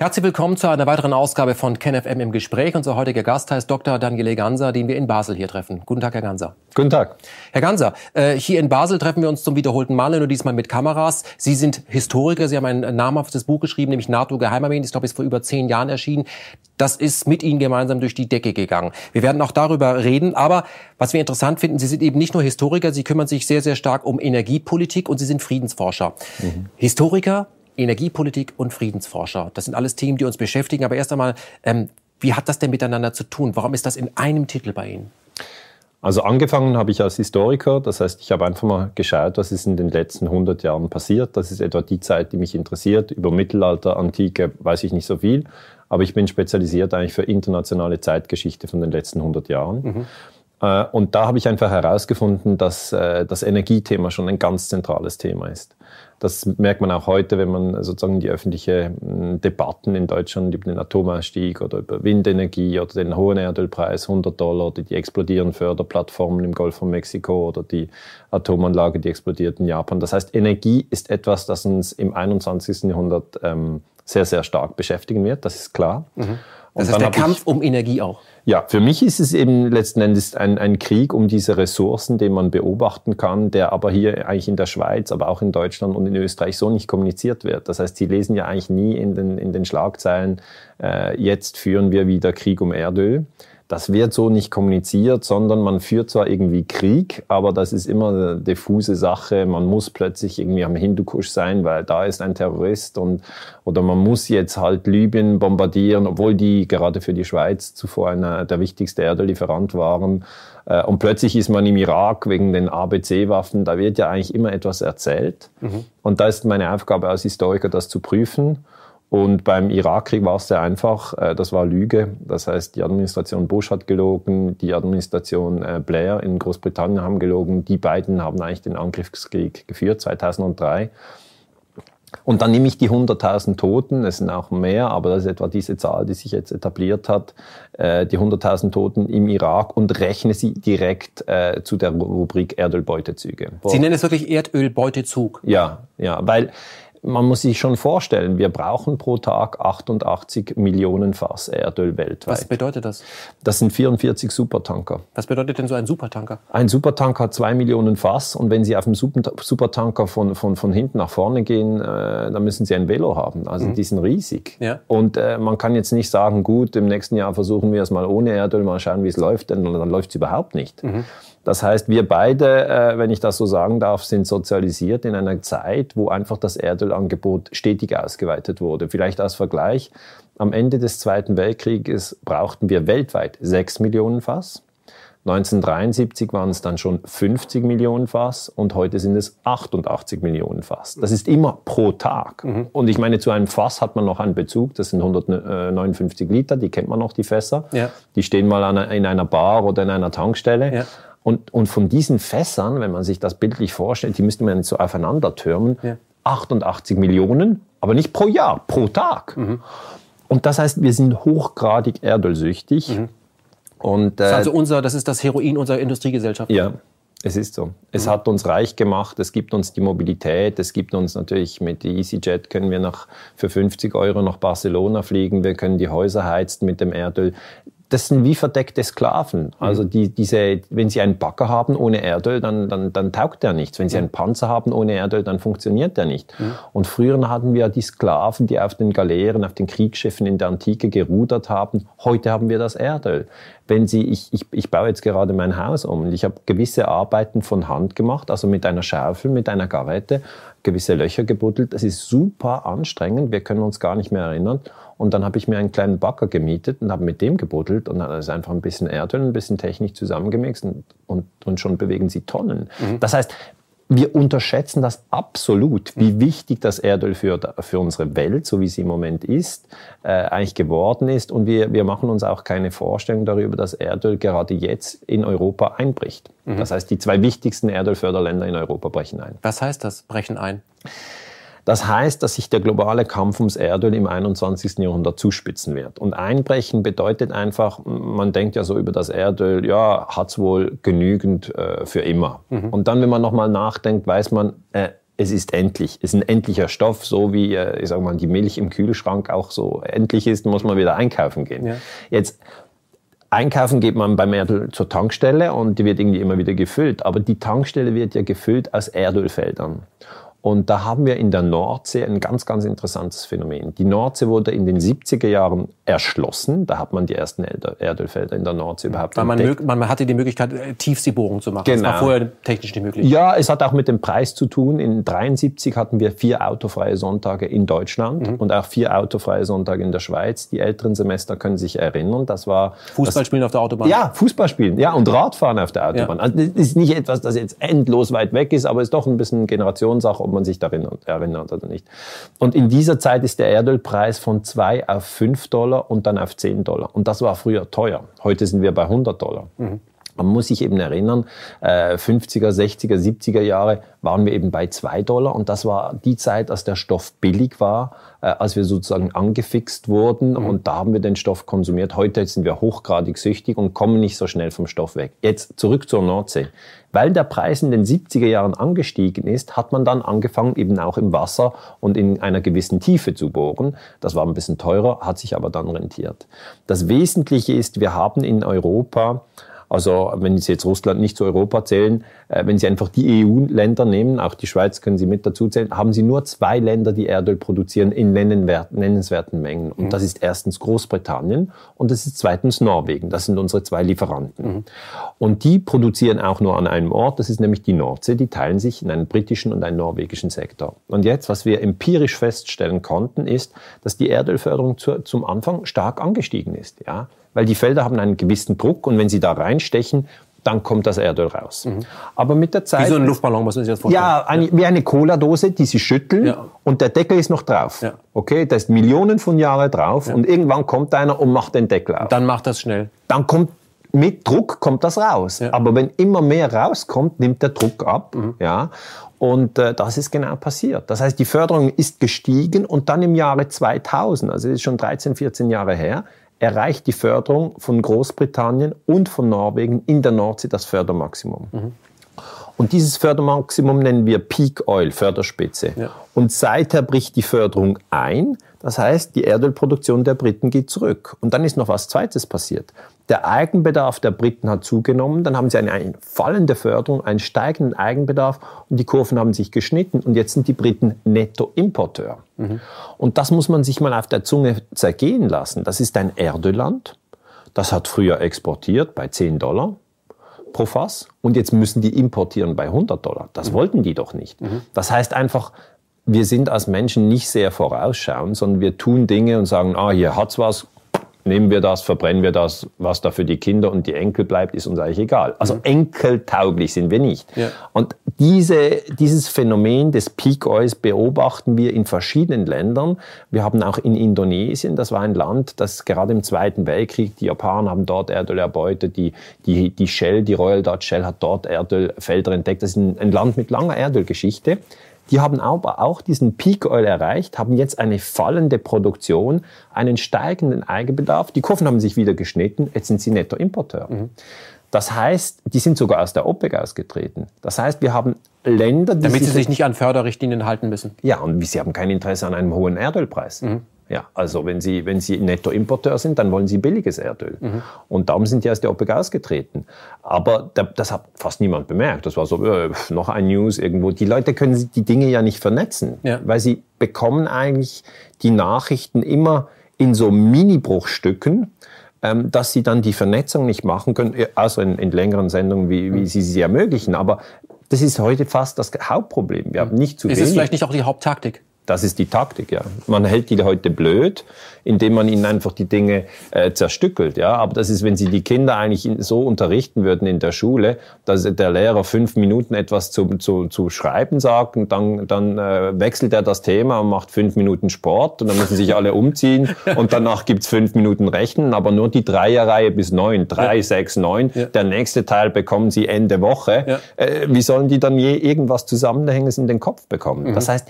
Herzlich willkommen zu einer weiteren Ausgabe von KenFM im Gespräch. Unser heutiger Gast heißt Dr. Daniele Ganser, den wir in Basel hier treffen. Guten Tag, Herr Ganser. Guten Tag. Herr Ganser, äh, hier in Basel treffen wir uns zum wiederholten Male, nur diesmal mit Kameras. Sie sind Historiker, Sie haben ein namhaftes Buch geschrieben, nämlich NATO Geheimarmeen. Ich glaube, ist vor über zehn Jahren erschienen. Das ist mit Ihnen gemeinsam durch die Decke gegangen. Wir werden auch darüber reden. Aber was wir interessant finden, Sie sind eben nicht nur Historiker, Sie kümmern sich sehr, sehr stark um Energiepolitik und Sie sind Friedensforscher. Mhm. Historiker, Energiepolitik und Friedensforscher. Das sind alles Themen, die uns beschäftigen. Aber erst einmal, ähm, wie hat das denn miteinander zu tun? Warum ist das in einem Titel bei Ihnen? Also angefangen habe ich als Historiker, das heißt, ich habe einfach mal geschaut, was ist in den letzten 100 Jahren passiert. Das ist etwa die Zeit, die mich interessiert. Über Mittelalter, Antike weiß ich nicht so viel, aber ich bin spezialisiert eigentlich für internationale Zeitgeschichte von den letzten 100 Jahren. Mhm. Äh, und da habe ich einfach herausgefunden, dass äh, das Energiethema schon ein ganz zentrales Thema ist. Das merkt man auch heute, wenn man sozusagen die öffentlichen hm, Debatten in Deutschland über den Atomausstieg oder über Windenergie oder den hohen Erdölpreis, 100 Dollar oder die explodierenden Förderplattformen im Golf von Mexiko oder die Atomanlage, die explodiert in Japan. Das heißt, Energie ist etwas, das uns im 21. Jahrhundert ähm, sehr, sehr stark beschäftigen wird, das ist klar. Mhm. Das heißt der Kampf ich, um Energie auch. Ja, für mich ist es eben letzten Endes ein, ein Krieg um diese Ressourcen, den man beobachten kann, der aber hier eigentlich in der Schweiz, aber auch in Deutschland und in Österreich so nicht kommuniziert wird. Das heißt, Sie lesen ja eigentlich nie in den, in den Schlagzeilen, äh, jetzt führen wir wieder Krieg um Erdöl. Das wird so nicht kommuniziert, sondern man führt zwar irgendwie Krieg, aber das ist immer eine diffuse Sache. Man muss plötzlich irgendwie am Hindukusch sein, weil da ist ein Terrorist und, oder man muss jetzt halt Libyen bombardieren, obwohl die gerade für die Schweiz zuvor einer der wichtigste Erdöllieferant waren. Äh, und plötzlich ist man im Irak wegen den ABC-Waffen. Da wird ja eigentlich immer etwas erzählt. Mhm. Und da ist meine Aufgabe als Historiker, das zu prüfen. Und beim Irakkrieg war es sehr einfach. Äh, das war Lüge. Das heißt, die Administration Bush hat gelogen, die Administration äh, Blair in Großbritannien haben gelogen. Die beiden haben eigentlich den Angriffskrieg geführt, 2003. Und dann nehme ich die 100.000 Toten, es sind auch mehr, aber das ist etwa diese Zahl, die sich jetzt etabliert hat, äh, die 100.000 Toten im Irak und rechne sie direkt zu der Rubrik Erdölbeutezüge. Sie nennen es wirklich Erdölbeutezug? Ja, ja, weil man muss sich schon vorstellen, wir brauchen pro Tag 88 Millionen Fass Erdöl weltweit. Was bedeutet das? Das sind 44 Supertanker. Was bedeutet denn so ein Supertanker? Ein Supertanker hat zwei Millionen Fass und wenn Sie auf dem Supertanker von, von, von hinten nach vorne gehen, äh, dann müssen Sie ein Velo haben. Also mhm. die sind riesig. Ja. Und äh, man kann jetzt nicht sagen, gut, im nächsten Jahr versuchen wir es mal ohne Erdöl, mal schauen, wie es läuft, denn dann läuft es überhaupt nicht. Mhm. Das heißt, wir beide, äh, wenn ich das so sagen darf, sind sozialisiert in einer Zeit, wo einfach das Erdölangebot stetig ausgeweitet wurde. Vielleicht als Vergleich, am Ende des Zweiten Weltkrieges brauchten wir weltweit 6 Millionen Fass. 1973 waren es dann schon 50 Millionen Fass und heute sind es 88 Millionen Fass. Das ist immer pro Tag. Mhm. Und ich meine, zu einem Fass hat man noch einen Bezug, das sind 159 Liter, die kennt man noch, die Fässer. Ja. Die stehen mal in einer Bar oder in einer Tankstelle. Ja. Und, und von diesen Fässern, wenn man sich das bildlich vorstellt, die müsste man nicht so aufeinander türmen, ja. 88 Millionen, aber nicht pro Jahr, pro Tag. Mhm. Und das heißt, wir sind hochgradig erdölsüchtig. Mhm. Und, äh, das ist also unser, das ist das Heroin unserer Industriegesellschaft. Ja, es ist so. Es mhm. hat uns reich gemacht, es gibt uns die Mobilität, es gibt uns natürlich mit EasyJet können wir nach, für 50 Euro nach Barcelona fliegen, wir können die Häuser heizen mit dem Erdöl das sind wie verdeckte Sklaven. Also mhm. die, diese, wenn sie einen Bagger haben ohne Erdöl, dann, dann, dann taugt der nichts. Wenn sie einen Panzer haben ohne Erdöl, dann funktioniert der nicht. Und früher hatten wir die Sklaven, die auf den Galeeren, auf den Kriegsschiffen in der Antike gerudert haben. Heute haben wir das Erdöl. Wenn Sie, ich, ich, ich baue jetzt gerade mein Haus um und ich habe gewisse Arbeiten von Hand gemacht, also mit einer Schaufel, mit einer Garette, gewisse Löcher gebuddelt. Das ist super anstrengend. Wir können uns gar nicht mehr erinnern. Und dann habe ich mir einen kleinen Bagger gemietet und habe mit dem gebuddelt und dann ist einfach ein bisschen Erdöl, ein bisschen Technik zusammengemixt und, und, und schon bewegen sie Tonnen. Mhm. Das heißt, wir unterschätzen das absolut, wie mhm. wichtig das Erdöl für, für unsere Welt, so wie sie im Moment ist, äh, eigentlich geworden ist. Und wir, wir machen uns auch keine Vorstellung darüber, dass Erdöl gerade jetzt in Europa einbricht. Mhm. Das heißt, die zwei wichtigsten Erdölförderländer in Europa brechen ein. Was heißt das, brechen ein? Das heißt, dass sich der globale Kampf ums Erdöl im 21. Jahrhundert zuspitzen wird. Und Einbrechen bedeutet einfach, man denkt ja so über das Erdöl, ja, hat's wohl genügend äh, für immer. Mhm. Und dann, wenn man nochmal nachdenkt, weiß man, äh, es ist endlich. Es ist ein endlicher Stoff, so wie, äh, ich sag mal, die Milch im Kühlschrank auch so endlich ist, muss man wieder einkaufen gehen. Ja. Jetzt Einkaufen geht man beim Erdöl zur Tankstelle und die wird irgendwie immer wieder gefüllt. Aber die Tankstelle wird ja gefüllt aus Erdölfeldern. Und da haben wir in der Nordsee ein ganz, ganz interessantes Phänomen. Die Nordsee wurde in den 70er Jahren erschlossen. Da hat man die ersten Erdölfelder in der Nordsee überhaupt Weil man, entdeckt. man hatte die Möglichkeit, äh, Tiefseebohrungen zu machen. Genau. Das war genau. vorher technisch nicht möglich. Ja, es hat auch mit dem Preis zu tun. In 73 hatten wir vier autofreie Sonntage in Deutschland mhm. und auch vier autofreie Sonntage in der Schweiz. Die älteren Semester können sich erinnern. Das war Fußballspielen auf der Autobahn. Ja, Fußballspielen. Ja, und Radfahren auf der Autobahn. Ja. Also das ist nicht etwas, das jetzt endlos weit weg ist, aber ist doch ein bisschen Generationssache, ob man sich darin erinnert oder nicht. Und in dieser Zeit ist der Erdölpreis von 2 auf 5 Dollar und dann auf 10 Dollar. Und das war früher teuer. Heute sind wir bei 100 Dollar. Mhm. Man muss sich eben erinnern, 50er, 60er, 70er Jahre waren wir eben bei 2 Dollar und das war die Zeit, als der Stoff billig war, äh, als wir sozusagen angefixt wurden mhm. und da haben wir den Stoff konsumiert. Heute sind wir hochgradig süchtig und kommen nicht so schnell vom Stoff weg. Jetzt zurück zur Nordsee. Weil der Preis in den 70er Jahren angestiegen ist, hat man dann angefangen, eben auch im Wasser und in einer gewissen Tiefe zu bohren. Das war ein bisschen teurer, hat sich aber dann rentiert. Das Wesentliche ist, wir haben in Europa also wenn Sie jetzt Russland nicht zu Europa zählen, äh, wenn Sie einfach die EU-Länder nehmen, auch die Schweiz können Sie mit dazu zählen, haben Sie nur zwei Länder, die Erdöl produzieren in nennenswerten Mengen. Und mhm. das ist erstens Großbritannien und das ist zweitens Norwegen. Das sind unsere zwei Lieferanten. Mhm. Und die produzieren auch nur an einem Ort, das ist nämlich die Nordsee. Die teilen sich in einen britischen und einen norwegischen Sektor. Und jetzt, was wir empirisch feststellen konnten, ist, dass die Erdölförderung zu, zum Anfang stark angestiegen ist. Ja? Weil die Felder haben einen gewissen Druck und wenn sie da reinstechen, dann kommt das Erdöl raus. Mhm. Aber mit der Zeit... Wie so ein Luftballon, muss man sich das vorstellen. Ja, eine, ja. wie eine Cola-Dose, die sie schütteln ja. und der Deckel ist noch drauf. Ja. Okay, da ist Millionen von Jahren drauf und irgendwann kommt einer und macht den Deckel auf. Dann macht das schnell. Dann kommt mit Druck kommt das raus. Aber wenn immer mehr rauskommt, nimmt der Druck ab. Mhm. Ja. Und äh, das ist genau passiert. Das heißt, die Förderung ist gestiegen und dann im Jahre 2000, also das ist schon 13, 14 Jahre her, erreicht die Förderung von Großbritannien und von Norwegen in der Nordsee das Fördermaximum. Mhm. Und dieses Fördermaximum nennen wir Peak Oil, Förderspitze. Ja. Und seither bricht die Förderung ein. Das heißt, die Erdölproduktion der Briten geht zurück. Und dann ist noch was Zweites passiert. Der Eigenbedarf der Briten hat zugenommen, dann haben sie eine, eine fallende Förderung, einen steigenden Eigenbedarf und die Kurven haben sich geschnitten und jetzt sind die Briten Nettoimporteur. Mhm. Und das muss man sich mal auf der Zunge zergehen lassen. Das ist ein Erdölland, das hat früher exportiert bei 10 Dollar pro Fass und jetzt müssen die importieren bei 100 Dollar. Das mhm. wollten die doch nicht. Mhm. Das heißt einfach, wir sind als Menschen nicht sehr vorausschauend, sondern wir tun Dinge und sagen, ah, hier hat's was, nehmen wir das, verbrennen wir das, was da für die Kinder und die Enkel bleibt, ist uns eigentlich egal. Also mhm. enkeltauglich sind wir nicht. Ja. Und diese, dieses Phänomen des Peak Oils beobachten wir in verschiedenen Ländern. Wir haben auch in Indonesien, das war ein Land, das gerade im Zweiten Weltkrieg, die Japaner haben dort Erdöl erbeutet, die, die, die Shell, die Royal Dutch Shell hat dort Erdölfelder entdeckt. Das ist ein, ein Land mit langer Erdölgeschichte. Die haben aber auch diesen Peak Oil erreicht, haben jetzt eine fallende Produktion, einen steigenden Eigenbedarf. Die Kurven haben sich wieder geschnitten, jetzt sind sie Nettoimporteur. Mhm. Das heißt, die sind sogar aus der OPEC ausgetreten. Das heißt, wir haben Länder, die Damit sie sich nicht an Förderrichtlinien halten müssen. Ja, und sie haben kein Interesse an einem hohen Erdölpreis. Mhm. Ja, also wenn Sie, wenn Sie Nettoimporteur sind, dann wollen Sie billiges Erdöl. Mhm. Und darum sind die aus der OPEC ausgetreten. Aber das hat fast niemand bemerkt. Das war so, äh, noch ein News irgendwo. Die Leute können die Dinge ja nicht vernetzen, ja. weil sie bekommen eigentlich die Nachrichten immer in so Mini-Bruchstücken, ähm, dass sie dann die Vernetzung nicht machen können, außer in, in längeren Sendungen, wie, wie mhm. sie sie ermöglichen. Aber das ist heute fast das Hauptproblem. Wir haben nicht zu ist wenig. Ist es vielleicht nicht auch die Haupttaktik? Das ist die Taktik, ja. Man hält die heute blöd, indem man ihnen einfach die Dinge äh, zerstückelt, ja. Aber das ist, wenn Sie die Kinder eigentlich so unterrichten würden in der Schule, dass der Lehrer fünf Minuten etwas zu, zu, zu schreiben sagt und dann, dann äh, wechselt er das Thema und macht fünf Minuten Sport und dann müssen sich alle umziehen und danach gibt's fünf Minuten Rechnen, aber nur die Dreierreihe bis neun, drei, ja. sechs, neun. Ja. Der nächste Teil bekommen Sie Ende Woche. Ja. Äh, wie sollen die dann je irgendwas Zusammenhängendes in den Kopf bekommen? Mhm. Das heißt,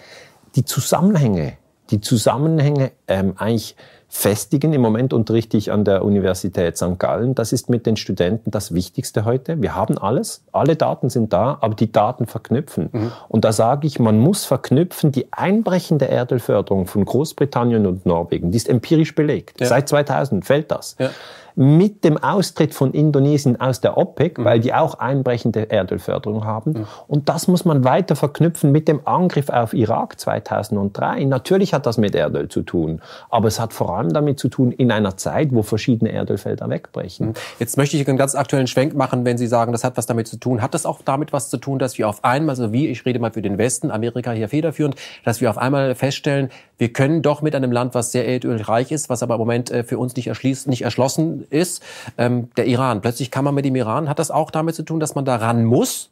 die Zusammenhänge, die Zusammenhänge ähm, eigentlich festigen. Im Moment unterrichte ich an der Universität St. Gallen. Das ist mit den Studenten das Wichtigste heute. Wir haben alles, alle Daten sind da, aber die Daten verknüpfen. Mhm. Und da sage ich, man muss verknüpfen, die einbrechende Erdölförderung von Großbritannien und Norwegen, die ist empirisch belegt. Ja. Seit 2000 fällt das. Ja mit dem Austritt von Indonesien aus der OPEC, mhm. weil die auch einbrechende Erdölförderung haben. Mhm. Und das muss man weiter verknüpfen mit dem Angriff auf Irak 2003. Natürlich hat das mit Erdöl zu tun, aber es hat vor allem damit zu tun in einer Zeit, wo verschiedene Erdölfelder wegbrechen. Mhm. Jetzt möchte ich einen ganz aktuellen Schwenk machen, wenn Sie sagen, das hat was damit zu tun. Hat das auch damit was zu tun, dass wir auf einmal, also wie, ich rede mal für den Westen, Amerika hier federführend, dass wir auf einmal feststellen, wir können doch mit einem Land, was sehr erdölreich ist, was aber im Moment äh, für uns nicht, erschließt, nicht erschlossen ist, ähm, der Iran. Plötzlich kann man mit dem Iran, hat das auch damit zu tun, dass man daran muss?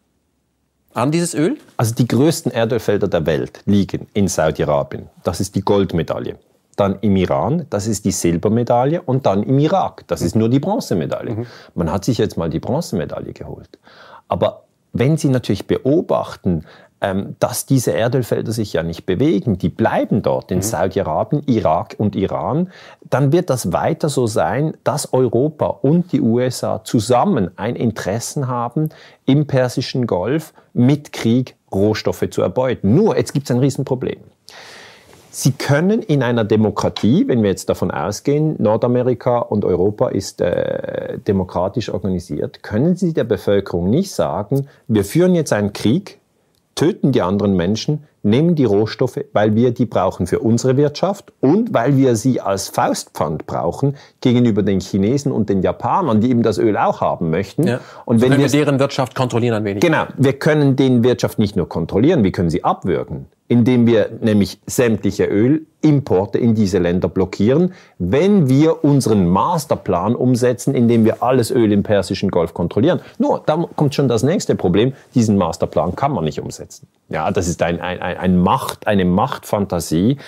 An dieses Öl? Also die größten Erdölfelder der Welt liegen in Saudi-Arabien. Das ist die Goldmedaille. Dann im Iran, das ist die Silbermedaille. Und dann im Irak, das ist nur die Bronzemedaille. Mhm. Man hat sich jetzt mal die Bronzemedaille geholt. Aber wenn Sie natürlich beobachten, dass diese Erdölfelder sich ja nicht bewegen, die bleiben dort in mhm. Saudi-Arabien, Irak und Iran, dann wird das weiter so sein, dass Europa und die USA zusammen ein Interesse haben, im Persischen Golf mit Krieg Rohstoffe zu erbeuten. Nur, jetzt gibt es ein Riesenproblem. Sie können in einer Demokratie, wenn wir jetzt davon ausgehen, Nordamerika und Europa ist äh, demokratisch organisiert, können Sie der Bevölkerung nicht sagen, wir führen jetzt einen Krieg töten die anderen Menschen, nehmen die Rohstoffe, weil wir die brauchen für unsere Wirtschaft und weil wir sie als Faustpfand brauchen gegenüber den Chinesen und den Japanern, die eben das Öl auch haben möchten. Ja. Und wenn, wenn wir deren Wirtschaft kontrollieren ein wenig. Genau, wir können den Wirtschaft nicht nur kontrollieren, wir können sie abwürgen indem wir nämlich sämtliche Ölimporte in diese Länder blockieren, wenn wir unseren Masterplan umsetzen, indem wir alles Öl im Persischen Golf kontrollieren. Nur, da kommt schon das nächste Problem, diesen Masterplan kann man nicht umsetzen. Ja, das ist ein, ein, ein Macht, eine Machtfantasie,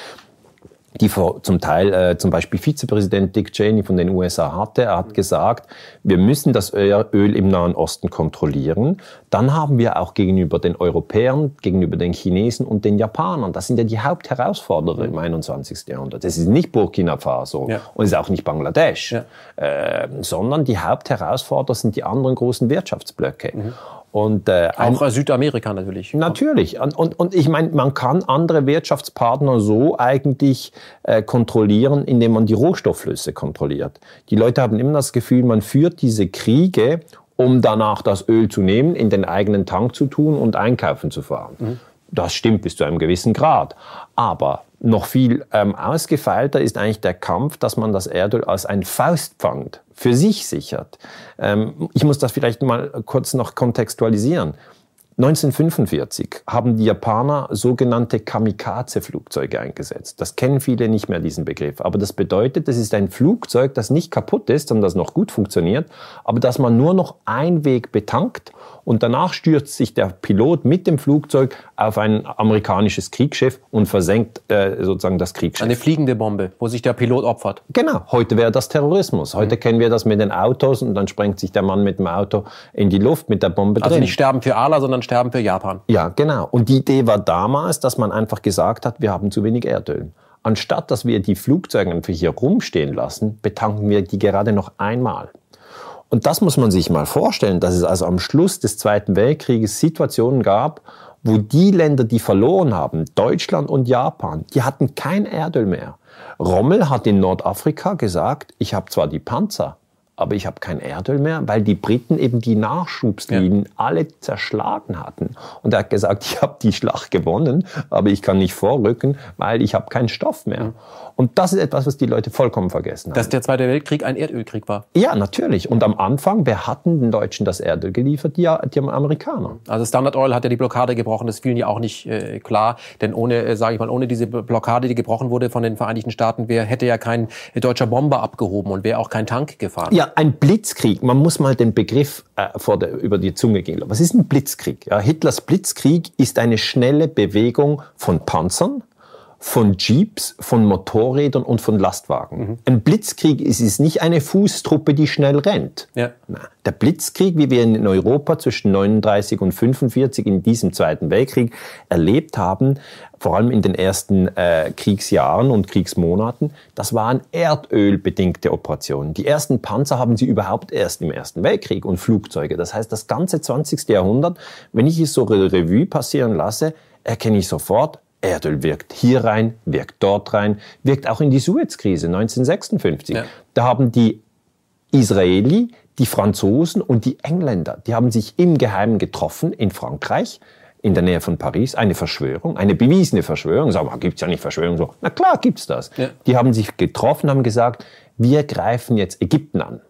die vor, zum Teil äh, zum Beispiel Vizepräsident Dick Cheney von den USA hatte. Er hat gesagt, wir müssen das Öl im Nahen Osten kontrollieren. Dann haben wir auch gegenüber den Europäern, gegenüber den Chinesen und den Japanern, das sind ja die Hauptherausforderer im 21. Jahrhundert. Das ist nicht Burkina Faso ja. und es ist auch nicht Bangladesch, ja. äh, sondern die Hauptherausforderer sind die anderen großen Wirtschaftsblöcke. Mhm. Und, äh, auch ein, Südamerika natürlich. Natürlich. Und, und, und ich meine, man kann andere Wirtschaftspartner so eigentlich äh, kontrollieren, indem man die Rohstoffflüsse kontrolliert. Die Leute haben immer das Gefühl, man führt diese Kriege, um danach das Öl zu nehmen, in den eigenen Tank zu tun und einkaufen zu fahren. Mhm. Das stimmt bis zu einem gewissen Grad. Aber noch viel ähm, ausgefeilter ist eigentlich der Kampf, dass man das Erdöl als ein Faustpfand für sich sichert. Ähm, ich muss das vielleicht mal kurz noch kontextualisieren. 1945 haben die Japaner sogenannte Kamikaze-Flugzeuge eingesetzt. Das kennen viele nicht mehr, diesen Begriff. Aber das bedeutet, es ist ein Flugzeug, das nicht kaputt ist, sondern das noch gut funktioniert, aber dass man nur noch einen Weg betankt und danach stürzt sich der Pilot mit dem Flugzeug auf ein amerikanisches Kriegsschiff und versenkt äh, sozusagen das Kriegsschiff. Eine fliegende Bombe, wo sich der Pilot opfert. Genau, heute wäre das Terrorismus. Heute mhm. kennen wir das mit den Autos und dann sprengt sich der Mann mit dem Auto in die Luft mit der Bombe also drin. Also nicht sterben für Allah, sondern sterben für Japan. Ja, genau. Und die Idee war damals, dass man einfach gesagt hat, wir haben zu wenig Erdöl. Anstatt dass wir die Flugzeuge einfach hier rumstehen lassen, betanken wir die gerade noch einmal. Und das muss man sich mal vorstellen, dass es also am Schluss des Zweiten Weltkrieges Situationen gab, wo die Länder, die verloren haben, Deutschland und Japan, die hatten kein Erdöl mehr. Rommel hat in Nordafrika gesagt, ich habe zwar die Panzer, aber ich habe kein Erdöl mehr, weil die Briten eben die Nachschubslinien ja. alle zerschlagen hatten. Und er hat gesagt, ich habe die Schlacht gewonnen, aber ich kann nicht vorrücken, weil ich habe keinen Stoff mehr. Mhm. Und das ist etwas, was die Leute vollkommen vergessen haben. Dass der Zweite Weltkrieg ein Erdölkrieg war. Ja, natürlich. Und am Anfang, wer hatten den Deutschen das Erdöl geliefert? Die, die Amerikaner. Also Standard Oil hat ja die Blockade gebrochen. Das fiel ja auch nicht äh, klar. Denn ohne, äh, sage ich mal, ohne diese Blockade, die gebrochen wurde von den Vereinigten Staaten, wer hätte ja kein deutscher Bomber abgehoben und wäre auch kein Tank gefahren. Ja, ein Blitzkrieg. Man muss mal den Begriff äh, der, über die Zunge gehen. Was ist ein Blitzkrieg? Ja, Hitlers Blitzkrieg ist eine schnelle Bewegung von Panzern von Jeeps, von Motorrädern und von Lastwagen. Mhm. Ein Blitzkrieg ist, ist nicht eine Fußtruppe, die schnell rennt. Ja. Der Blitzkrieg, wie wir ihn in Europa zwischen 39 und 45 in diesem Zweiten Weltkrieg erlebt haben, vor allem in den ersten äh, Kriegsjahren und Kriegsmonaten, das waren erdölbedingte Operationen. Die ersten Panzer haben sie überhaupt erst im Ersten Weltkrieg und Flugzeuge. Das heißt, das ganze 20. Jahrhundert, wenn ich es so Revue passieren lasse, erkenne ich sofort, Erdöl wirkt hier rein, wirkt dort rein, wirkt auch in die Suezkrise 1956. Ja. Da haben die Israeli, die Franzosen und die Engländer, die haben sich im Geheimen getroffen in Frankreich, in der Nähe von Paris, eine Verschwörung, eine bewiesene Verschwörung. Sagen wir, gibt's ja nicht Verschwörung? So, na klar gibt's das. Ja. Die haben sich getroffen, haben gesagt, wir greifen jetzt Ägypten an.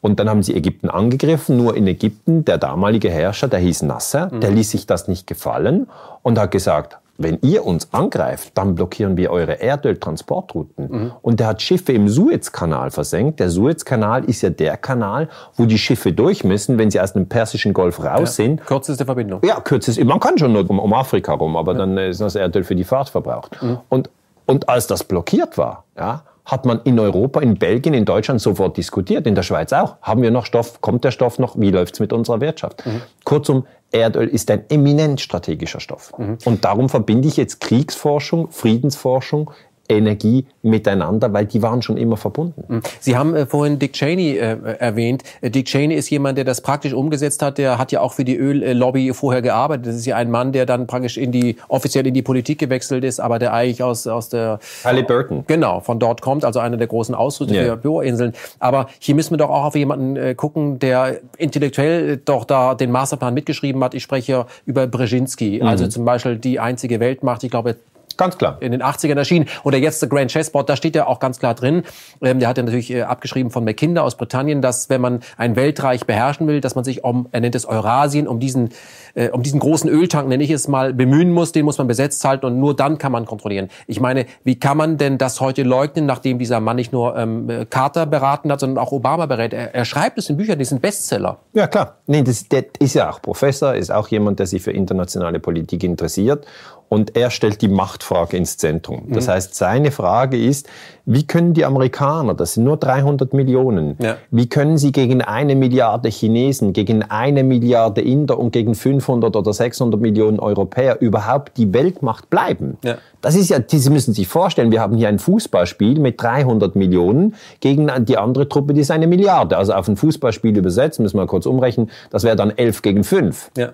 Und dann haben sie Ägypten angegriffen. Nur in Ägypten, der damalige Herrscher, der hieß Nasser, mhm. der ließ sich das nicht gefallen und hat gesagt, wenn ihr uns angreift, dann blockieren wir eure Erdöltransportrouten. Mhm. Und der hat Schiffe im Suezkanal versenkt. Der Suezkanal ist ja der Kanal, wo die Schiffe durch müssen, wenn sie aus dem Persischen Golf raus ja, sind. Kürzeste Verbindung. Ja, kürzeste. Man kann schon nur um, um Afrika rum, aber ja. dann ist das Erdöl für die Fahrt verbraucht. Mhm. Und, und als das blockiert war, ja, hat man in Europa, in Belgien, in Deutschland sofort diskutiert, in der Schweiz auch. Haben wir noch Stoff? Kommt der Stoff noch? Wie läuft's mit unserer Wirtschaft? Mhm. Kurzum, Erdöl ist ein eminent strategischer Stoff. Mhm. Und darum verbinde ich jetzt Kriegsforschung, Friedensforschung, Energie miteinander, weil die waren schon immer verbunden. Mhm. Sie haben äh, vorhin Dick Cheney äh, erwähnt. Äh, Dick Cheney ist jemand, der das praktisch umgesetzt hat. Der hat ja auch für die Öllobby vorher gearbeitet. Das ist ja ein Mann, der dann praktisch in die offiziell in die Politik gewechselt ist, aber der eigentlich aus aus der Halliburton genau von dort kommt, also einer der großen Ausrüster yeah. für Bohrinseln. Aber hier müssen wir doch auch auf jemanden äh, gucken, der intellektuell doch da den Masterplan mitgeschrieben hat. Ich spreche über Brzezinski, mhm. also zum Beispiel die einzige Weltmacht. Ich glaube, Ganz klar. In den 80ern erschienen. Oder jetzt The Grand Chessboard, da steht ja auch ganz klar drin. Ähm, der hat ja natürlich äh, abgeschrieben von McKinder aus Britannien, dass wenn man ein Weltreich beherrschen will, dass man sich um, er nennt es Eurasien, um diesen, äh, um diesen großen Öltank, nenne ich es mal, bemühen muss. Den muss man besetzt halten und nur dann kann man kontrollieren. Ich meine, wie kann man denn das heute leugnen, nachdem dieser Mann nicht nur ähm, Carter beraten hat, sondern auch Obama berät? Er, er schreibt es in Büchern, die sind Bestseller. Ja, klar. Nee, das, der ist ja auch Professor, ist auch jemand, der sich für internationale Politik interessiert und er stellt die Machtfrage ins Zentrum. Das mhm. heißt, seine Frage ist, wie können die Amerikaner, das sind nur 300 Millionen, ja. wie können sie gegen eine Milliarde Chinesen, gegen eine Milliarde Inder und gegen 500 oder 600 Millionen Europäer überhaupt die Weltmacht bleiben? Ja. Das ist ja, Sie müssen sich vorstellen, wir haben hier ein Fußballspiel mit 300 Millionen gegen die andere Truppe, die ist eine Milliarde. Also auf ein Fußballspiel übersetzt, müssen wir kurz umrechnen, das wäre dann 11 gegen 5. Ja.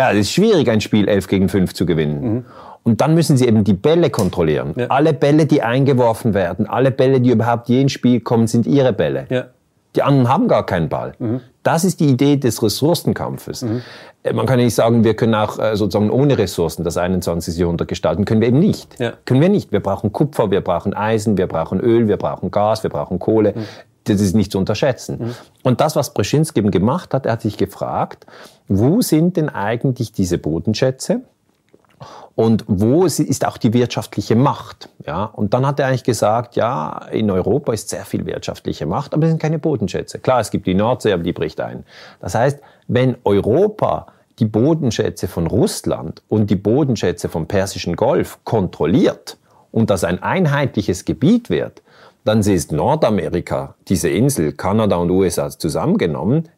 Ja, es ist schwierig, ein Spiel 11 gegen 5 zu gewinnen. Mhm. Und dann müssen sie eben die Bälle kontrollieren. Ja. Alle Bälle, die eingeworfen werden, alle Bälle, die überhaupt je ins Spiel kommen, sind ihre Bälle. Ja. Die anderen haben gar keinen Ball. Mhm. Das ist die Idee des Ressourcenkampfes. Mhm. Äh, man kann nicht sagen, wir können auch äh, sozusagen ohne Ressourcen das 21. Jahrhundert gestalten. Können wir eben nicht. Ja. Können wir nicht. Wir brauchen Kupfer, wir brauchen Eisen, wir brauchen Öl, wir brauchen Gas, wir brauchen Kohle. Mhm das ist nicht zu unterschätzen. Mhm. Und das, was Brzezinski eben gemacht hat, er hat sich gefragt, wo sind denn eigentlich diese Bodenschätze? Und wo ist auch die wirtschaftliche Macht? Ja, und dann hat er eigentlich gesagt, ja, in Europa ist sehr viel wirtschaftliche Macht, aber es sind keine Bodenschätze. Klar, es gibt die Nordsee, aber die bricht ein. Das heißt, wenn Europa die Bodenschätze von Russland und die Bodenschätze vom Persischen Golf kontrolliert und das ein einheitliches Gebiet wird, dann ist Nordamerika, diese Insel, Kanada und USA zusammengenommen,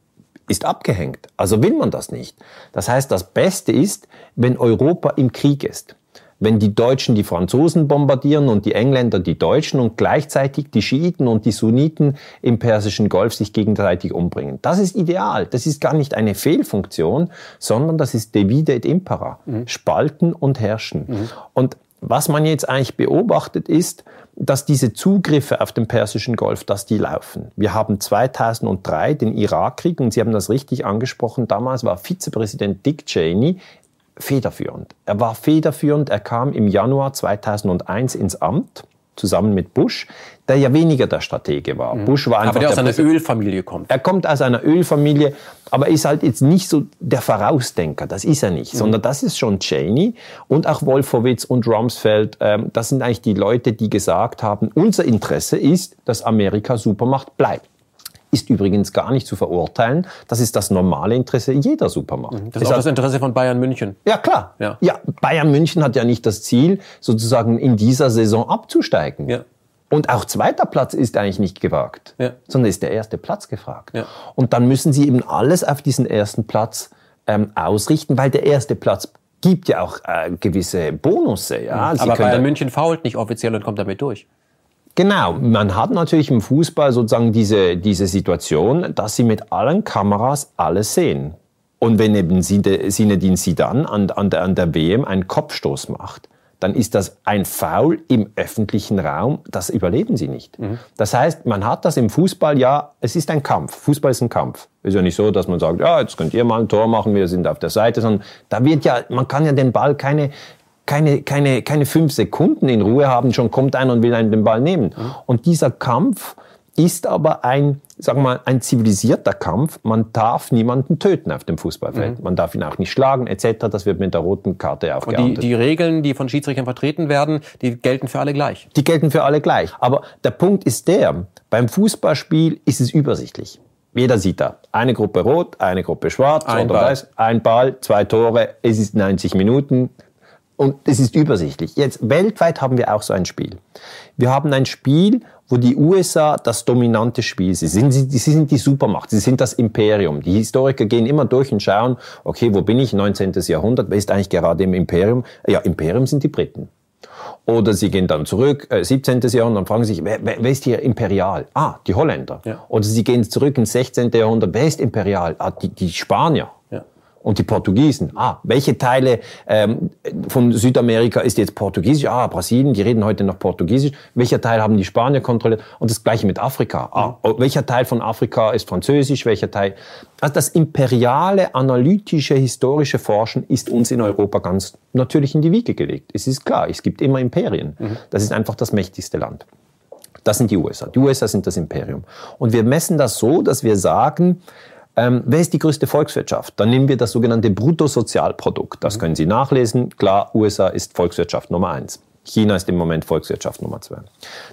ist abgehängt. Also will man das nicht. Das heißt, das Beste ist, wenn Europa im Krieg ist. Wenn die Deutschen die Franzosen bombardieren und die Engländer die Deutschen und gleichzeitig die Schiiten und die Sunniten im Persischen Golf sich gegenseitig umbringen. Das ist ideal. Das ist gar nicht eine Fehlfunktion, sondern das ist Divide et Impera. Mhm. Spalten und herrschen. Mhm. Und was man jetzt eigentlich beobachtet ist, dass diese Zugriffe auf den Persischen Golf, dass die laufen. Wir haben 2003 den Irakkrieg und Sie haben das richtig angesprochen. Damals war Vizepräsident Dick Cheney federführend. Er war federführend. Er kam im Januar 2001 ins Amt zusammen mit Bush, der ja weniger der Stratege war. Mhm. Bush war einfach aber der aus einer Ölfamilie kommt. Er kommt aus einer Ölfamilie, aber ist halt jetzt nicht so der Vorausdenker. Das ist er nicht, mhm. sondern das ist schon Cheney und auch Wolfowitz und Rumsfeld. Ähm, das sind eigentlich die Leute, die gesagt haben, unser Interesse ist, dass Amerika Supermacht bleibt. ist übrigens gar nicht zu verurteilen. Das ist das normale Interesse jeder Supermacht. Mhm. Das ist auch das Interesse von Bayern München. Ja, klar. Ja. ja, Bayern München hat ja nicht das Ziel, sozusagen in dieser Saison abzusteigen. Ja. Und auch zweiter Platz ist eigentlich nicht gewagt, ja. sondern ist der erste Platz gefragt. Ja. Und dann müssen sie eben alles auf diesen ersten Platz ähm, ausrichten, weil der erste Platz gibt ja auch äh, gewisse Bonusse. Ja? Mhm. Aber Bayern München fault nicht offiziell und kommt damit durch. Genau, man hat natürlich im Fußball sozusagen diese, diese Situation, dass sie mit allen Kameras alles sehen. Und wenn eben Sinedin Sidan an, an, der, an der WM einen Kopfstoß macht, dann ist das ein Foul im öffentlichen Raum, das überleben sie nicht. Mhm. Das heißt, man hat das im Fußball, ja, es ist ein Kampf. Fußball ist ein Kampf. Ist ja nicht so, dass man sagt, ja, jetzt könnt ihr mal ein Tor machen, wir sind auf der Seite, sondern da wird ja, man kann ja den Ball keine, keine, keine, keine fünf Sekunden in Ruhe haben, schon kommt einer und will einen den Ball nehmen. Mhm. Und dieser Kampf ist aber ein, sagen wir mal, ein zivilisierter Kampf. Man darf niemanden töten auf dem Fußballfeld. Mhm. Man darf ihn auch nicht schlagen, etc. Das wird mit der roten Karte auch Und die, die Regeln, die von Schiedsrichtern vertreten werden, die gelten für alle gleich. Die gelten für alle gleich. Aber der Punkt ist der, beim Fußballspiel ist es übersichtlich. Jeder sieht da. Eine Gruppe rot, eine Gruppe schwarz ein Ball. weiß, ein Ball, zwei Tore, es ist 90 Minuten, und es ist übersichtlich. Jetzt weltweit haben wir auch so ein Spiel. Wir haben ein Spiel, wo die USA das dominante Spiel sind. Sie, sie sind die Supermacht, sie sind das Imperium. Die Historiker gehen immer durch und schauen, okay, wo bin ich? 19. Jahrhundert, wer ist eigentlich gerade im Imperium? Ja, Imperium sind die Briten. Oder sie gehen dann zurück, äh, 17. Jahrhundert, und fragen sich, wer, wer, wer ist hier imperial? Ah, die Holländer. Ja. Oder sie gehen zurück ins 16. Jahrhundert, wer ist imperial? Ah, die, die Spanier. Und die Portugiesen. Ah, welche Teile ähm, von Südamerika ist jetzt Portugiesisch? Ah, Brasilien, die reden heute noch Portugiesisch. Welcher Teil haben die Spanier kontrolliert? Und das gleiche mit Afrika. Ah, oh, welcher Teil von Afrika ist Französisch? Welcher Teil? Also das imperiale, analytische, historische Forschen ist uns in Europa ganz natürlich in die Wiege gelegt. Es ist klar, es gibt immer Imperien. Mhm. Das ist einfach das mächtigste Land. Das sind die USA. Die USA sind das Imperium. Und wir messen das so, dass wir sagen, ähm, wer ist die größte Volkswirtschaft? Dann nehmen wir das sogenannte Bruttosozialprodukt. Das können Sie nachlesen. Klar, USA ist Volkswirtschaft Nummer eins. China ist im Moment Volkswirtschaft Nummer zwei.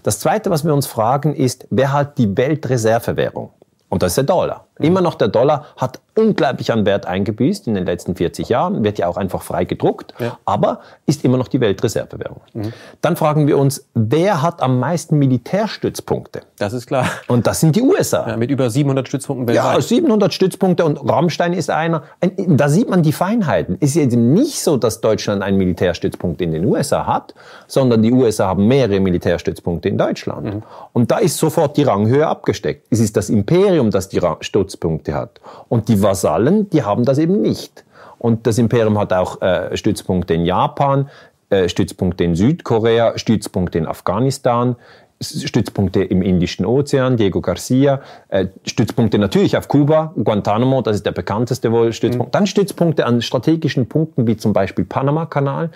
Das Zweite, was wir uns fragen, ist, wer hat die Weltreservewährung? Und das ist der Dollar. Immer noch der Dollar hat unglaublich an Wert eingebüßt in den letzten 40 Jahren, wird ja auch einfach frei gedruckt, ja. aber ist immer noch die Weltreservewährung. Mhm. Dann fragen wir uns, wer hat am meisten Militärstützpunkte? Das ist klar. Und das sind die USA. Ja, mit über 700 Stützpunkten weltweit. Ja, 700 Stützpunkte und Rammstein ist einer. Da sieht man die Feinheiten. Es ist jetzt nicht so, dass Deutschland einen Militärstützpunkt in den USA hat, sondern die USA haben mehrere Militärstützpunkte in Deutschland. Mhm. Und da ist sofort die Ranghöhe abgesteckt. Es ist das Imperium, das die Stützpunkte hat. Und die Vasallen, die haben das eben nicht. Und das Imperium hat auch äh, Stützpunkte in Japan, äh, Stützpunkte in Südkorea, Stützpunkte in Afghanistan, Stützpunkte im Indischen Ozean, Diego Garcia, äh, Stützpunkte natürlich auf Kuba, Guantanamo, das ist der bekannteste wohl Stützpunkt. Mhm. Dann Stützpunkte an strategischen Punkten wie zum Beispiel Panama-Kanal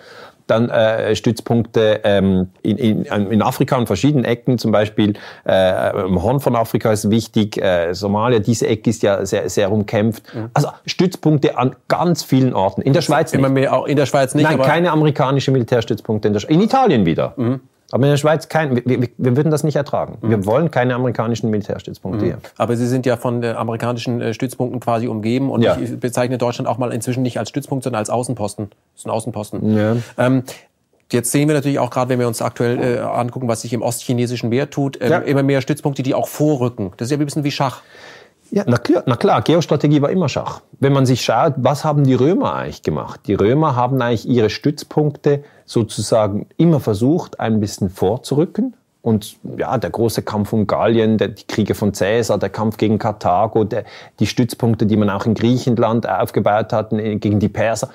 dann äh, Stützpunkte ähm, in, in, in Afrika an verschiedenen Ecken, zum Beispiel äh, im Horn von Afrika ist wichtig, äh, Somalia, diese Ecke ist ja sehr, sehr umkämpft. Mhm. Also Stützpunkte an ganz vielen Orten. In der Schweiz Immer mehr, auch in der Schweiz nicht. Nein, keine amerikanische Militärstützpunkte in der Schweiz. In Italien wieder. Mhm. Aber in der Schweiz kein, wir, wir, würden das nicht ertragen. Mhm. Wir wollen keine amerikanischen Militärstützpunkte mhm. hier. Aber Sie sind ja von amerikanischen äh, Stützpunkten quasi umgeben und ja. ich bezeichne Deutschland auch mal inzwischen nicht als Stützpunkt, sondern als Außenposten. Das ist ein Außenposten. Ja. Ähm, Jetzt sehen wir natürlich auch gerade, wenn wir uns aktuell äh, angucken, was sich im ostchinesischen Meer tut, äh, ja. immer mehr Stützpunkte, die auch vorrücken. Das ist ja ein bisschen wie Schach. Ja, na klar, na klar, Geostrategie war immer Schach. Wenn man sich schaut, was haben die Römer eigentlich gemacht? Die Römer haben eigentlich ihre Stützpunkte sozusagen immer versucht, ein bisschen vorzurücken. Und ja, der große Kampf um Gallien, der, die Kriege von Caesar, der Kampf gegen Karthago, der, die Stützpunkte, die man auch in Griechenland aufgebaut hat, gegen die Perser,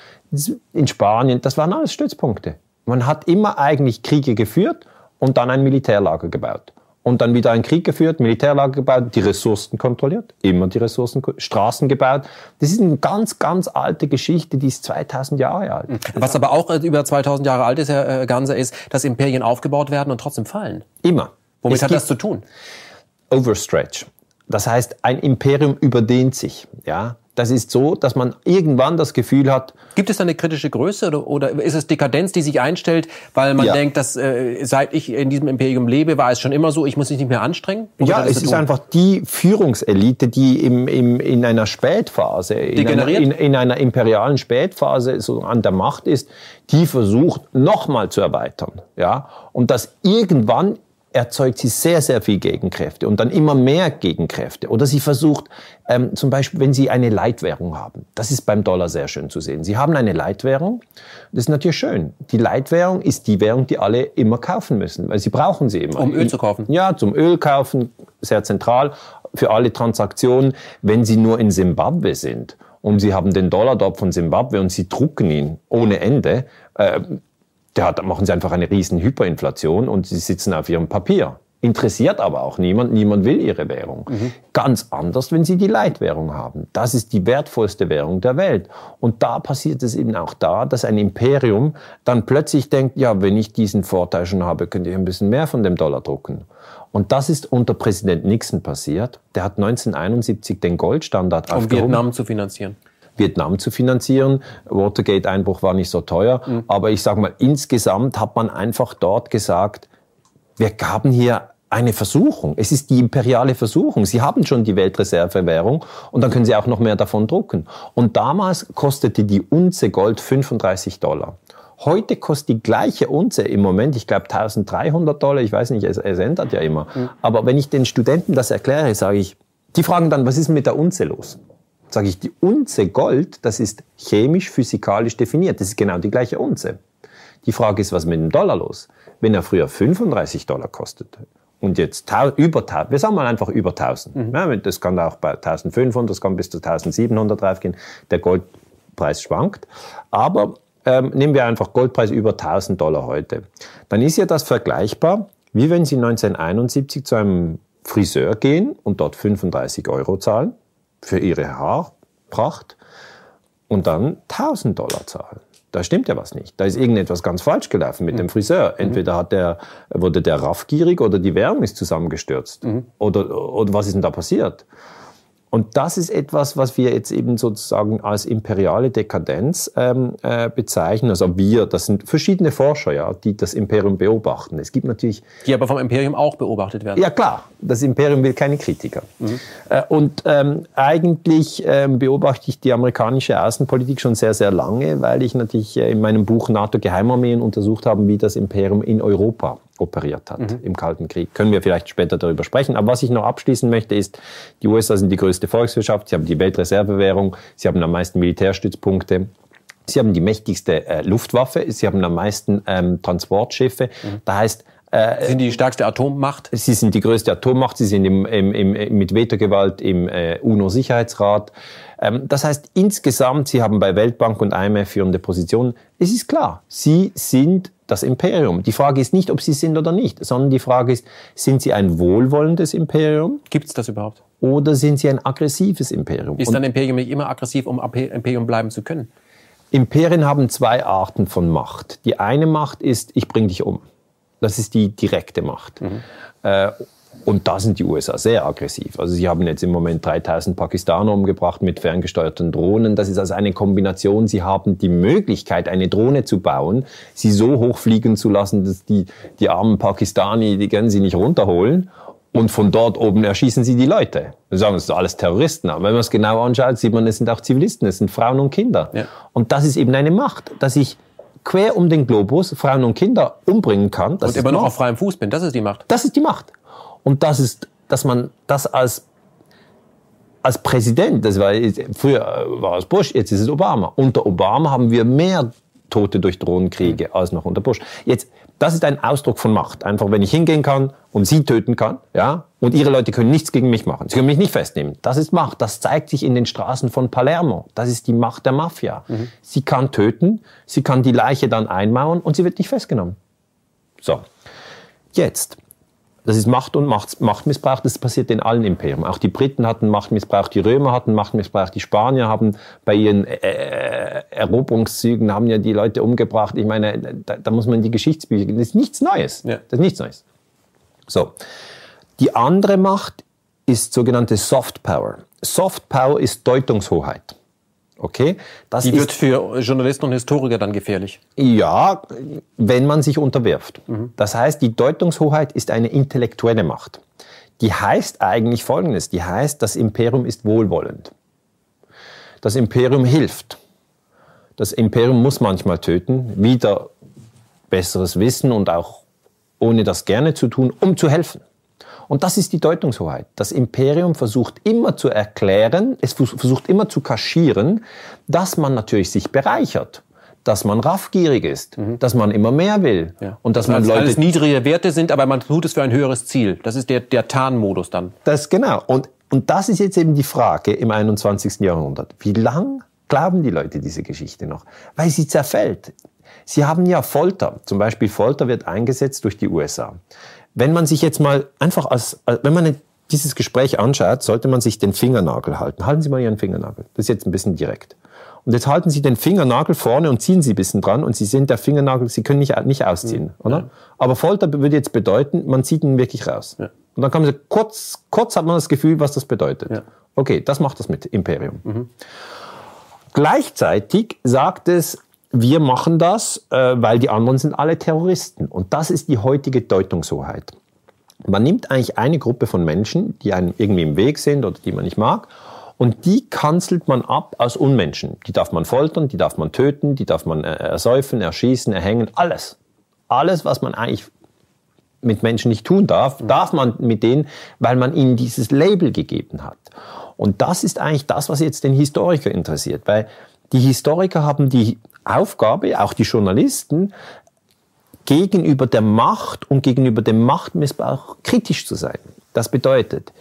in Spanien, das waren alles Stützpunkte. Man hat immer eigentlich Kriege geführt und dann ein Militärlager gebaut und dann wieder einen Krieg geführt, Militärlager gebaut, die Ressourcen kontrolliert, immer die Ressourcen, Straßen gebaut. Das ist eine ganz, ganz alte Geschichte, die ist 2000 Jahre alt. Was aber auch äh, über 2000 Jahre alt ist, Herr äh, Ganser, ist, dass Imperien aufgebaut werden und trotzdem fallen. Immer. Womit es hat das zu tun? Overstretch. Das heißt, ein Imperium überdehnt sich. Ja? Das ist so, dass man irgendwann das Gefühl hat. Gibt es da eine kritische Größe oder, oder ist es Dekadenz, die sich einstellt, weil man ja. denkt, dass äh, seit ich in diesem Imperium lebe, war es schon immer so, ich muss mich nicht mehr anstrengen? Oder ja, es ist einfach die Führungselite, die im, im, in einer Spätphase, in einer, in, in einer, imperialen Spätphase so an der Macht ist, die versucht nochmal zu erweitern, ja, und das irgendwann erzeugt sie sehr, sehr viel Gegenkräfte und dann immer mehr Gegenkräfte. Oder sie versucht, ähm, zum Beispiel, wenn sie eine Leitwährung haben, das ist beim Dollar sehr schön zu sehen. Sie haben eine Leitwährung, das ist natürlich schön. Die Leitwährung ist die Währung, die alle immer kaufen müssen, weil sie brauchen sie immer. Um Öl zu kaufen? Ja, zum Öl kaufen, sehr zentral für alle Transaktionen. Wenn sie nur in Simbabwe sind und sie haben den Dollar dort von Simbabwe und sie drucken ihn ohne Ende, äh, hat, machen sie einfach eine riesen Hyperinflation und sie sitzen auf ihrem Papier. Interessiert aber auch niemand, niemand will ihre Währung. Mhm. Ganz anders, wenn sie die Leitwährung haben. Das ist die wertvollste Währung der Welt. Und da passiert es eben auch da, dass ein Imperium dann plötzlich denkt, ja, wenn ich diesen Vorteil schon habe, könnte ich ein bisschen mehr von dem Dollar drucken. Und das ist unter Präsident Nixon passiert. Der hat 1971 den Goldstandard um aufgehoben. Um Vietnam zu finanzieren. Vietnam zu finanzieren. Watergate-Einbruch war nicht so teuer. Mhm. Aber ich sage mal, insgesamt hat man einfach dort gesagt, wir gaben hier eine Versuchung. Es ist die imperiale Versuchung. Sie haben schon die Weltreservewährung und dann können Sie auch noch mehr davon drucken. Und damals kostete die Unze Gold 35 Dollar. Heute kostet die gleiche Unze im Moment, ich glaube 1300 Dollar, ich weiß nicht, es, es ändert ja immer. Mhm. Aber wenn ich den Studenten das erkläre, sage ich, die fragen dann, was ist mit der Unze los? Sage ich, die Unze Gold, das ist chemisch, physikalisch definiert. Das ist genau die gleiche Unze. Die Frage ist, was mit dem Dollar los? Wenn er früher 35 Dollar kostete und jetzt über 1000, wir sagen mal einfach über 1000. Mhm. Ja, das kann auch bei 1500, das kann bis zu 1700 draufgehen. Der Goldpreis schwankt. Aber ähm, nehmen wir einfach Goldpreis über 1000 Dollar heute. Dann ist ja das vergleichbar, wie wenn Sie 1971 zu einem Friseur gehen und dort 35 Euro zahlen für ihre Haarpracht und dann 1000 Dollar zahlen. Da stimmt ja was nicht. Da ist irgendetwas ganz falsch gelaufen mit mhm. dem Friseur. Entweder hat der, wurde der raffgierig oder die Währung ist zusammengestürzt. Mhm. Oder, oder was ist denn da passiert? Und das ist etwas, was wir jetzt eben sozusagen als imperiale Dekadenz ähm, äh, bezeichnen. Also wir, das sind verschiedene Forscher, ja, die das Imperium beobachten. Es gibt natürlich die aber vom Imperium auch beobachtet werden. Ja klar, das Imperium will keine Kritiker. Mhm. Äh, und ähm, eigentlich ähm, beobachte ich die amerikanische Außenpolitik schon sehr sehr lange, weil ich natürlich äh, in meinem Buch NATO Geheimarmeen untersucht habe, wie das Imperium in Europa operiert hat mhm. im Kalten Krieg. Können wir vielleicht später darüber sprechen. Aber was ich noch abschließen möchte, ist, die USA sind die größte Volkswirtschaft, sie haben die Weltreservewährung, sie haben am meisten Militärstützpunkte. Sie haben die mächtigste äh, Luftwaffe, sie haben am meisten ähm, Transportschiffe. Mhm. Da heißt, äh, sind die stärkste Atommacht? Sie sind die größte Atommacht, sie sind im, im, im, mit Vetogewalt im äh, UNO-Sicherheitsrat. Ähm, das heißt, insgesamt, Sie haben bei Weltbank und IMF führende Positionen. Es ist klar, Sie sind das Imperium. Die Frage ist nicht, ob Sie sind oder nicht, sondern die Frage ist, sind Sie ein wohlwollendes Imperium? Gibt es das überhaupt? Oder sind Sie ein aggressives Imperium? Ist ein Imperium nicht immer aggressiv, um Imperium bleiben zu können? Imperien haben zwei Arten von Macht. Die eine Macht ist, ich bringe dich um. Das ist die direkte Macht. Mhm. Äh, und da sind die USA sehr aggressiv. Also sie haben jetzt im Moment 3000 Pakistaner umgebracht mit ferngesteuerten Drohnen. Das ist also eine Kombination. Sie haben die Möglichkeit, eine Drohne zu bauen, sie so hoch fliegen zu lassen, dass die, die armen Pakistani, die können sie nicht runterholen. Und von dort oben erschießen sie die Leute. Wir sagen, das sind alles Terroristen. Aber wenn man es genau anschaut, sieht man, es sind auch Zivilisten, es sind Frauen und Kinder. Ja. Und das ist eben eine Macht, dass ich quer um den Globus Frauen und Kinder umbringen kann. Und immer noch auf freiem Fuß bin, das ist die Macht. Das ist die Macht. Und das ist, dass man das als, als Präsident, das war, früher war es Bush, jetzt ist es Obama. Unter Obama haben wir mehr Tote durch Drohnenkriege mhm. als noch unter Bush. Jetzt, das ist ein Ausdruck von Macht. Einfach, wenn ich hingehen kann und sie töten kann, ja, und ihre Leute können nichts gegen mich machen. Sie können mich nicht festnehmen. Das ist Macht. Das zeigt sich in den Straßen von Palermo. Das ist die Macht der Mafia. Mhm. Sie kann töten, sie kann die Leiche dann einmauern und sie wird nicht festgenommen. So. Jetzt das ist Macht und Macht, Machtmissbrauch, das passiert in allen Imperien. Auch die Briten hatten Machtmissbrauch, die Römer hatten Machtmissbrauch, die Spanier haben bei ihren äh, äh, Eroberungszügen haben ja die Leute umgebracht. Ich meine, da, da muss man in die Geschichtsbücher gehen. Das ist nichts Neues. Ja. Das ist nichts Neues. So. Die andere Macht ist sogenannte Soft Power. Soft Power ist Deutungshoheit. Okay? Das Die wird für Journalisten und Historiker dann gefährlich. Ja, wenn man sich unterwirft. Mhm. Das heißt, die Deutungshoheit ist eine intellektuelle Macht. Die heißt eigentlich Folgendes. Die heißt, das Imperium ist wohlwollend. Das Imperium hilft. Das Imperium muss manchmal töten, wieder besseres Wissen und auch ohne das gerne zu tun, um zu helfen. Und das ist die Deutungshoheit. Das Imperium versucht immer zu erklären, es versucht immer zu kaschieren, dass man natürlich sich bereichert dass man raffgierig ist, mhm. dass man immer mehr will ja. und dass man Leute alles niedrige Werte sind, aber man tut es für ein höheres Ziel. Das ist der der Tarnmodus dann. Das genau und und das ist jetzt eben die Frage im 21. Jahrhundert. Wie lang glauben die Leute diese Geschichte noch? Weil sie zerfällt. Sie haben ja Folter. Zum Beispiel Folter wird eingesetzt durch die USA. Wenn man sich jetzt mal einfach als, wenn man dieses Gespräch anschaut, sollte man sich den Fingernagel halten. Halten Sie mal Ihren Fingernagel. Das ist jetzt ein bisschen direkt. Und jetzt halten Sie den Fingernagel vorne und ziehen Sie ein bisschen dran und Sie sind der Fingernagel, Sie können nicht, nicht ausziehen, mhm. oder? Ja. Aber Folter würde jetzt bedeuten, man zieht ihn wirklich raus. Ja. Und dann kann man kurz, kurz hat man das Gefühl, was das bedeutet. Ja. Okay, das macht das mit Imperium. Mhm. Gleichzeitig sagt es, wir machen das, äh, weil die anderen sind alle Terroristen. Und das ist die heutige Deutungshoheit. Man nimmt eigentlich eine Gruppe von Menschen, die einem irgendwie im Weg sind oder die man nicht mag, und die kanzelt man ab als Unmenschen. Die darf man foltern, die darf man töten, die darf man äh, ersäufen, erschießen, erhängen, alles. Alles, was man eigentlich mit Menschen nicht tun darf, darf man mit denen, weil man ihnen dieses Label gegeben hat. Und das ist eigentlich das, was jetzt den Historiker interessiert, weil die Historiker haben die Aufgabe, auch die Journalisten, gegenüber der Macht und gegenüber dem Machtmissbrauch kritisch zu sein. Das bedeutet,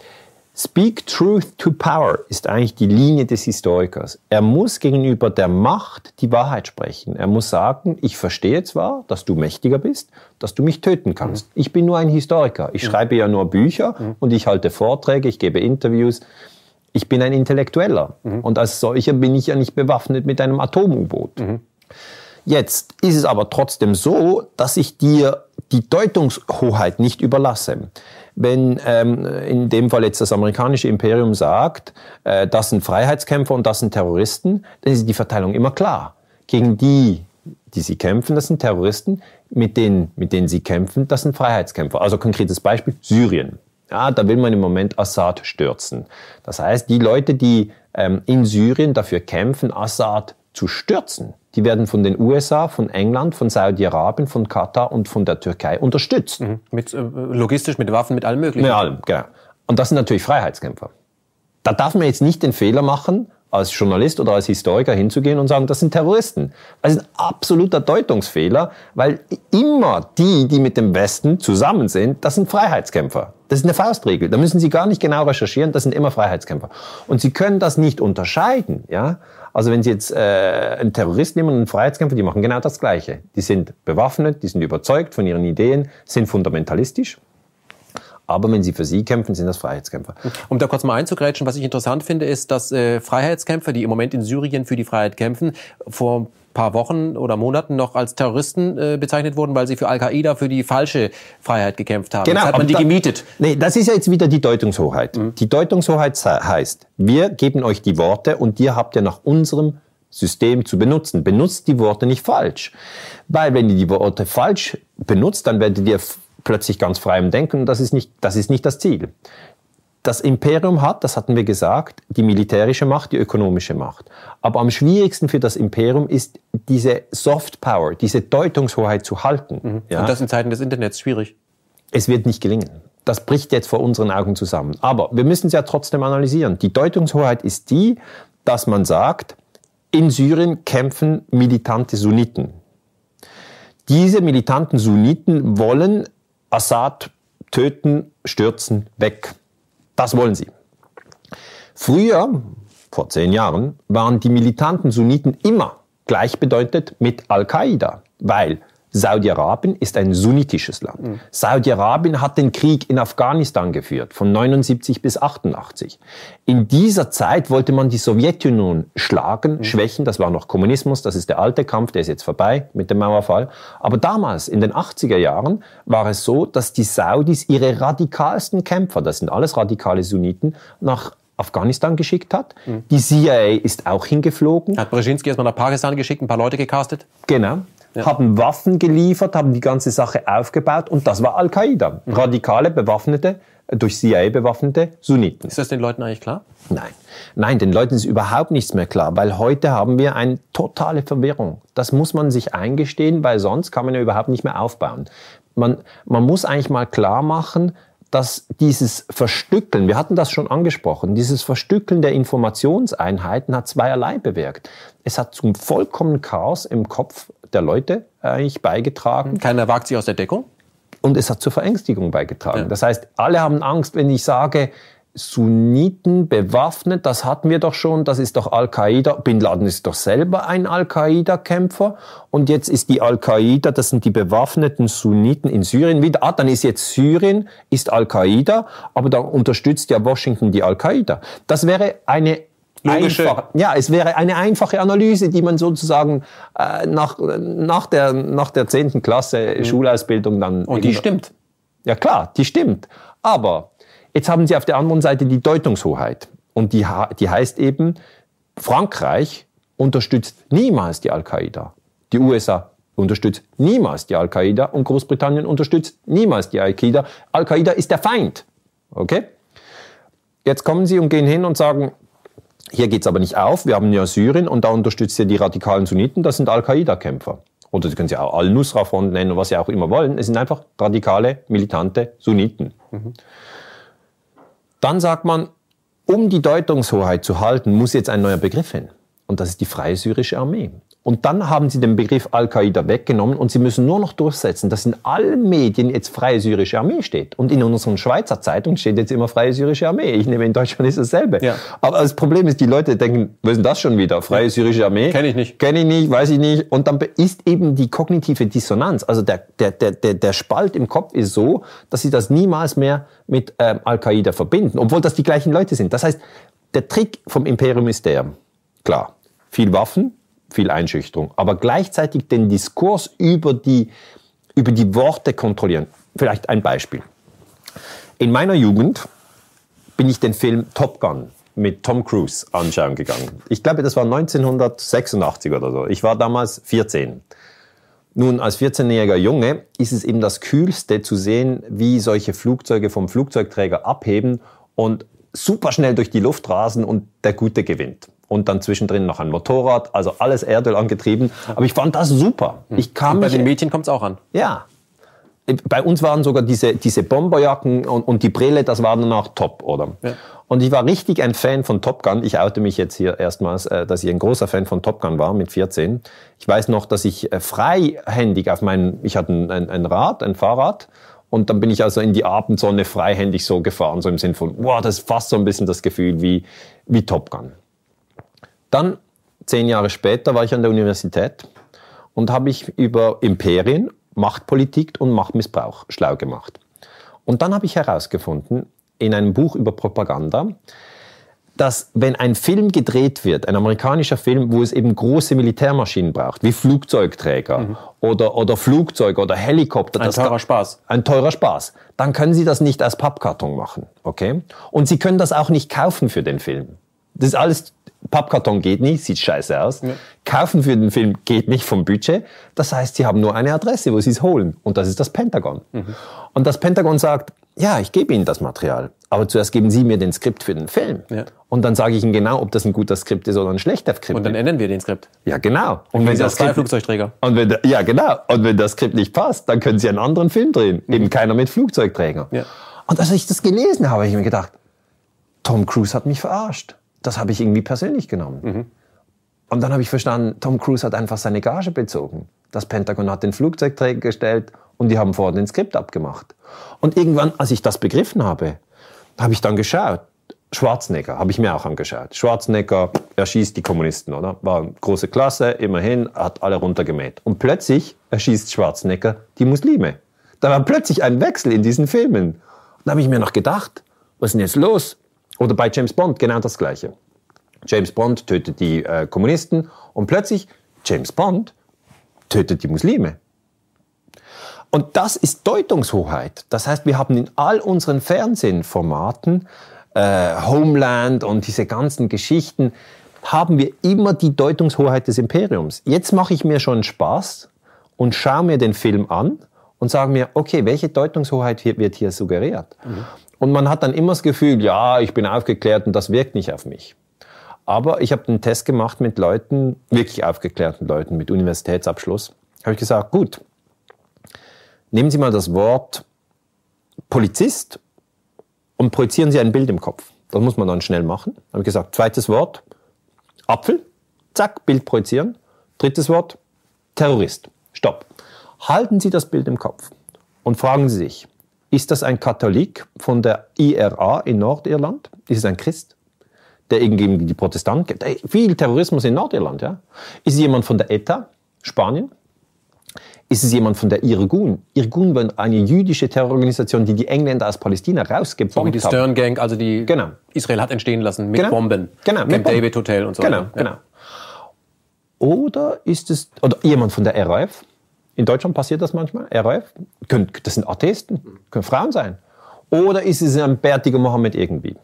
Speak Truth to Power ist eigentlich die Linie des Historikers. Er muss gegenüber der Macht die Wahrheit sprechen. Er muss sagen, ich verstehe zwar, dass du mächtiger bist, dass du mich töten kannst. Mhm. Ich bin nur ein Historiker. Ich mhm. schreibe ja nur Bücher mhm. und ich halte Vorträge, ich gebe Interviews. Ich bin ein Intellektueller. Und als solcher bin ich ja nicht bewaffnet mit einem Atom-U-Boot. Jetzt ist es aber trotzdem so, dass ich dir die Deutungshoheit nicht überlasse wenn ähm, in dem Fall jetzt das amerikanische Imperium sagt, äh, das sind Freiheitskämpfer und das sind Terroristen, dann ist die Verteilung immer klar. Gegen die, die sie kämpfen, das sind Terroristen, mit denen, mit denen sie kämpfen, das sind Freiheitskämpfer. Also konkretes Beispiel, Syrien. Ja, da will man im Moment Assad stürzen. Das heißt, die Leute, die ähm, in Syrien dafür kämpfen, Assad zu stürzen, die werden von den USA, von England, von Saudi-Arabien, von Katar und von der Türkei unterstützt. Mhm. Mit, äh, logistisch, mit Waffen, mit allem Möglichen. Mit allem, genau. Und das sind natürlich Freiheitskämpfer. Da darf man jetzt nicht den Fehler machen, als Journalist oder als Historiker hinzugehen und sagen, das sind Terroristen. Das ist ein absoluter Deutungsfehler, weil immer die, die mit dem Westen zusammen sind, das sind Freiheitskämpfer. Das ist eine Faustregel. Da müssen Sie gar nicht genau recherchieren, das sind immer Freiheitskämpfer. Und Sie können das nicht unterscheiden, ja. Also wenn Sie jetzt äh, einen Terroristen nehmen und einen Freiheitskämpfer, die machen genau das Gleiche. Die sind bewaffnet, die sind überzeugt von ihren Ideen, sind fundamentalistisch. Aber wenn sie für sie kämpfen, sind das Freiheitskämpfer. Um da kurz mal einzugrätschen, was ich interessant finde, ist, dass äh, Freiheitskämpfer, die im Moment in Syrien für die Freiheit kämpfen, vor paar Wochen oder Monaten noch als Terroristen äh, bezeichnet wurden, weil sie für Al-Qaida für die falsche Freiheit gekämpft haben. Genau, jetzt hat man die da, gemietet. Nee, das ist ja jetzt wieder die Deutungshoheit. Mhm. Die Deutungshoheit heißt, wir geben euch die Worte und ihr habt ja nach unserem System zu benutzen. Benutzt die Worte nicht falsch. Weil wenn ihr die Worte falsch benutzt, dann werdet ihr plötzlich ganz frei im Denken. Das ist nicht, das ist nicht das Ziel das Imperium hat, das hatten wir gesagt, die militärische Macht, die ökonomische Macht. Aber am schwierigsten für das Imperium ist diese Soft Power, diese Deutungshoheit zu halten. Mhm. Ja? Und das in Zeiten des Internets schwierig. Es wird nicht gelingen. Das bricht jetzt vor unseren Augen zusammen. Aber wir müssen es ja trotzdem analysieren. Die Deutungshoheit ist die, dass man sagt, in Syrien kämpfen militante Sunniten. Diese militanten Sunniten wollen Assad töten, stürzen, weg. Das wollen sie. Früher, vor zehn Jahren, waren die militanten Sunniten immer gleichbedeutend mit Al-Qaida, weil Saudi-Arabien ist ein sunnitisches Land. Mhm. Saudi-Arabien hat den Krieg in Afghanistan geführt, von 79 bis 88. In dieser Zeit wollte man die Sowjetunion schlagen, mhm. schwächen. Das war noch Kommunismus, das ist der alte Kampf, der ist jetzt vorbei mit dem Mauerfall. Aber damals, in den 80er Jahren, war es so, dass die Saudis ihre radikalsten Kämpfer, das sind alles radikale Sunniten, nach Afghanistan geschickt hat. Mhm. Die CIA ist auch hingeflogen. Hat Brzezinski erstmal nach Pakistan geschickt, ein paar Leute gecastet? Genau ja. haben Waffen geliefert, haben die ganze Sache aufgebaut und das war Al-Qaida. Mhm. Radikale, bewaffnete, durch CIA bewaffnete Sunniten. Ist das den Leuten eigentlich klar? Nein. Nein, den Leuten ist überhaupt nichts mehr klar, weil heute haben wir eine totale Verwirrung. Das muss man sich eingestehen, weil sonst kann man ja überhaupt nicht mehr aufbauen. Man, man muss eigentlich mal klar machen, dass dieses Verstückeln, wir hatten das schon angesprochen, dieses Verstückeln der Informationseinheiten hat zweierlei bewirkt. Es hat zum vollkommenen Chaos im Kopf der Leute eigentlich beigetragen. Keiner wagt sich aus der Deckung? Und es hat zur Verängstigung beigetragen. Ja. Das heißt, alle haben Angst, wenn ich sage, Sunniten bewaffnet, das hatten wir doch schon, das ist doch Al-Qaida. Bin Laden ist doch selber ein Al-Qaida-Kämpfer. Und jetzt ist die Al-Qaida, das sind die bewaffneten Sunniten in Syrien wieder. Ah, dann ist jetzt Syrien, ist Al-Qaida, aber da unterstützt ja Washington die Al-Qaida. Das wäre eine Einfach, ja, es wäre eine einfache Analyse, die man sozusagen äh, nach, nach, der, nach der 10. Klasse mhm. Schulausbildung dann... Und die stimmt. Ja klar, die stimmt. Aber Jetzt haben Sie auf der anderen Seite die Deutungshoheit. Und die, die heißt eben, Frankreich unterstützt niemals die Al-Qaida. Die USA unterstützt niemals die Al-Qaida und Großbritannien unterstützt niemals die Al-Qaida. Al-Qaida ist der Feind. Okay? Jetzt kommen Sie und gehen hin und sagen, hier geht's aber nicht auf, wir haben ja Syrien und da unterstützt ihr die radikalen Sunniten, das sind Al-Qaida-Kämpfer. Oder Sie können sie auch Al-Nusra-Front nennen, was Sie auch immer wollen. Es sind einfach radikale, militante Sunniten. Mhm. Dann sagt man, um die Deutungshoheit zu halten, muss jetzt ein neuer Begriff hin. Und das ist die Freie Syrische Armee. Und dann haben sie den Begriff Al-Qaida weggenommen und sie müssen nur noch durchsetzen, dass in allen Medien jetzt Freie Syrische Armee steht. Und in unseren Schweizer Zeitungen steht jetzt immer Freie Syrische Armee. Ich nehme in Deutschland ist dasselbe. Ja. Aber das Problem ist, die Leute denken, was ist das schon wieder? Freie Syrische Armee? Kenne ich nicht. Kenne ich nicht, weiß ich nicht. Und dann ist eben die kognitive Dissonanz, also der, der, der, der, der Spalt im Kopf ist so, dass sie das niemals mehr mit ähm, Al-Qaida verbinden, obwohl das die gleichen Leute sind. Das heißt, der Trick vom Imperium ist der, klar, viel Waffen, viel Einschüchterung, aber gleichzeitig den Diskurs über die, über die Worte kontrollieren. Vielleicht ein Beispiel. In meiner Jugend bin ich den Film Top Gun mit Tom Cruise anschauen gegangen. Ich glaube, das war 1986 oder so. Ich war damals 14. Nun, als 14-jähriger Junge ist es eben das Kühlste zu sehen, wie solche Flugzeuge vom Flugzeugträger abheben und super schnell durch die Luft rasen und der Gute gewinnt und dann zwischendrin noch ein Motorrad, also alles Erdöl angetrieben. Aber ich fand das super. Hm. Ich kam und bei den Mädchen kommt es auch an. Ja. Bei uns waren sogar diese, diese Bomberjacken und, und die Brille, das war dann auch top, oder? Ja. Und ich war richtig ein Fan von Top Gun. Ich oute mich jetzt hier erstmals, äh, dass ich ein großer Fan von Top Gun war mit 14. Ich weiß noch, dass ich äh, freihändig auf meinen, ich hatte ein, ein Rad, ein Fahrrad und dann bin ich also in die Abendsonne freihändig so gefahren, so im Sinn von, wow, das ist fast so ein bisschen das Gefühl wie, wie Top Gun. Dann, zehn Jahre später, war ich an der Universität und habe ich über Imperien, Machtpolitik und Machtmissbrauch schlau gemacht. Und dann habe ich herausgefunden, in einem Buch über Propaganda, dass wenn ein Film gedreht wird, ein amerikanischer Film, wo es eben große Militärmaschinen braucht, wie Flugzeugträger mhm. oder, oder Flugzeuge oder Helikopter. Ein teurer Spaß. Ein teurer Spaß. Dann können Sie das nicht als Pappkarton machen, okay? Und Sie können das auch nicht kaufen für den Film. Das ist alles Pappkarton geht nicht, sieht scheiße aus. Ja. Kaufen für den Film geht nicht vom Budget. Das heißt, sie haben nur eine Adresse, wo sie es holen. Und das ist das Pentagon. Mhm. Und das Pentagon sagt, ja, ich gebe Ihnen das Material. Aber zuerst geben Sie mir den Skript für den Film. Ja. Und dann sage ich Ihnen genau, ob das ein guter Skript ist oder ein schlechter Skript. Und dann ändern wir den Skript. Ja, genau. Und wenn das Skript, Flugzeugträger. Und wenn, ja, genau. Und wenn das Skript nicht passt, dann können Sie einen anderen Film drehen. Mhm. Eben keiner mit Flugzeugträger. Ja. Und als ich das gelesen habe, habe ich mir gedacht, Tom Cruise hat mich verarscht das habe ich irgendwie persönlich genommen. Mhm. Und dann habe ich verstanden, Tom Cruise hat einfach seine Gage bezogen. Das Pentagon hat den Flugzeugträger gestellt und die haben vorher den Skript abgemacht. Und irgendwann, als ich das begriffen habe, habe ich dann geschaut, Schwarzenegger, habe ich mir auch angeschaut. Schwarzenegger erschießt die Kommunisten, oder? War eine große Klasse, immerhin, hat alle runtergemäht. Und plötzlich erschießt Schwarzenegger die Muslime. Da war plötzlich ein Wechsel in diesen Filmen. Und da habe ich mir noch gedacht, was ist denn jetzt los? Oder bei James Bond genau das Gleiche. James Bond tötet die äh, Kommunisten und plötzlich James Bond tötet die Muslime. Und das ist Deutungshoheit. Das heißt, wir haben in all unseren Fernsehformaten äh, Homeland und diese ganzen Geschichten, haben wir immer die Deutungshoheit des Imperiums. Jetzt mache ich mir schon Spaß und schaue mir den Film an und sage mir, okay, welche Deutungshoheit wird hier suggeriert? Mhm. Und man hat dann immer das Gefühl, ja, ich bin aufgeklärt und das wirkt nicht auf mich. Aber ich habe einen Test gemacht mit Leuten, wirklich aufgeklärten Leuten mit Universitätsabschluss. Habe ich gesagt, gut, nehmen Sie mal das Wort Polizist und projizieren Sie ein Bild im Kopf. Das muss man dann schnell machen. Habe ich gesagt, zweites Wort, Apfel, zack, Bild projizieren. Drittes Wort, Terrorist. Stopp. Halten Sie das Bild im Kopf und fragen Sie sich, ist das ein Katholik von der IRA in Nordirland? Ist es ein Christ, der irgendwie die Protestanten gibt? Viel Terrorismus in Nordirland, ja? Ist es jemand von der ETA, Spanien? Ist es jemand von der Irgun? Irgun war eine jüdische Terrororganisation, die die Engländer aus Palästina rausgebombt so die Stern Gang, also die genau. Israel hat entstehen lassen mit genau. Bomben. Genau. Camp David Hotel und so Genau, ja. genau. Oder ist es, oder jemand von der RAF? In Deutschland passiert das manchmal. RAF? Das sind Atheisten, können Frauen sein. Oder ist es ein bärtiger Mohammed irgendwie?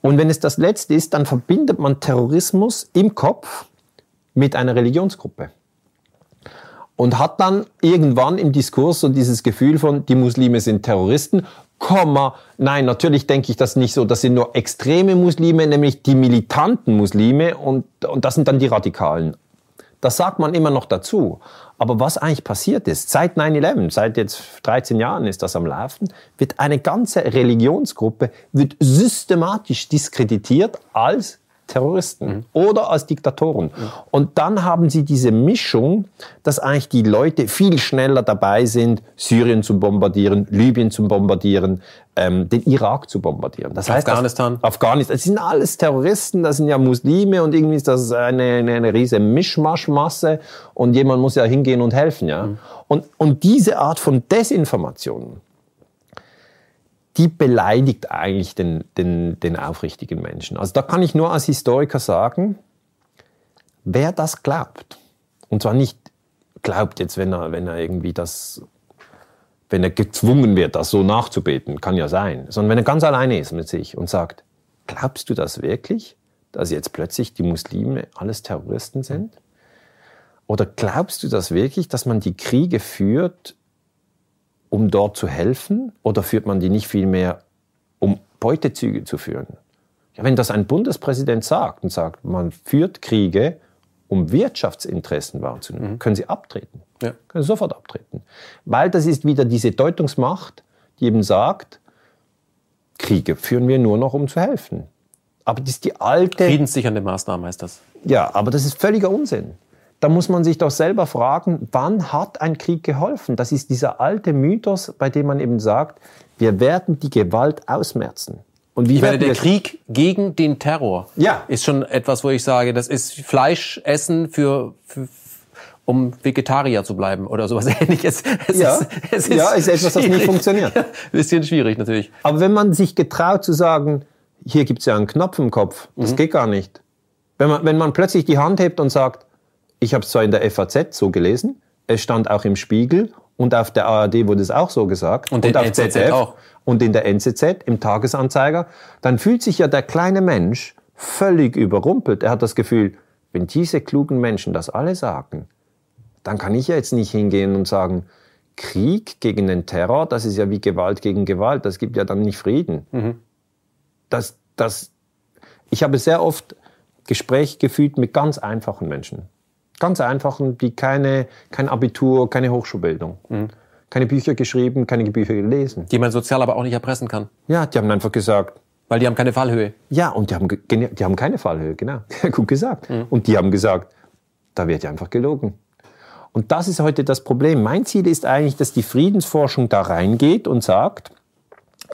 Und wenn es das Letzte ist, dann verbindet man Terrorismus im Kopf mit einer Religionsgruppe und hat dann irgendwann im Diskurs so dieses Gefühl von, die Muslime sind Terroristen, Komma, nein, natürlich denke ich das nicht so, das sind nur extreme Muslime, nämlich die militanten Muslime und, und das sind dann die Radikalen. Das sagt man immer noch dazu. Aber was eigentlich passiert ist, seit 9-11, seit jetzt 13 Jahren ist das am Laufen, wird eine ganze Religionsgruppe wird systematisch diskreditiert als Terroristen mhm. oder als Diktatoren. Mhm. Und dann haben sie diese Mischung, dass eigentlich die Leute viel schneller dabei sind, Syrien zu bombardieren, Libyen zu bombardieren, ähm, den Irak zu bombardieren. Das heißt, Afghanistan. Das, Afghanistan. Das sind alles Terroristen, das sind ja Muslime und irgendwie ist das eine, eine, eine riesige Mischmaschmasse und jemand muss ja hingehen und helfen. Ja? Mhm. Und, und diese Art von Desinformation, die beleidigt eigentlich den, den, den aufrichtigen Menschen. Also da kann ich nur als Historiker sagen, wer das glaubt, und zwar nicht glaubt jetzt, wenn er, wenn er irgendwie das, wenn er gezwungen wird, das so nachzubeten, kann ja sein, sondern wenn er ganz alleine ist mit sich und sagt, glaubst du das wirklich, dass jetzt plötzlich die Muslime alles Terroristen sind? Oder glaubst du das wirklich, dass man die Kriege führt, um dort zu helfen? Oder führt man die nicht vielmehr, um Beutezüge zu führen? Ja, wenn das ein Bundespräsident sagt und sagt, man führt Kriege, um Wirtschaftsinteressen wahrzunehmen, mhm. können Sie abtreten. Ja. Können Sie sofort abtreten. Weil das ist wieder diese Deutungsmacht, die eben sagt, Kriege führen wir nur noch, um zu helfen. Aber das ist die alte... Friedenssichernde Maßnahme heißt das. Ja, aber das ist völliger Unsinn da muss man sich doch selber fragen, wann hat ein Krieg geholfen? Das ist dieser alte Mythos, bei dem man eben sagt, wir werden die Gewalt ausmerzen. Und wie ich meine, der Krieg gegen den Terror ja. ist schon etwas, wo ich sage, das ist Fleischessen für, für um Vegetarier zu bleiben oder sowas ähnliches. Es ja, ist, es ist, ja, ist etwas, das nicht funktioniert. Ja, bisschen schwierig natürlich. Aber wenn man sich getraut zu sagen, hier gibt's ja einen Knopf im Kopf, das mhm. geht gar nicht. Wenn man, wenn man plötzlich die Hand hebt und sagt, ich habe es zwar in der FAZ so gelesen, es stand auch im Spiegel und auf der ARD wurde es auch so gesagt. Und, und auf NZZ ZDF auch. und in der NZZ, im Tagesanzeiger. Dann fühlt sich ja der kleine Mensch völlig überrumpelt. Er hat das Gefühl, wenn diese klugen Menschen das alle sagen, dann kann ich ja jetzt nicht hingehen und sagen, Krieg gegen den Terror, das ist ja wie Gewalt gegen Gewalt, das gibt ja dann nicht Frieden. Mhm. Das, das, ich habe sehr oft Gespräche gefühlt mit ganz einfachen Menschen. Ganz einfachen, die keine, kein Abitur, keine Hochschulbildung. Mhm. Keine Bücher geschrieben, keine Bücher gelesen. Die man sozial aber auch nicht erpressen kann. Ja, die haben einfach gesagt. Weil die haben keine Fallhöhe. Ja, und die haben, die haben keine Fallhöhe, genau. Gut gesagt. Mhm. Und die haben gesagt, da wird ja einfach gelogen. Und das ist heute das Problem. Mein Ziel ist eigentlich, dass die Friedensforschung da reingeht und sagt,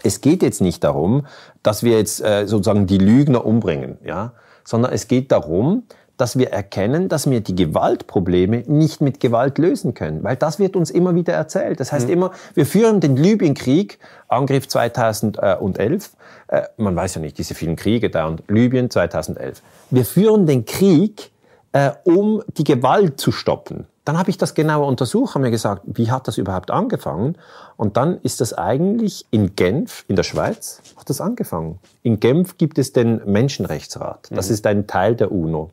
es geht jetzt nicht darum, dass wir jetzt äh, sozusagen die Lügner umbringen, ja, sondern es geht darum, dass wir erkennen, dass wir die Gewaltprobleme nicht mit Gewalt lösen können, weil das wird uns immer wieder erzählt. Das heißt mhm. immer, wir führen den Libyenkrieg, Angriff 2011, äh, man weiß ja nicht, diese vielen Kriege da und Libyen 2011. Wir führen den Krieg, äh, um die Gewalt zu stoppen. Dann habe ich das genauer untersucht, habe mir gesagt, wie hat das überhaupt angefangen? Und dann ist das eigentlich in Genf, in der Schweiz, hat das angefangen. In Genf gibt es den Menschenrechtsrat. Das mhm. ist ein Teil der UNO.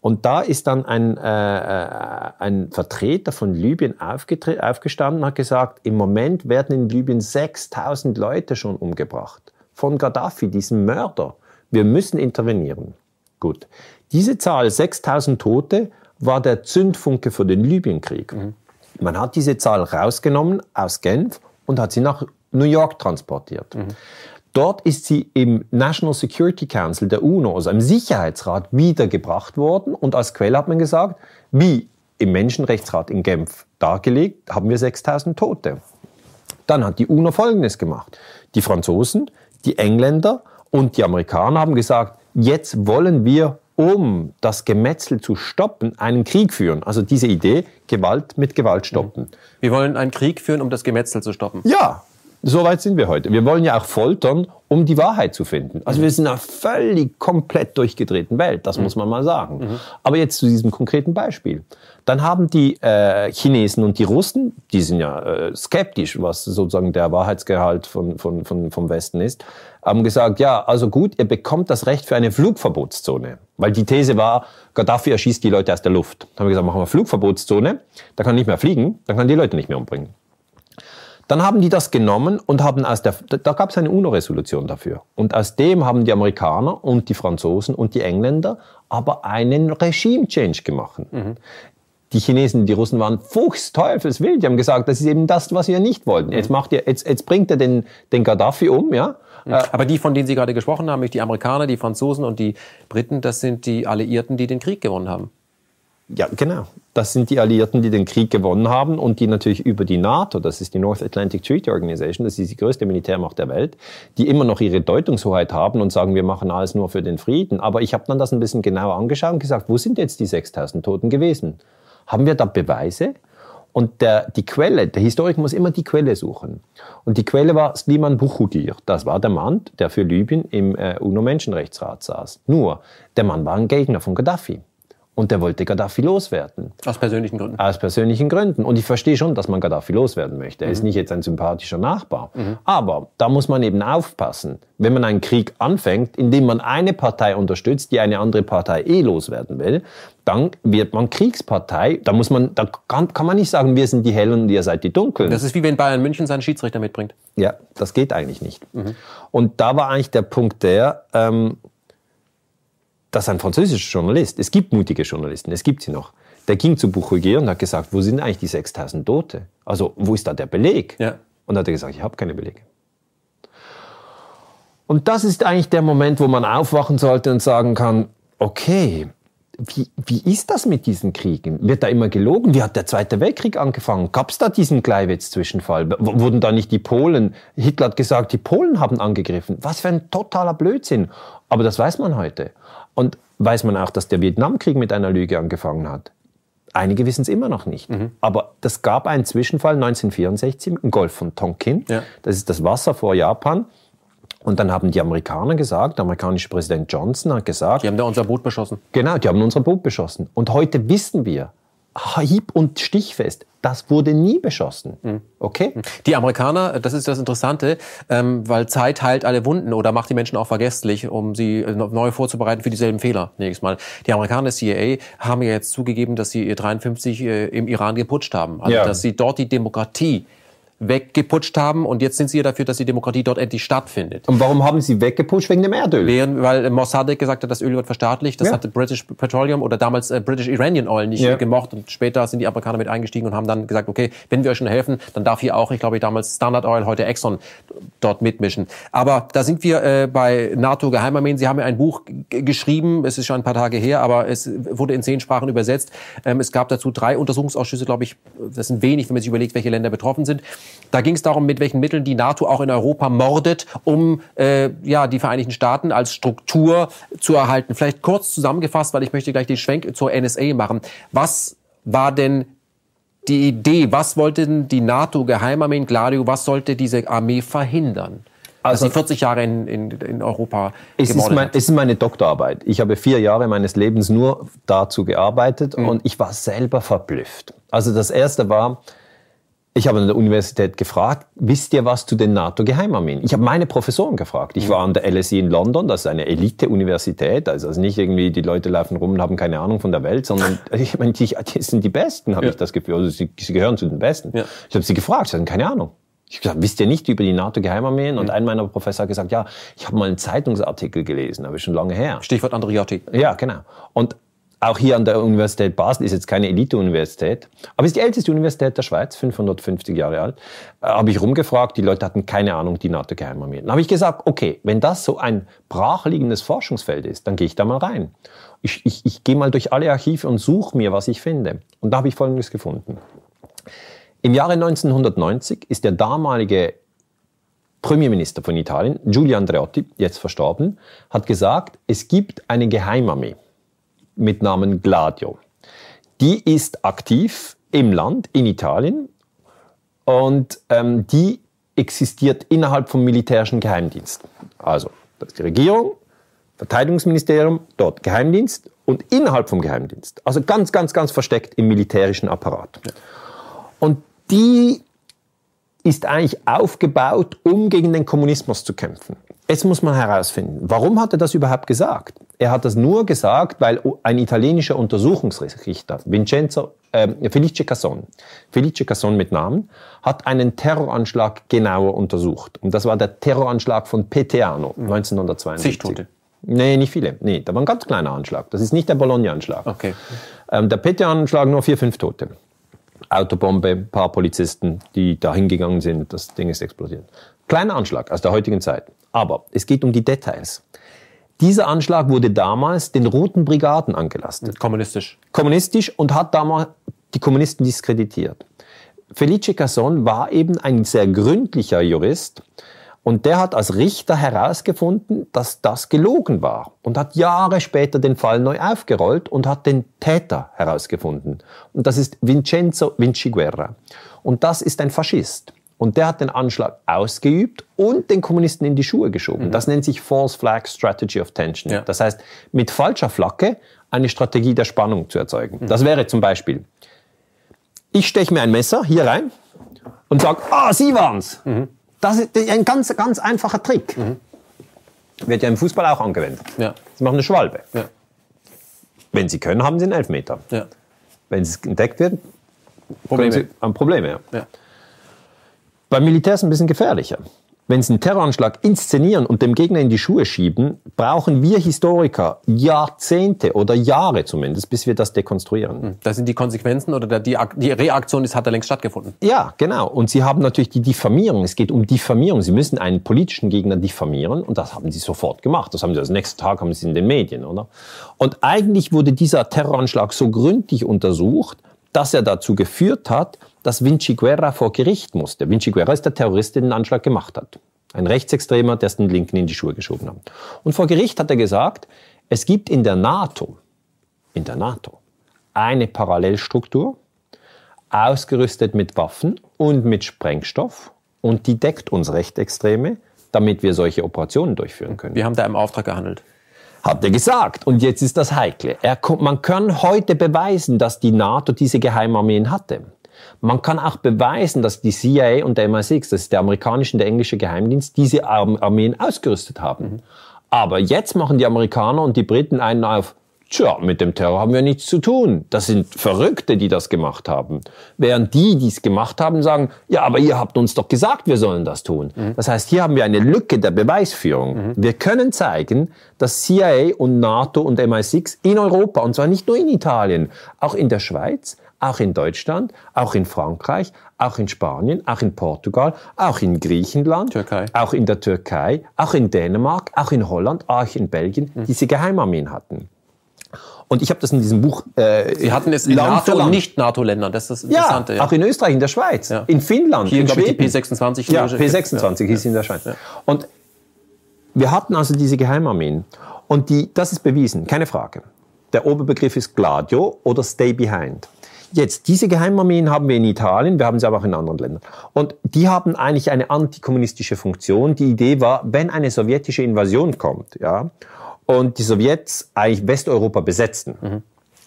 Und da ist dann ein, äh, äh ein Vertreter von Libyen aufgestanden und hat gesagt, im Moment werden in Libyen 6000 Leute schon umgebracht. Von Gaddafi, diesem Mörder. Wir müssen intervenieren. Gut. Diese Zahl, 6000 Tote, war der Zündfunke für den Libyenkrieg. Mhm. Man hat diese Zahl rausgenommen aus Genf und hat sie nach New York transportiert. Mhm. Dort ist sie im National Security Council der UNO, also im Sicherheitsrat, wiedergebracht worden. Und als Quelle hat man gesagt, wie im Menschenrechtsrat in Genf dargelegt, haben wir 6000 Tote. Dann hat die UNO Folgendes gemacht. Die Franzosen, die Engländer und die Amerikaner haben gesagt, jetzt wollen wir um das Gemetzel zu stoppen, einen Krieg führen. Also diese Idee, Gewalt mit Gewalt stoppen. Wir wollen einen Krieg führen, um das Gemetzel zu stoppen. Ja, so weit sind wir heute. Wir wollen ja auch foltern, um die Wahrheit zu finden. Also wir sind in einer völlig komplett durchgedrehten Welt, das mhm. muss man mal sagen. Mhm. Aber jetzt zu diesem konkreten Beispiel. Dann haben die äh, Chinesen und die Russen, die sind ja äh, skeptisch, was sozusagen der Wahrheitsgehalt von, von, von, vom Westen ist, haben gesagt, ja, also gut, ihr bekommt das Recht für eine Flugverbotszone. Weil die These war, Gaddafi erschießt die Leute aus der Luft. Dann haben wir gesagt, machen wir Flugverbotszone, da kann nicht mehr fliegen, dann kann die Leute nicht mehr umbringen. Dann haben die das genommen und haben aus der, da gab es eine UNO-Resolution dafür. Und aus dem haben die Amerikaner und die Franzosen und die Engländer aber einen Regime-Change gemacht. Mhm. Die Chinesen, die Russen waren fuchsteufelswild. Die haben gesagt, das ist eben das, was wir nicht wollten. Jetzt macht ihr, jetzt, jetzt bringt er den, den Gaddafi um, ja. Mhm. Aber die, von denen Sie gerade gesprochen haben, nämlich die Amerikaner, die Franzosen und die Briten, das sind die Alliierten, die den Krieg gewonnen haben. Ja, genau. Das sind die Alliierten, die den Krieg gewonnen haben und die natürlich über die NATO, das ist die North Atlantic Treaty Organization, das ist die größte Militärmacht der Welt, die immer noch ihre Deutungshoheit haben und sagen, wir machen alles nur für den Frieden. Aber ich habe dann das ein bisschen genauer angeschaut und gesagt, wo sind jetzt die 6000 Toten gewesen? Haben wir da Beweise? Und der, die Quelle, der Historiker muss immer die Quelle suchen. Und die Quelle war Sliman Buchugir. Das war der Mann, der für Libyen im äh, UNO-Menschenrechtsrat saß. Nur, der Mann war ein Gegner von Gaddafi. Und der wollte Gaddafi loswerden. Aus persönlichen Gründen? Aus persönlichen Gründen. Und ich verstehe schon, dass man Gaddafi loswerden möchte. Er mhm. ist nicht jetzt ein sympathischer Nachbar. Mhm. Aber da muss man eben aufpassen. Wenn man einen Krieg anfängt, indem man eine Partei unterstützt, die eine andere Partei eh loswerden will, dann wird man Kriegspartei. Da muss man, da kann, kann man nicht sagen, wir sind die Hellen und ihr seid die Dunklen. Das ist wie wenn Bayern München seinen Schiedsrichter mitbringt. Ja, das geht eigentlich nicht. Mhm. Und da war eigentlich der Punkt der, ähm, dass ein französischer Journalist, es gibt mutige Journalisten, es gibt sie noch, der ging zu Bouchouguer und hat gesagt, wo sind eigentlich die 6000 Tote? Also wo ist da der Beleg? Ja. Und hat er gesagt, ich habe keine Belege. Und das ist eigentlich der Moment, wo man aufwachen sollte und sagen kann, okay, wie, wie ist das mit diesen Kriegen? Wird da immer gelogen? Wie hat der Zweite Weltkrieg angefangen? Gab es da diesen Gleiwitz-Zwischenfall? Wurden da nicht die Polen, Hitler hat gesagt, die Polen haben angegriffen. Was für ein totaler Blödsinn. Aber das weiß man heute. Und weiß man auch, dass der Vietnamkrieg mit einer Lüge angefangen hat? Einige wissen es immer noch nicht. Mhm. Aber das gab einen Zwischenfall 1964 im Golf von Tonkin. Ja. Das ist das Wasser vor Japan. Und dann haben die Amerikaner gesagt, der amerikanische Präsident Johnson hat gesagt. Die haben da unser Boot beschossen. Genau, die haben unser Boot beschossen. Und heute wissen wir, hieb- und stichfest, das wurde nie beschossen. Mhm. Okay? Mhm. Die Amerikaner, das ist das Interessante, ähm, weil Zeit heilt alle Wunden oder macht die Menschen auch vergesslich, um sie äh, neu vorzubereiten für dieselben Fehler. Nächstes Mal. Die Amerikaner, CIA, haben ja jetzt zugegeben, dass sie 53 äh, im Iran geputscht haben. Also, ja. dass sie dort die Demokratie weggeputscht haben und jetzt sind sie ja dafür, dass die Demokratie dort endlich stattfindet. Und warum haben sie weggeputscht? Wegen dem Erdöl? Während, weil Mossadegh gesagt hat, das Öl wird verstaatlicht. Das ja. hatte British Petroleum oder damals äh, British Iranian Oil nicht ja. gemocht und später sind die Amerikaner mit eingestiegen und haben dann gesagt, okay, wenn wir euch schon helfen, dann darf hier auch, ich glaube damals Standard Oil, heute Exxon dort mitmischen. Aber da sind wir äh, bei NATO Geheimarmeen. Sie haben ja ein Buch geschrieben, es ist schon ein paar Tage her, aber es wurde in zehn Sprachen übersetzt. Ähm, es gab dazu drei Untersuchungsausschüsse, glaube ich, das sind wenig, wenn man sich überlegt, welche Länder betroffen sind. Da ging es darum, mit welchen Mitteln die NATO auch in Europa mordet, um äh, ja, die Vereinigten Staaten als Struktur zu erhalten. Vielleicht kurz zusammengefasst, weil ich möchte gleich den Schwenk zur NSA machen. Was war denn die Idee, was wollte denn die NATO-Geheimarmee in Gladio, was sollte diese Armee verhindern? Also, dass sie 40 Jahre in, in, in Europa es ist, mein, es ist meine Doktorarbeit. Ich habe vier Jahre meines Lebens nur dazu gearbeitet mhm. und ich war selber verblüfft. Also das erste war, ich habe an der Universität gefragt, wisst ihr was zu den NATO-Geheimarmeen? Ich habe meine Professoren gefragt. Ich war an der LSE in London, das ist eine Elite-Universität, also nicht irgendwie die Leute laufen rum und haben keine Ahnung von der Welt, sondern ich meine, die, die sind die Besten, habe ja. ich das Gefühl. Also sie, sie gehören zu den Besten. Ja. Ich habe sie gefragt, sie hatten keine Ahnung. Ich habe gesagt, wisst ihr nicht über die NATO-Geheimarmeen? Und mhm. ein meiner Professor hat gesagt, ja, ich habe mal einen Zeitungsartikel gelesen, aber schon lange her. Stichwort Andriotti. Ja, genau. Und auch hier an der Universität Basel ist jetzt keine Elite-Universität, aber ist die älteste Universität der Schweiz, 550 Jahre alt. Äh, habe ich rumgefragt, die Leute hatten keine Ahnung, die NATO-Geheimarmee. Dann habe ich gesagt, okay, wenn das so ein brachliegendes Forschungsfeld ist, dann gehe ich da mal rein. Ich, ich, ich gehe mal durch alle Archive und suche mir, was ich finde. Und da habe ich Folgendes gefunden. Im Jahre 1990 ist der damalige Premierminister von Italien, Giulio Andreotti, jetzt verstorben, hat gesagt, es gibt eine Geheimarmee mit Namen Gladio. Die ist aktiv im Land, in Italien, und ähm, die existiert innerhalb vom militärischen Geheimdienst. Also, das ist die Regierung, Verteidigungsministerium, dort Geheimdienst und innerhalb vom Geheimdienst. Also ganz, ganz, ganz versteckt im militärischen Apparat. Und die ist eigentlich aufgebaut, um gegen den Kommunismus zu kämpfen. Jetzt muss man herausfinden, warum hat er das überhaupt gesagt? Er hat das nur gesagt, weil ein italienischer Untersuchungsrichter, Vincenzo äh, Felice Casson, Felice Casson mit Namen, hat einen Terroranschlag genauer untersucht. Und das war der Terroranschlag von Peteano 1972. Tote? Nee, nicht viele. Nee, da war ein ganz kleiner Anschlag. Das ist nicht der Bologna-Anschlag. Okay. Ähm, der Peteano-Anschlag nur vier, fünf Tote. Autobombe, paar Polizisten, die da hingegangen sind, das Ding ist explodiert. Kleiner Anschlag aus der heutigen Zeit. Aber es geht um die Details. Dieser Anschlag wurde damals den Roten Brigaden angelastet. Kommunistisch. Kommunistisch und hat damals die Kommunisten diskreditiert. Felice Casson war eben ein sehr gründlicher Jurist und der hat als Richter herausgefunden, dass das gelogen war und hat Jahre später den Fall neu aufgerollt und hat den Täter herausgefunden. Und das ist Vincenzo Vinciguerra. Und das ist ein Faschist. Und der hat den Anschlag ausgeübt und den Kommunisten in die Schuhe geschoben. Mhm. Das nennt sich False Flag Strategy of Tension. Ja. Das heißt, mit falscher Flagge eine Strategie der Spannung zu erzeugen. Mhm. Das wäre zum Beispiel, ich steche mir ein Messer hier rein und sage, ah, Sie waren's. Mhm. Das ist ein ganz, ganz einfacher Trick. Mhm. Wird ja im Fußball auch angewendet. Ja. Sie machen eine Schwalbe. Ja. Wenn Sie können, haben Sie einen Elfmeter. Wenn es entdeckt wird, Probleme. Sie, haben Probleme. Ja. Beim Militär ist es ein bisschen gefährlicher. Wenn sie einen Terroranschlag inszenieren und dem Gegner in die Schuhe schieben, brauchen wir Historiker Jahrzehnte oder Jahre zumindest, bis wir das dekonstruieren. Hm, das sind die Konsequenzen oder die, die Reaktion, das hat da längst stattgefunden. Ja, genau. Und sie haben natürlich die Diffamierung. Es geht um Diffamierung. Sie müssen einen politischen Gegner diffamieren und das haben sie sofort gemacht. Das haben sie als nächsten Tag haben sie in den Medien, oder? Und eigentlich wurde dieser Terroranschlag so gründlich untersucht, dass er dazu geführt hat, dass Vinci Guerra vor Gericht musste. Vinci Guerra ist der Terrorist, der den Anschlag gemacht hat. Ein Rechtsextremer, der es den Linken in die Schuhe geschoben hat. Und vor Gericht hat er gesagt, es gibt in der NATO, in der NATO, eine Parallelstruktur, ausgerüstet mit Waffen und mit Sprengstoff und die deckt uns Rechtsextreme, damit wir solche Operationen durchführen können. Wir haben da im Auftrag gehandelt. Hat er gesagt. Und jetzt ist das Heikle. Er, man kann heute beweisen, dass die NATO diese Geheimarmeen hatte. Man kann auch beweisen, dass die CIA und der MI6, das ist der amerikanische und der englische Geheimdienst, diese Armeen ausgerüstet haben. Aber jetzt machen die Amerikaner und die Briten einen auf, Tja, mit dem Terror haben wir nichts zu tun. Das sind Verrückte, die das gemacht haben. Während die, die es gemacht haben, sagen, ja, aber ihr habt uns doch gesagt, wir sollen das tun. Mhm. Das heißt, hier haben wir eine Lücke der Beweisführung. Mhm. Wir können zeigen, dass CIA und NATO und MI6 in Europa, und zwar nicht nur in Italien, auch in der Schweiz, auch in Deutschland, auch in Frankreich, auch in Spanien, auch in Portugal, auch in Griechenland, Türkei. auch in der Türkei, auch in Dänemark, auch in Holland, auch in Belgien, mhm. diese Geheimarmeen hatten. Und ich habe das in diesem Buch. Äh, Sie hatten es in NATO und nicht-NATO-Ländern. Das ist das Interessante. Ja, ja, auch in Österreich, in der Schweiz, ja. in Finnland, Hier, in Schweden. Die P26. Ja, P26 hieß in der Schweiz. Und wir hatten also diese Geheimarmeen. Und die, das ist bewiesen, keine Frage. Der Oberbegriff ist Gladio oder Stay Behind. Jetzt, diese Geheimarmeen haben wir in Italien, wir haben sie aber auch in anderen Ländern. Und die haben eigentlich eine antikommunistische Funktion. Die Idee war, wenn eine sowjetische Invasion kommt, ja, und die Sowjets eigentlich Westeuropa besetzen, mhm.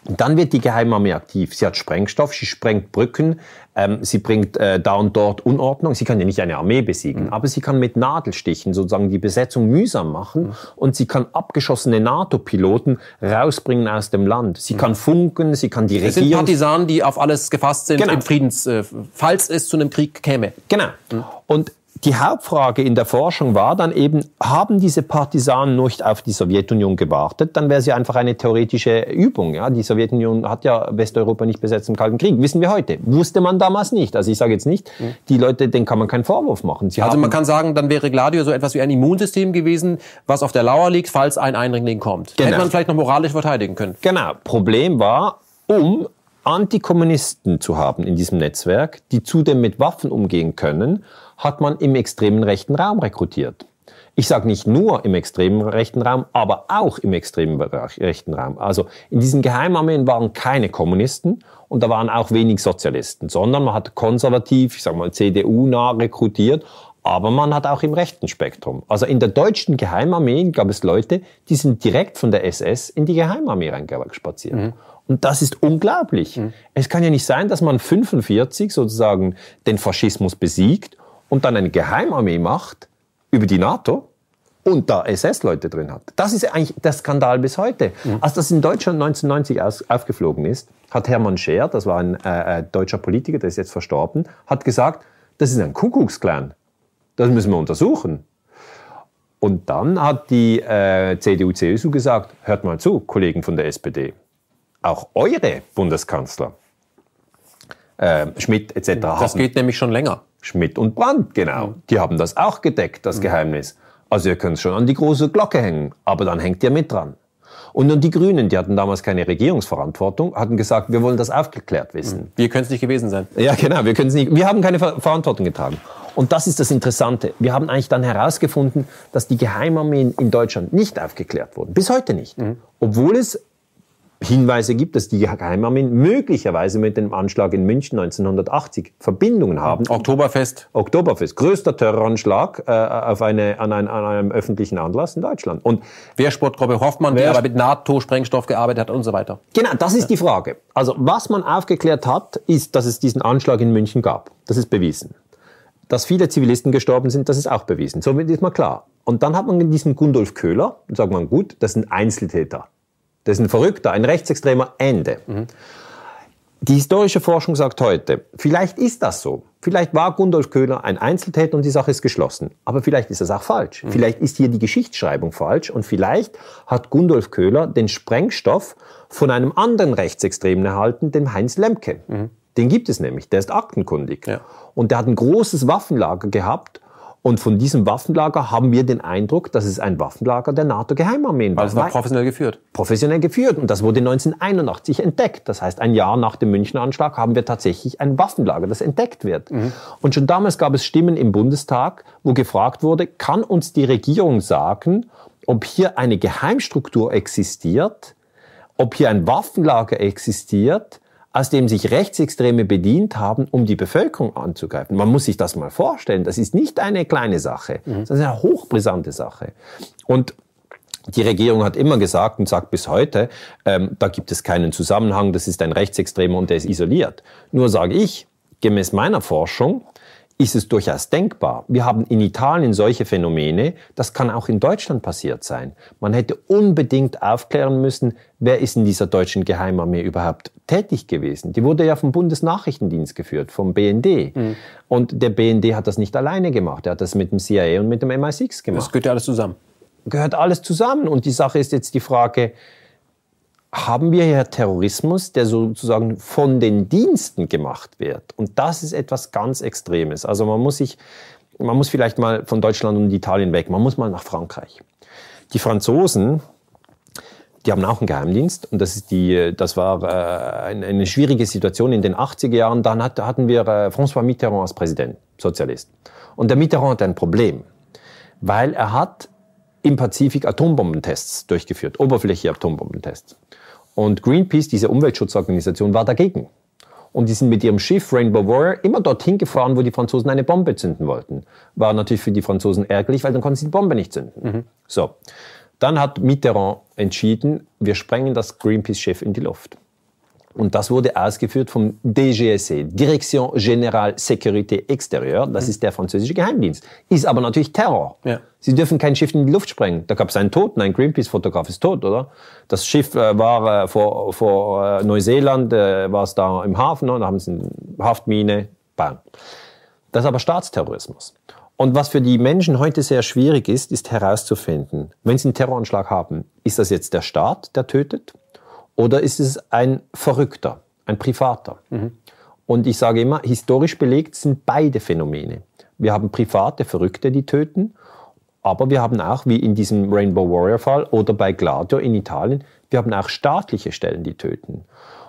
Und dann wird die Geheimarmee aktiv. Sie hat Sprengstoff, sie sprengt Brücken, ähm, sie bringt äh, da und dort Unordnung. Sie kann ja nicht eine Armee besiegen, mhm. aber sie kann mit Nadelstichen sozusagen die Besetzung mühsam machen mhm. und sie kann abgeschossene NATO-Piloten rausbringen aus dem Land. Sie mhm. kann funken, sie kann die Regierung... Es sind Partisanen, die auf alles gefasst sind genau. im Friedens... Äh, falls es zu einem Krieg käme. Genau. Mhm. Und die Hauptfrage in der Forschung war dann eben, haben diese Partisanen nicht auf die Sowjetunion gewartet? Dann wäre sie einfach eine theoretische Übung. Ja? Die Sowjetunion hat ja Westeuropa nicht besetzt im Kalten Krieg. Wissen wir heute. Wusste man damals nicht. Also ich sage jetzt nicht, mhm. die Leute, denen kann man keinen Vorwurf machen. Sie also man kann sagen, dann wäre Gladio so etwas wie ein Immunsystem gewesen, was auf der Lauer liegt, falls ein Eindringling kommt. Genau. Hätte man vielleicht noch moralisch verteidigen können. Genau. Problem war, um Antikommunisten zu haben in diesem Netzwerk, die zudem mit Waffen umgehen können, hat man im extremen rechten Raum rekrutiert. Ich sage nicht nur im extremen rechten Raum, aber auch im extremen rechten Raum. Also in diesen Geheimarmeen waren keine Kommunisten und da waren auch wenig Sozialisten, sondern man hat konservativ, ich sage mal CDU-nah rekrutiert, aber man hat auch im rechten Spektrum. Also in der deutschen Geheimarmee gab es Leute, die sind direkt von der SS in die Geheimarmee reingespaziert. Mhm. Und das ist unglaublich. Mhm. Es kann ja nicht sein, dass man 45 sozusagen den Faschismus besiegt und dann eine Geheimarmee macht über die NATO und da SS-Leute drin hat. Das ist eigentlich der Skandal bis heute. Mhm. Als das in Deutschland 1990 aus, aufgeflogen ist, hat Hermann Scher, das war ein äh, äh, deutscher Politiker, der ist jetzt verstorben, hat gesagt, das ist ein Kuckucksklan. Das müssen wir untersuchen. Und dann hat die äh, CDU-CSU gesagt, hört mal zu, Kollegen von der SPD, auch eure Bundeskanzler, äh, Schmidt etc. Das geht nämlich schon länger. Schmidt und Brandt, genau. Die haben das auch gedeckt, das Geheimnis. Also ihr könnt es schon an die große Glocke hängen, aber dann hängt ihr mit dran. Und dann die Grünen, die hatten damals keine Regierungsverantwortung, hatten gesagt, wir wollen das aufgeklärt wissen. Wir können es nicht gewesen sein. Ja, genau, wir können es nicht. Wir haben keine Ver Verantwortung getragen. Und das ist das Interessante. Wir haben eigentlich dann herausgefunden, dass die Geheimarmeen in Deutschland nicht aufgeklärt wurden. Bis heute nicht. Mhm. Obwohl es Hinweise gibt, dass die Geheimarmeen möglicherweise mit dem Anschlag in München 1980 Verbindungen haben. Oktoberfest. Oktoberfest, größter Terroranschlag äh, auf eine, an, ein, an einem öffentlichen Anlass in Deutschland. Und Wehrsportgruppe Hoffmann, die aber mit NATO-Sprengstoff gearbeitet hat und so weiter. Genau, das ist ja. die Frage. Also was man aufgeklärt hat, ist, dass es diesen Anschlag in München gab. Das ist bewiesen. Dass viele Zivilisten gestorben sind, das ist auch bewiesen. Somit ist mal klar. Und dann hat man diesen Gundolf Köhler, und sagt man, gut, das sind Einzeltäter. Das ist ein Verrückter, ein Rechtsextremer, Ende. Mhm. Die historische Forschung sagt heute, vielleicht ist das so. Vielleicht war Gundolf Köhler ein Einzeltäter und die Sache ist geschlossen. Aber vielleicht ist das auch falsch. Mhm. Vielleicht ist hier die Geschichtsschreibung falsch und vielleicht hat Gundolf Köhler den Sprengstoff von einem anderen Rechtsextremen erhalten, dem Heinz Lemke. Mhm. Den gibt es nämlich, der ist aktenkundig. Ja. Und der hat ein großes Waffenlager gehabt und von diesem Waffenlager haben wir den Eindruck, dass es ein Waffenlager der NATO-Geheimarmeen war. Es war professionell geführt. Professionell geführt. Und das wurde 1981 entdeckt. Das heißt, ein Jahr nach dem Münchner Anschlag haben wir tatsächlich ein Waffenlager, das entdeckt wird. Mhm. Und schon damals gab es Stimmen im Bundestag, wo gefragt wurde, kann uns die Regierung sagen, ob hier eine Geheimstruktur existiert, ob hier ein Waffenlager existiert, aus dem sich Rechtsextreme bedient haben, um die Bevölkerung anzugreifen. Man muss sich das mal vorstellen. Das ist nicht eine kleine Sache. Mhm. Das ist eine hochbrisante Sache. Und die Regierung hat immer gesagt und sagt bis heute, ähm, da gibt es keinen Zusammenhang, das ist ein Rechtsextremer und der ist isoliert. Nur sage ich, gemäß meiner Forschung, ist es durchaus denkbar. Wir haben in Italien solche Phänomene, das kann auch in Deutschland passiert sein. Man hätte unbedingt aufklären müssen, wer ist in dieser deutschen Geheimarmee überhaupt tätig gewesen. Die wurde ja vom Bundesnachrichtendienst geführt, vom BND. Mhm. Und der BND hat das nicht alleine gemacht, er hat das mit dem CIA und mit dem MI6 gemacht. Das gehört ja alles zusammen. Gehört alles zusammen. Und die Sache ist jetzt die Frage, haben wir hier Terrorismus, der sozusagen von den Diensten gemacht wird. Und das ist etwas ganz Extremes. Also man muss sich, man muss vielleicht mal von Deutschland und Italien weg, man muss mal nach Frankreich. Die Franzosen, die haben auch einen Geheimdienst und das, ist die, das war äh, eine, schwierige Situation in den 80er Jahren. Dann hat, hatten wir äh, François Mitterrand als Präsident, Sozialist. Und der Mitterrand hat ein Problem, weil er hat im Pazifik Atombombentests durchgeführt, oberflächliche Atombombentests. Und Greenpeace, diese Umweltschutzorganisation, war dagegen. Und die sind mit ihrem Schiff Rainbow Warrior immer dorthin gefahren, wo die Franzosen eine Bombe zünden wollten. War natürlich für die Franzosen ärgerlich, weil dann konnten sie die Bombe nicht zünden. Mhm. So. Dann hat Mitterrand entschieden, wir sprengen das Greenpeace-Schiff in die Luft. Und das wurde ausgeführt vom DGSE, Direction Générale Sécurité Extérieure. Das mhm. ist der französische Geheimdienst. Ist aber natürlich Terror. Ja. Sie dürfen kein Schiff in die Luft sprengen. Da gab es einen Toten, ein Greenpeace-Fotograf ist tot, oder? Das Schiff äh, war äh, vor, vor äh, Neuseeland, äh, war es da im Hafen, und da haben sie eine Haftmine, bang. Das ist aber Staatsterrorismus. Und was für die Menschen heute sehr schwierig ist, ist herauszufinden, wenn sie einen Terroranschlag haben, ist das jetzt der Staat, der tötet? Oder ist es ein Verrückter, ein Privater? Mhm. Und ich sage immer, historisch belegt sind beide Phänomene. Wir haben private Verrückte, die töten, aber wir haben auch, wie in diesem Rainbow Warrior Fall oder bei Gladio in Italien, wir haben auch staatliche Stellen, die töten.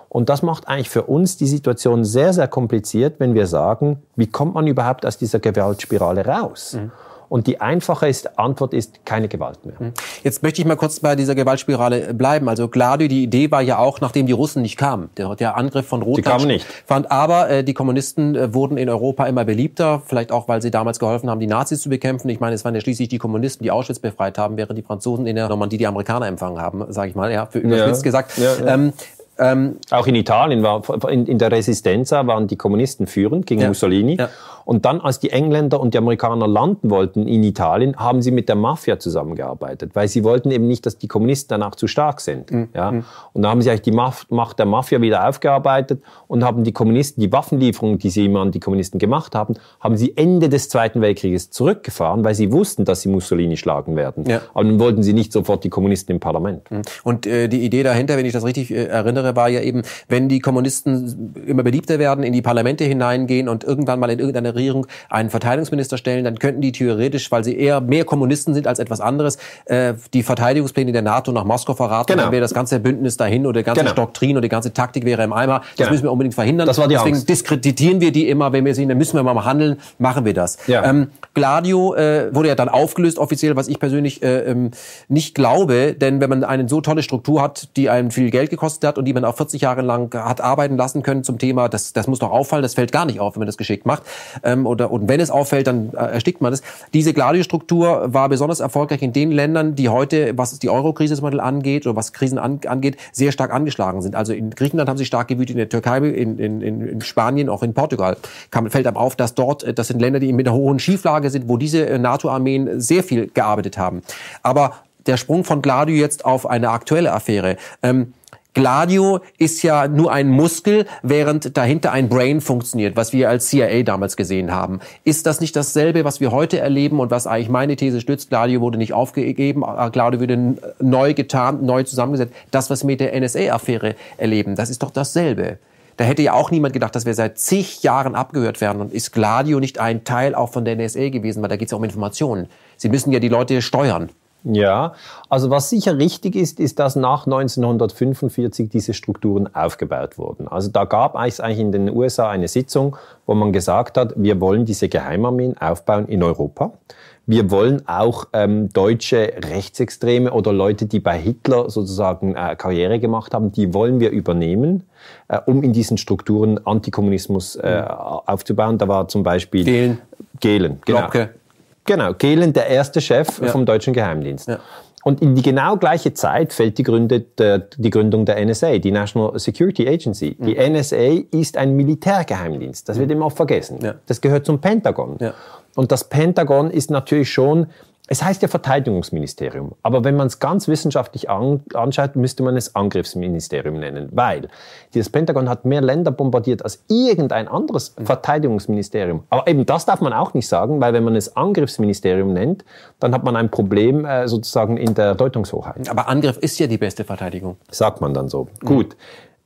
Und das macht eigentlich für uns die Situation sehr, sehr kompliziert, wenn wir sagen, wie kommt man überhaupt aus dieser Gewaltspirale raus? Mhm. Und die einfache Antwort ist keine Gewalt mehr. Mhm. Jetzt möchte ich mal kurz bei dieser Gewaltspirale bleiben. Also Gladio, die Idee war ja auch, nachdem die Russen nicht kamen, der, der Angriff von Russland nicht. fand, aber äh, die Kommunisten äh, wurden in Europa immer beliebter, vielleicht auch, weil sie damals geholfen haben, die Nazis zu bekämpfen. Ich meine, es waren ja schließlich die Kommunisten, die Auschwitz befreit haben, während die Franzosen in der Normandie die Amerikaner empfangen haben, sage ich mal, ja, für überspitzt ja. gesagt. Ja, ja. Ähm, ähm, auch in Italien war in, in, der Resistenza waren die Kommunisten führend gegen ja. Mussolini. Ja. Und dann, als die Engländer und die Amerikaner landen wollten in Italien, haben sie mit der Mafia zusammengearbeitet, weil sie wollten eben nicht, dass die Kommunisten danach zu stark sind. Mhm. Ja? Mhm. Und da haben sie eigentlich die Macht der Mafia wieder aufgearbeitet und haben die Kommunisten, die Waffenlieferungen, die sie immer an die Kommunisten gemacht haben, haben sie Ende des Zweiten Weltkrieges zurückgefahren, weil sie wussten, dass sie Mussolini schlagen werden. Ja. Aber dann wollten sie nicht sofort die Kommunisten im Parlament. Mhm. Und äh, die Idee dahinter, wenn ich das richtig äh, erinnere, war ja eben, wenn die Kommunisten immer beliebter werden, in die Parlamente hineingehen und irgendwann mal in irgendeiner Regierung einen Verteidigungsminister stellen, dann könnten die theoretisch, weil sie eher mehr Kommunisten sind als etwas anderes, äh, die Verteidigungspläne der NATO nach Moskau verraten. Genau. Dann wäre das ganze Bündnis dahin oder die ganze genau. Doktrin oder die ganze Taktik wäre im Eimer. Das genau. müssen wir unbedingt verhindern. Das war die Deswegen Angst. diskreditieren wir die immer, wenn wir sehen, dann müssen wir mal handeln, machen wir das. Ja. Ähm, Gladio äh, wurde ja dann aufgelöst offiziell, was ich persönlich äh, ähm, nicht glaube, denn wenn man eine so tolle Struktur hat, die einem viel Geld gekostet hat und die man auch 40 Jahre lang hat arbeiten lassen können zum Thema, das, das muss doch auffallen, das fällt gar nicht auf, wenn man das geschickt macht. Ähm, oder, und wenn es auffällt, dann äh, erstickt man es. Diese Gladio-Struktur war besonders erfolgreich in den Ländern, die heute, was die Euro-Krise zum angeht oder was Krisen an, angeht, sehr stark angeschlagen sind. Also in Griechenland haben sie stark gewütet, in der Türkei, in, in, in Spanien, auch in Portugal. Kam, fällt einem auf, dass dort, äh, das sind Länder, die mit einer hohen Schieflage sind, wo diese äh, NATO-Armeen sehr viel gearbeitet haben. Aber der Sprung von Gladio jetzt auf eine aktuelle Affäre. Ähm, Gladio ist ja nur ein Muskel, während dahinter ein Brain funktioniert, was wir als CIA damals gesehen haben. Ist das nicht dasselbe, was wir heute erleben und was eigentlich meine These stützt? Gladio wurde nicht aufgegeben, äh, Gladio wurde neu getarnt, neu zusammengesetzt. Das, was wir mit der NSA-Affäre erleben, das ist doch dasselbe. Da hätte ja auch niemand gedacht, dass wir seit zig Jahren abgehört werden. Und ist Gladio nicht ein Teil auch von der NSA gewesen? Weil da geht es ja um Informationen. Sie müssen ja die Leute steuern. Ja, also was sicher richtig ist, ist, dass nach 1945 diese Strukturen aufgebaut wurden. Also da gab es eigentlich in den USA eine Sitzung, wo man gesagt hat, wir wollen diese Geheimarmeen aufbauen in Europa. Wir wollen auch ähm, deutsche Rechtsextreme oder Leute, die bei Hitler sozusagen äh, Karriere gemacht haben, die wollen wir übernehmen, äh, um in diesen Strukturen Antikommunismus äh, mhm. aufzubauen. Da war zum Beispiel Gehlen, Gehlen genau. Glocke. Genau, Gehlen, der erste Chef ja. vom deutschen Geheimdienst. Ja. Und in die genau gleiche Zeit fällt die, Gründe, der, die Gründung der NSA, die National Security Agency. Die mhm. NSA ist ein Militärgeheimdienst. Das wird mhm. immer auch vergessen. Ja. Das gehört zum Pentagon. Ja. Und das Pentagon ist natürlich schon es heißt ja Verteidigungsministerium, aber wenn man es ganz wissenschaftlich an, anschaut, müsste man es Angriffsministerium nennen, weil dieses Pentagon hat mehr Länder bombardiert als irgendein anderes mhm. Verteidigungsministerium. Aber eben das darf man auch nicht sagen, weil wenn man es Angriffsministerium nennt, dann hat man ein Problem äh, sozusagen in der Deutungshoheit. Aber Angriff ist ja die beste Verteidigung. Sagt man dann so. Mhm. Gut.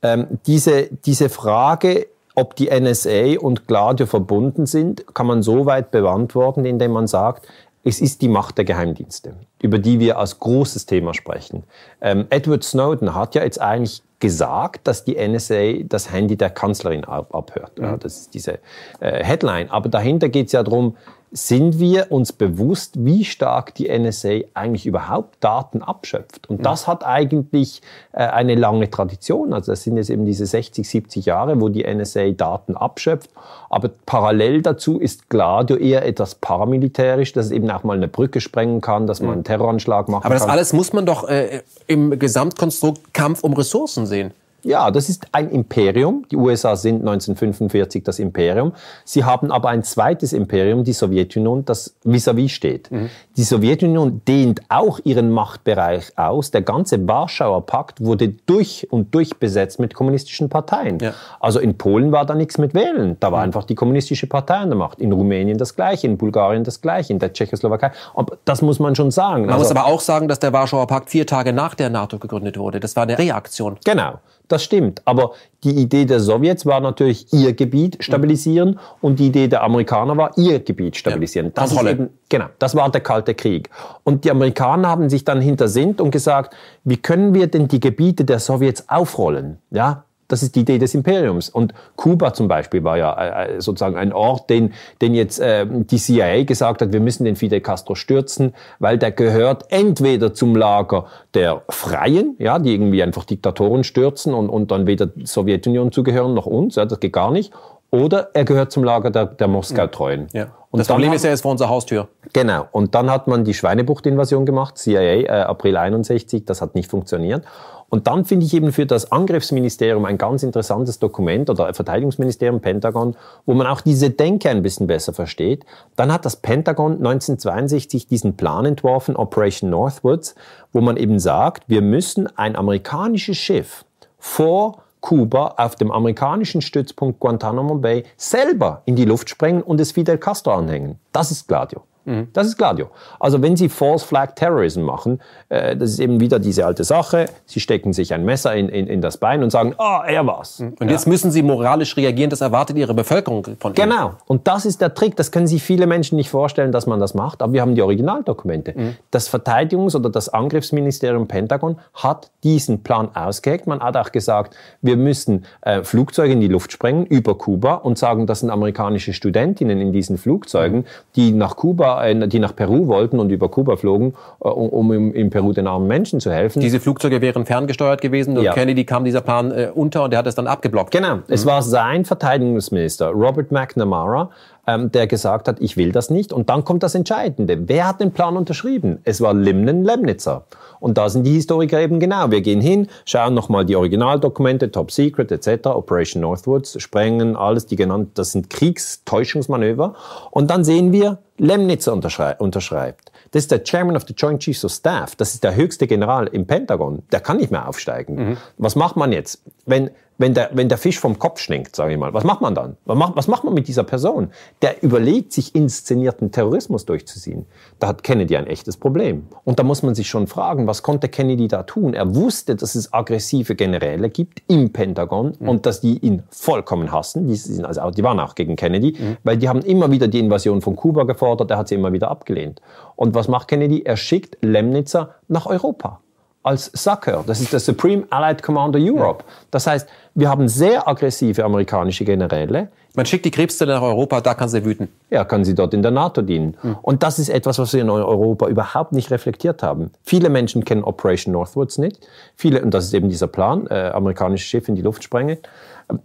Ähm, diese, diese Frage, ob die NSA und Gladio verbunden sind, kann man so weit beantworten, indem man sagt, es ist die Macht der Geheimdienste, über die wir als großes Thema sprechen. Ähm, Edward Snowden hat ja jetzt eigentlich gesagt, dass die NSA das Handy der Kanzlerin abhört. Ja, das ist diese äh, Headline. Aber dahinter geht es ja darum, sind wir uns bewusst, wie stark die NSA eigentlich überhaupt Daten abschöpft. Und das hat eigentlich äh, eine lange Tradition. Also das sind jetzt eben diese 60, 70 Jahre, wo die NSA Daten abschöpft. Aber parallel dazu ist Gladio eher etwas paramilitärisch, dass es eben auch mal eine Brücke sprengen kann, dass man einen Terroranschlag machen Aber das kann. alles muss man doch äh, im Gesamtkonstrukt Kampf um Ressourcen sehen. Ja, das ist ein Imperium. Die USA sind 1945 das Imperium. Sie haben aber ein zweites Imperium, die Sowjetunion, das vis-à-vis -vis steht. Mhm. Die Sowjetunion dehnt auch ihren Machtbereich aus. Der ganze Warschauer Pakt wurde durch und durch besetzt mit kommunistischen Parteien. Ja. Also in Polen war da nichts mit Wählen. Da war mhm. einfach die kommunistische Partei an der Macht. In Rumänien das Gleiche, in Bulgarien das Gleiche, in der Tschechoslowakei. Aber das muss man schon sagen. Man also, muss aber auch sagen, dass der Warschauer Pakt vier Tage nach der NATO gegründet wurde. Das war eine Reaktion. Genau. Das stimmt. Aber die Idee der Sowjets war natürlich, ihr Gebiet stabilisieren mhm. und die Idee der Amerikaner war, ihr Gebiet stabilisieren. Ja, das, ist eben, genau, das war der Kalte Krieg. Und die Amerikaner haben sich dann hintersinnt und gesagt, wie können wir denn die Gebiete der Sowjets aufrollen? Ja, das ist die Idee des Imperiums. Und Kuba zum Beispiel war ja äh, äh, sozusagen ein Ort, den, den jetzt äh, die CIA gesagt hat, wir müssen den Fidel Castro stürzen, weil der gehört entweder zum Lager der Freien, ja, die irgendwie einfach Diktatoren stürzen und, und dann weder Sowjetunion zugehören noch uns, ja, das geht gar nicht, oder er gehört zum Lager der, der Moskau-Treuen. Ja. Und das Problem hat, ist, er ist vor unserer Haustür. Genau. Und dann hat man die Schweinebucht-Invasion gemacht, CIA, äh, April 61, das hat nicht funktioniert. Und dann finde ich eben für das Angriffsministerium ein ganz interessantes Dokument oder Verteidigungsministerium, Pentagon, wo man auch diese Denke ein bisschen besser versteht. Dann hat das Pentagon 1962 diesen Plan entworfen, Operation Northwoods, wo man eben sagt, wir müssen ein amerikanisches Schiff vor Kuba auf dem amerikanischen Stützpunkt Guantanamo Bay selber in die Luft sprengen und es Fidel Castro anhängen. Das ist Gladio. Mhm. Das ist Gladio. Also wenn Sie False Flag Terrorism machen, äh, das ist eben wieder diese alte Sache, Sie stecken sich ein Messer in, in, in das Bein und sagen, ah, oh, er war's. Mhm. Und ja. jetzt müssen Sie moralisch reagieren, das erwartet Ihre Bevölkerung von Ihnen. Genau. Und das ist der Trick, das können sich viele Menschen nicht vorstellen, dass man das macht, aber wir haben die Originaldokumente. Mhm. Das Verteidigungs- oder das Angriffsministerium Pentagon hat diesen Plan ausgeheckt. Man hat auch gesagt, wir müssen äh, Flugzeuge in die Luft sprengen über Kuba und sagen, das sind amerikanische Studentinnen in diesen Flugzeugen, mhm. die nach Kuba die nach Peru wollten und über Kuba flogen, äh, um in Peru den armen Menschen zu helfen. Diese Flugzeuge wären ferngesteuert gewesen und ja. Kennedy kam dieser Plan äh, unter und er hat es dann abgeblockt. Genau. Mhm. Es war sein Verteidigungsminister, Robert McNamara, ähm, der gesagt hat, ich will das nicht. Und dann kommt das Entscheidende. Wer hat den Plan unterschrieben? Es war Limnen Lemnitzer. Und da sind die Historiker eben genau. Wir gehen hin, schauen nochmal die Originaldokumente, Top Secret etc., Operation Northwoods, Sprengen, alles, die genannten, das sind Kriegstäuschungsmanöver. Und dann sehen wir, Lemnitzer unterschrei unterschreibt. Das ist der Chairman of the Joint Chiefs of Staff. Das ist der höchste General im Pentagon. Der kann nicht mehr aufsteigen. Mhm. Was macht man jetzt? Wenn, wenn der, wenn der Fisch vom Kopf schlingt, sage ich mal, was macht man dann? Was macht, was macht man mit dieser Person? Der überlegt, sich inszenierten Terrorismus durchzuziehen. Da hat Kennedy ein echtes Problem. Und da muss man sich schon fragen, was konnte Kennedy da tun? Er wusste, dass es aggressive Generäle gibt im Pentagon mhm. und dass die ihn vollkommen hassen. Die, sind also, die waren auch gegen Kennedy, mhm. weil die haben immer wieder die Invasion von Kuba gefordert, er hat sie immer wieder abgelehnt. Und was macht Kennedy? Er schickt Lemnitzer nach Europa als Sucker. Das ist der Supreme Allied Commander Europe. Das heißt, wir haben sehr aggressive amerikanische Generäle. Man schickt die Krebszelle nach Europa, da kann sie wüten. Ja, kann sie dort in der NATO dienen. Mhm. Und das ist etwas, was wir in Europa überhaupt nicht reflektiert haben. Viele Menschen kennen Operation Northwoods nicht. Viele, und das ist eben dieser Plan, äh, amerikanische Schiffe in die Luft sprengen.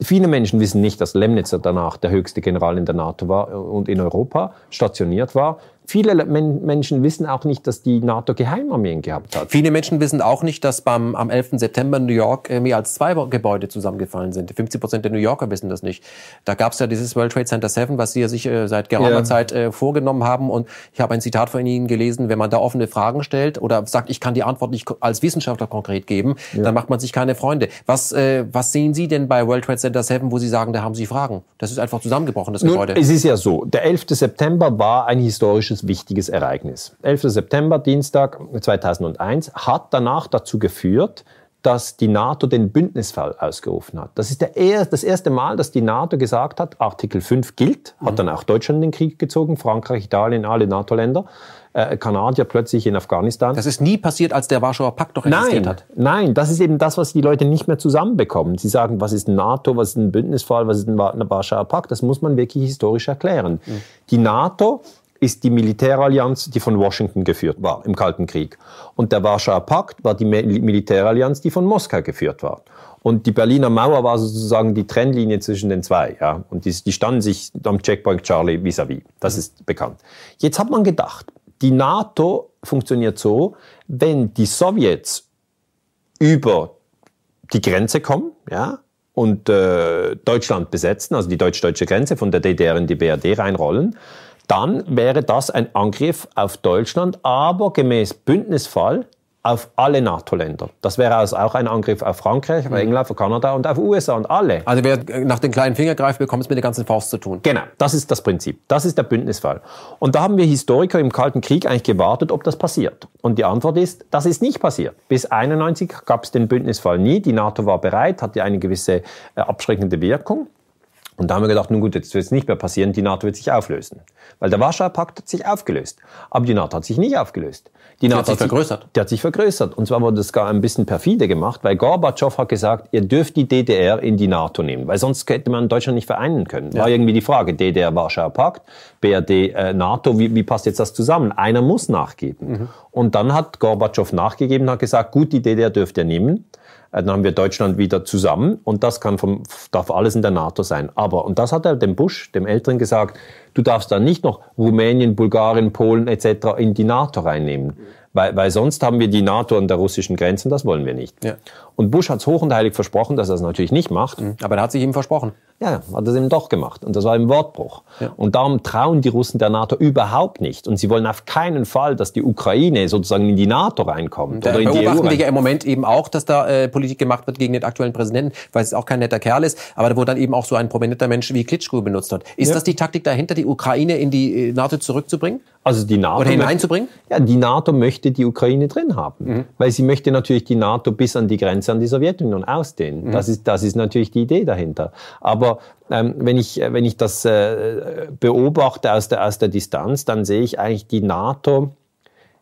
Viele Menschen wissen nicht, dass Lemnitzer danach der höchste General in der NATO war und in Europa stationiert war. Viele Menschen wissen auch nicht, dass die NATO Geheimarmeen gehabt hat. Viele Menschen wissen auch nicht, dass beim, am 11. September in New York mehr als zwei Gebäude zusammengefallen sind. 50 Prozent der New Yorker wissen das nicht. Da gab es ja dieses World Trade Center 7, was Sie ja sich äh, seit geraumer ja. Zeit äh, vorgenommen haben. Und ich habe ein Zitat von Ihnen gelesen, wenn man da offene Fragen stellt oder sagt, ich kann die Antwort nicht als Wissenschaftler konkret geben, ja. dann macht man sich keine Freunde. Was, äh, was sehen Sie denn bei World Trade Center 7, wo Sie sagen, da haben Sie Fragen? Das ist einfach zusammengebrochen, das Nun, Gebäude. Es ist ja so, der 11. September war ein historisches historisches wichtiges Ereignis. 11. September, Dienstag 2001, hat danach dazu geführt, dass die NATO den Bündnisfall ausgerufen hat. Das ist der er, das erste Mal, dass die NATO gesagt hat, Artikel 5 gilt, hat dann auch Deutschland in den Krieg gezogen, Frankreich, Italien, alle NATO-Länder äh, Kanadier plötzlich in Afghanistan. Das ist nie passiert, als der Warschauer Pakt doch existiert nein, hat. Nein, das ist eben das, was die Leute nicht mehr zusammenbekommen. Sie sagen, was ist NATO, was ist ein Bündnisfall, was ist ein Warschauer Pakt. Das muss man wirklich historisch erklären. Mhm. Die NATO ist die Militärallianz, die von Washington geführt war im Kalten Krieg. Und der Warschauer Pakt war die Militärallianz, die von Moskau geführt war. Und die Berliner Mauer war sozusagen die Trennlinie zwischen den zwei. Ja? Und die, die standen sich am Checkpoint Charlie vis-à-vis. -vis. Das ist bekannt. Jetzt hat man gedacht, die NATO funktioniert so, wenn die Sowjets über die Grenze kommen, ja, und äh, Deutschland besetzen, also die deutsch-deutsche Grenze von der DDR in die BRD reinrollen, dann wäre das ein Angriff auf Deutschland, aber gemäß Bündnisfall auf alle NATO-Länder. Das wäre also auch ein Angriff auf Frankreich, auf mhm. England, auf Kanada und auf USA und alle. Also wer nach den kleinen Finger greift, bekommt es mit der ganzen Faust zu tun. Genau, das ist das Prinzip. Das ist der Bündnisfall. Und da haben wir Historiker im Kalten Krieg eigentlich gewartet, ob das passiert. Und die Antwort ist, das ist nicht passiert. Bis 91 gab es den Bündnisfall nie. Die NATO war bereit, hatte eine gewisse äh, abschreckende Wirkung. Und da haben wir gedacht, nun gut, jetzt wird es nicht mehr passieren, die NATO wird sich auflösen. Weil der Warschauer Pakt hat sich aufgelöst. Aber die NATO hat sich nicht aufgelöst. Die, NATO hat sich vergrößert. Die hat sich vergrößert. Und zwar wurde das gar ein bisschen perfide gemacht, weil Gorbatschow hat gesagt, ihr dürft die DDR in die NATO nehmen. Weil sonst hätte man Deutschland nicht vereinen können. War ja. irgendwie die Frage, DDR, Warschauer Pakt, BRD, äh, NATO, wie, wie passt jetzt das zusammen? Einer muss nachgeben. Mhm. Und dann hat Gorbatschow nachgegeben, hat gesagt, gut, die DDR dürft ihr nehmen. Äh, dann haben wir Deutschland wieder zusammen und das kann vom, darf alles in der NATO sein. Aber, und das hat er dem Bush, dem Älteren gesagt, du darfst dann nicht noch Rumänien, Bulgarien, Polen etc. in die NATO reinnehmen. Weil, weil sonst haben wir die NATO an der russischen Grenze und das wollen wir nicht. Ja. Und Bush hat es hoch und heilig versprochen, dass er es natürlich nicht macht. Mhm. Aber er hat sich ihm versprochen. Ja, hat es eben doch gemacht. Und das war im Wortbruch. Ja. Und darum trauen die Russen der NATO überhaupt nicht. Und sie wollen auf keinen Fall, dass die Ukraine sozusagen in die NATO reinkommt. Da oder in die EU wir ja im Moment eben auch, dass da äh, Politik gemacht wird gegen den aktuellen Präsidenten, weil es auch kein netter Kerl ist, aber wo dann eben auch so ein prominenter Mensch wie Klitschko benutzt hat. Ist ja. das die Taktik dahinter, die Ukraine in die äh, NATO zurückzubringen? Also die NATO Oder hineinzubringen? ja, die NATO möchte die Ukraine drin haben. Mhm. Weil sie möchte natürlich die NATO bis an die Grenze an die Sowjetunion ausdehnen. Mhm. Das, ist, das ist natürlich die Idee dahinter. Aber ähm, wenn, ich, äh, wenn ich das äh, beobachte aus der, aus der Distanz, dann sehe ich eigentlich, die NATO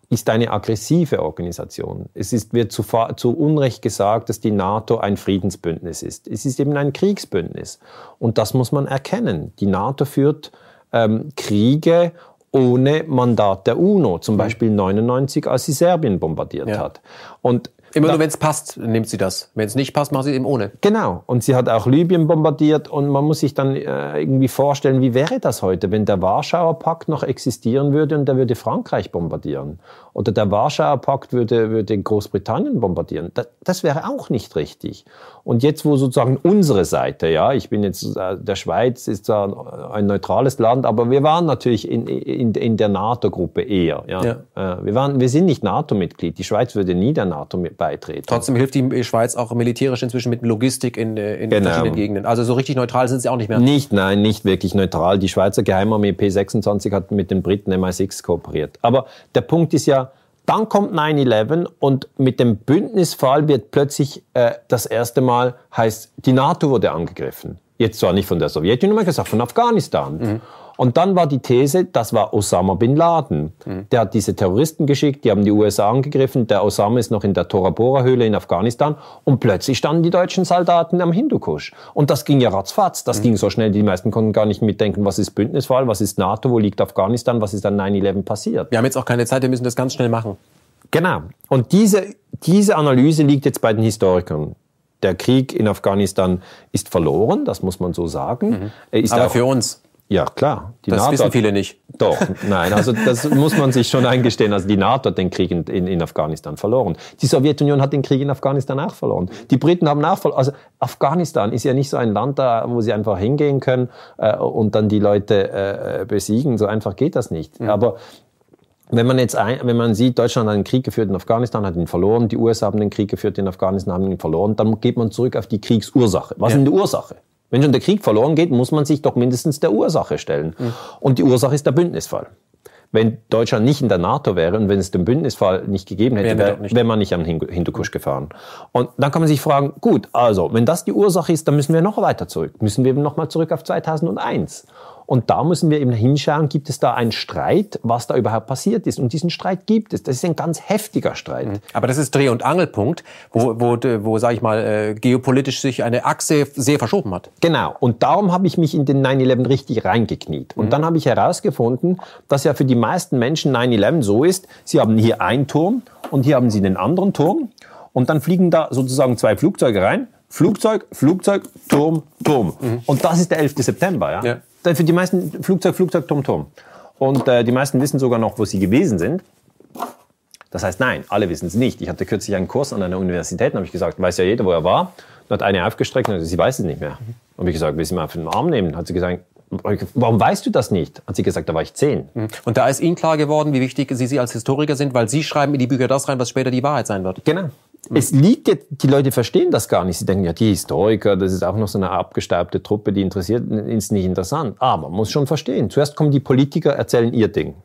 ist eine aggressive Organisation. Es ist, wird zu, zu Unrecht gesagt, dass die NATO ein Friedensbündnis ist. Es ist eben ein Kriegsbündnis. Und das muss man erkennen. Die NATO führt ähm, Kriege ohne Mandat der UNO, zum mhm. Beispiel 99, als sie Serbien bombardiert ja. hat. Und Immer nur, wenn es passt, nimmt sie das. Wenn es nicht passt, macht sie eben ohne. Genau. Und sie hat auch Libyen bombardiert. Und man muss sich dann äh, irgendwie vorstellen, wie wäre das heute, wenn der Warschauer Pakt noch existieren würde und der würde Frankreich bombardieren. Oder der Warschauer Pakt würde, würde Großbritannien bombardieren. Das, das wäre auch nicht richtig. Und jetzt, wo sozusagen unsere Seite, ja, ich bin jetzt, äh, der Schweiz ist zwar ein neutrales Land, aber wir waren natürlich in, in, in der NATO-Gruppe eher. Ja. ja. Äh, wir, waren, wir sind nicht NATO-Mitglied. Die Schweiz würde nie der NATO beitreten. Trotzdem hilft die Schweiz auch militärisch inzwischen mit Logistik in, äh, in genau. verschiedenen Gegenden. Also so richtig neutral sind sie auch nicht mehr. Nicht, nein, nicht wirklich neutral. Die Schweizer Geheimarmee P26 hat mit den Briten MI6 kooperiert. Aber der Punkt ist ja, dann kommt 9-11 und mit dem Bündnisfall wird plötzlich äh, das erste Mal heißt, die NATO wurde angegriffen. Jetzt zwar nicht von der Sowjetunion, aber gesagt von Afghanistan. Mhm. Und dann war die These, das war Osama bin Laden. Mhm. Der hat diese Terroristen geschickt, die haben die USA angegriffen. Der Osama ist noch in der Tora Bora Höhle in Afghanistan. Und plötzlich standen die deutschen Soldaten am Hindukusch. Und das ging ja ratzfatz. Das mhm. ging so schnell, die meisten konnten gar nicht mitdenken, was ist Bündnisfall, was ist NATO, wo liegt Afghanistan, was ist an 9-11 passiert. Wir haben jetzt auch keine Zeit, wir müssen das ganz schnell machen. Genau. Und diese, diese Analyse liegt jetzt bei den Historikern der Krieg in Afghanistan ist verloren, das muss man so sagen. Mhm. Aber für uns. Ja, klar. Die das NATO wissen viele nicht. Doch, nein, also das muss man sich schon eingestehen. Also die NATO hat den Krieg in, in, in, Afghanistan verloren. Die Sowjetunion hat den Krieg in Afghanistan auch verloren. Die Briten haben auch verloren. Also Afghanistan ist ja nicht so ein Land da, wo sie einfach hingehen können äh, und dann die Leute äh, besiegen. So einfach geht das nicht. Mhm. Aber wenn man jetzt ein, wenn man sieht, Deutschland hat einen Krieg geführt in Afghanistan, hat ihn verloren, die USA haben den Krieg geführt in Afghanistan, haben ihn verloren, dann geht man zurück auf die Kriegsursache. Was ja. ist denn die Ursache? Wenn schon der Krieg verloren geht, muss man sich doch mindestens der Ursache stellen. Mhm. Und die Ursache ist der Bündnisfall. wenn Deutschland nicht in der NATO wäre und wenn es den Bündnisfall nicht gegeben hätte, wäre wär man nicht am Hindukusch gefahren. Und dann kann man sich fragen, gut, also, wenn das die Ursache ist, dann müssen wir noch weiter zurück. Müssen wir eben noch mal zurück auf 2001. Und da müssen wir eben hinschauen, gibt es da einen Streit, was da überhaupt passiert ist. Und diesen Streit gibt es. Das ist ein ganz heftiger Streit. Mhm. Aber das ist Dreh- und Angelpunkt, wo, wo, wo sage ich mal, äh, geopolitisch sich eine Achse sehr verschoben hat. Genau. Und darum habe ich mich in den 9-11 richtig reingekniet. Und mhm. dann habe ich herausgefunden, dass ja für die meisten Menschen 9-11 so ist, sie haben hier einen Turm und hier haben sie den anderen Turm. Und dann fliegen da sozusagen zwei Flugzeuge rein. Flugzeug, Flugzeug, Turm, Turm. Mhm. Und das ist der 11. September. Ja? ja für die meisten Flugzeug, Flugzeug, Tom, Tom. Und äh, die meisten wissen sogar noch, wo sie gewesen sind. Das heißt, nein, alle wissen es nicht. Ich hatte kürzlich einen Kurs an einer Universität und habe ich gesagt, weiß ja jeder, wo er war. Dann hat eine aufgestreckt und gesagt, sie weiß es nicht mehr. Und habe ich gesagt, will sie mal auf den Arm nehmen? Hat sie gesagt, warum weißt du das nicht? Hat sie gesagt, da war ich zehn. Mhm. Und da ist Ihnen klar geworden, wie wichtig Sie, Sie als Historiker sind, weil Sie schreiben in die Bücher das rein, was später die Wahrheit sein wird. Genau. Es liegt jetzt, die Leute verstehen das gar nicht. Sie denken, ja, die Historiker, das ist auch noch so eine abgestaubte Truppe, die interessiert, ist nicht interessant. Aber man muss schon verstehen. Zuerst kommen die Politiker, erzählen ihr Ding.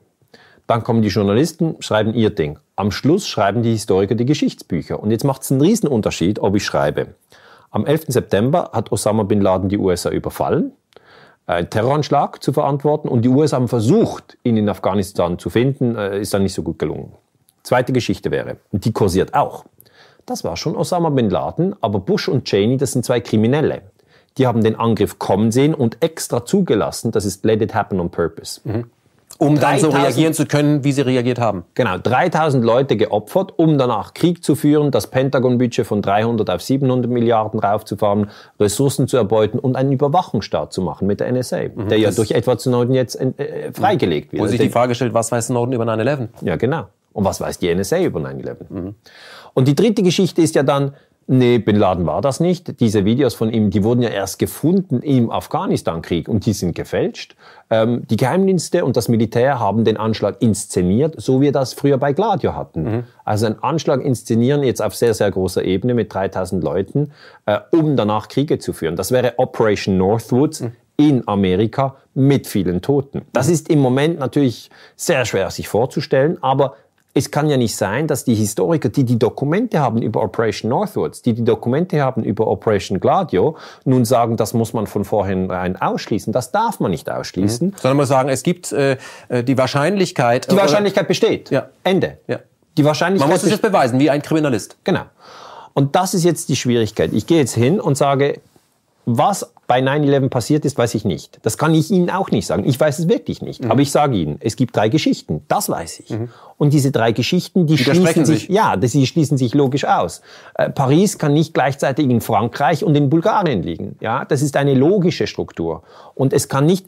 Dann kommen die Journalisten, schreiben ihr Ding. Am Schluss schreiben die Historiker die Geschichtsbücher. Und jetzt macht es einen Riesenunterschied, ob ich schreibe. Am 11. September hat Osama bin Laden die USA überfallen, einen Terroranschlag zu verantworten und die USA haben versucht, ihn in Afghanistan zu finden, äh, ist dann nicht so gut gelungen. Zweite Geschichte wäre, und die kursiert auch, das war schon Osama bin Laden, aber Bush und Cheney, das sind zwei Kriminelle. Die haben den Angriff kommen sehen und extra zugelassen, das ist let it happen on purpose. Mhm. Um dann so reagieren zu können, wie sie reagiert haben. Genau, 3000 Leute geopfert, um danach Krieg zu führen, das Pentagon-Budget von 300 auf 700 Milliarden raufzufahren, Ressourcen zu erbeuten und einen Überwachungsstaat zu machen mit der NSA, mhm, der ja durch Edward Snowden jetzt äh, freigelegt wird. Wo sich die Frage stellt, was weiß Snowden über 9-11? Ja, genau. Und was weiß die NSA über 9-11? Mhm. Und die dritte Geschichte ist ja dann, nee, Bin Laden war das nicht. Diese Videos von ihm, die wurden ja erst gefunden im Afghanistan-Krieg und die sind gefälscht. Ähm, die Geheimdienste und das Militär haben den Anschlag inszeniert, so wie wir das früher bei Gladio hatten. Mhm. Also einen Anschlag inszenieren jetzt auf sehr, sehr großer Ebene mit 3000 Leuten, äh, um danach Kriege zu führen. Das wäre Operation Northwoods. Mhm in Amerika mit vielen Toten. Das mhm. ist im Moment natürlich sehr schwer sich vorzustellen, aber es kann ja nicht sein, dass die Historiker, die die Dokumente haben über Operation Northwoods, die die Dokumente haben über Operation Gladio, nun sagen, das muss man von vornherein ausschließen. Das darf man nicht ausschließen. Mhm. Sondern man sagen, es gibt äh, äh die Wahrscheinlichkeit. Die Wahrscheinlichkeit oder? besteht. Ja. Ende. Ja. Die Wahrscheinlichkeit man muss es jetzt beweisen, wie ein Kriminalist. Genau. Und das ist jetzt die Schwierigkeit. Ich gehe jetzt hin und sage, was bei 9-11 passiert ist, weiß ich nicht. Das kann ich Ihnen auch nicht sagen. Ich weiß es wirklich nicht. Mhm. Aber ich sage Ihnen, es gibt drei Geschichten. Das weiß ich. Mhm. Und diese drei Geschichten, die, schließen sich, sich, ja, die schließen sich logisch aus. Äh, Paris kann nicht gleichzeitig in Frankreich und in Bulgarien liegen. Ja, das ist eine logische Struktur. Und es kann nicht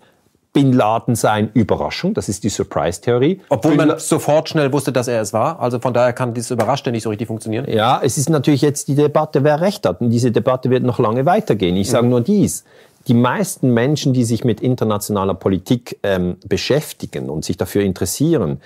Bin Laden sein, Überraschung, das ist die Surprise-Theorie. Obwohl man sofort schnell wusste, dass er es war. Also von daher kann dieses Überraschte nicht so richtig funktionieren. Ja, es ist natürlich jetzt die Debatte, wer recht hat. Und diese Debatte wird noch lange weitergehen. Ich sage mhm. nur dies. Die meisten Menschen, die sich mit internationaler Politik ähm, beschäftigen und sich dafür interessieren,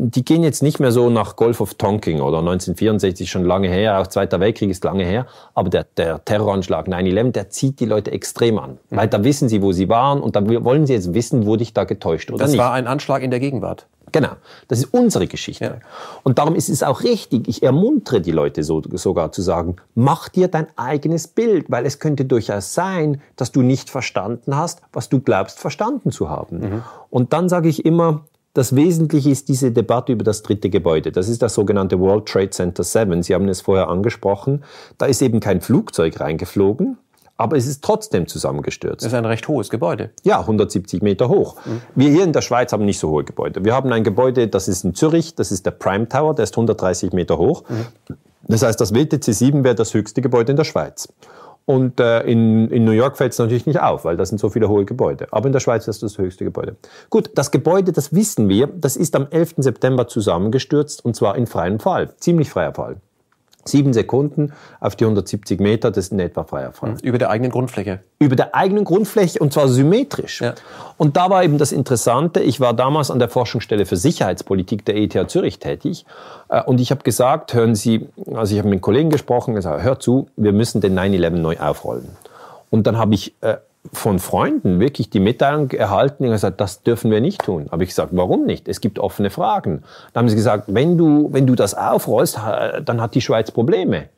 die gehen jetzt nicht mehr so nach Golf of Tonking oder 1964 schon lange her, auch Zweiter Weltkrieg ist lange her, aber der, der Terroranschlag 9-11, der zieht die Leute extrem an. Mhm. Weil da wissen sie, wo sie waren und da wollen sie jetzt wissen, wurde ich da getäuscht oder das nicht. Das war ein Anschlag in der Gegenwart. Genau, das ist unsere Geschichte. Ja. Und darum ist es auch richtig, ich ermuntere die Leute so, sogar zu sagen, mach dir dein eigenes Bild, weil es könnte durchaus sein, dass du nicht verstanden hast, was du glaubst verstanden zu haben. Mhm. Und dann sage ich immer, das Wesentliche ist diese Debatte über das dritte Gebäude. Das ist das sogenannte World Trade Center 7. Sie haben es vorher angesprochen. Da ist eben kein Flugzeug reingeflogen, aber es ist trotzdem zusammengestürzt. Das ist ein recht hohes Gebäude. Ja, 170 Meter hoch. Mhm. Wir hier in der Schweiz haben nicht so hohe Gebäude. Wir haben ein Gebäude, das ist in Zürich, das ist der Prime Tower, der ist 130 Meter hoch. Mhm. Das heißt, das WTC 7 wäre das höchste Gebäude in der Schweiz. Und äh, in, in New York fällt es natürlich nicht auf, weil das sind so viele hohe Gebäude. Aber in der Schweiz ist das das höchste Gebäude. Gut, das Gebäude, das wissen wir, das ist am 11. September zusammengestürzt und zwar in freiem Fall. Ziemlich freier Fall. Sieben Sekunden auf die 170 Meter, das ist in etwa freier Fall. Über der eigenen Grundfläche. Über der eigenen Grundfläche und zwar symmetrisch. Ja. Und da war eben das Interessante, ich war damals an der Forschungsstelle für Sicherheitspolitik der ETH Zürich tätig äh, und ich habe gesagt, hören Sie, also ich habe mit Kollegen gesprochen, gesagt, hör zu, wir müssen den 9-11 neu aufrollen. Und dann habe ich äh, von Freunden wirklich die Mitteilung erhalten, die gesagt, das dürfen wir nicht tun. Habe ich gesagt, warum nicht? Es gibt offene Fragen. Dann haben sie gesagt, wenn du, wenn du das aufrollst, dann hat die Schweiz Probleme.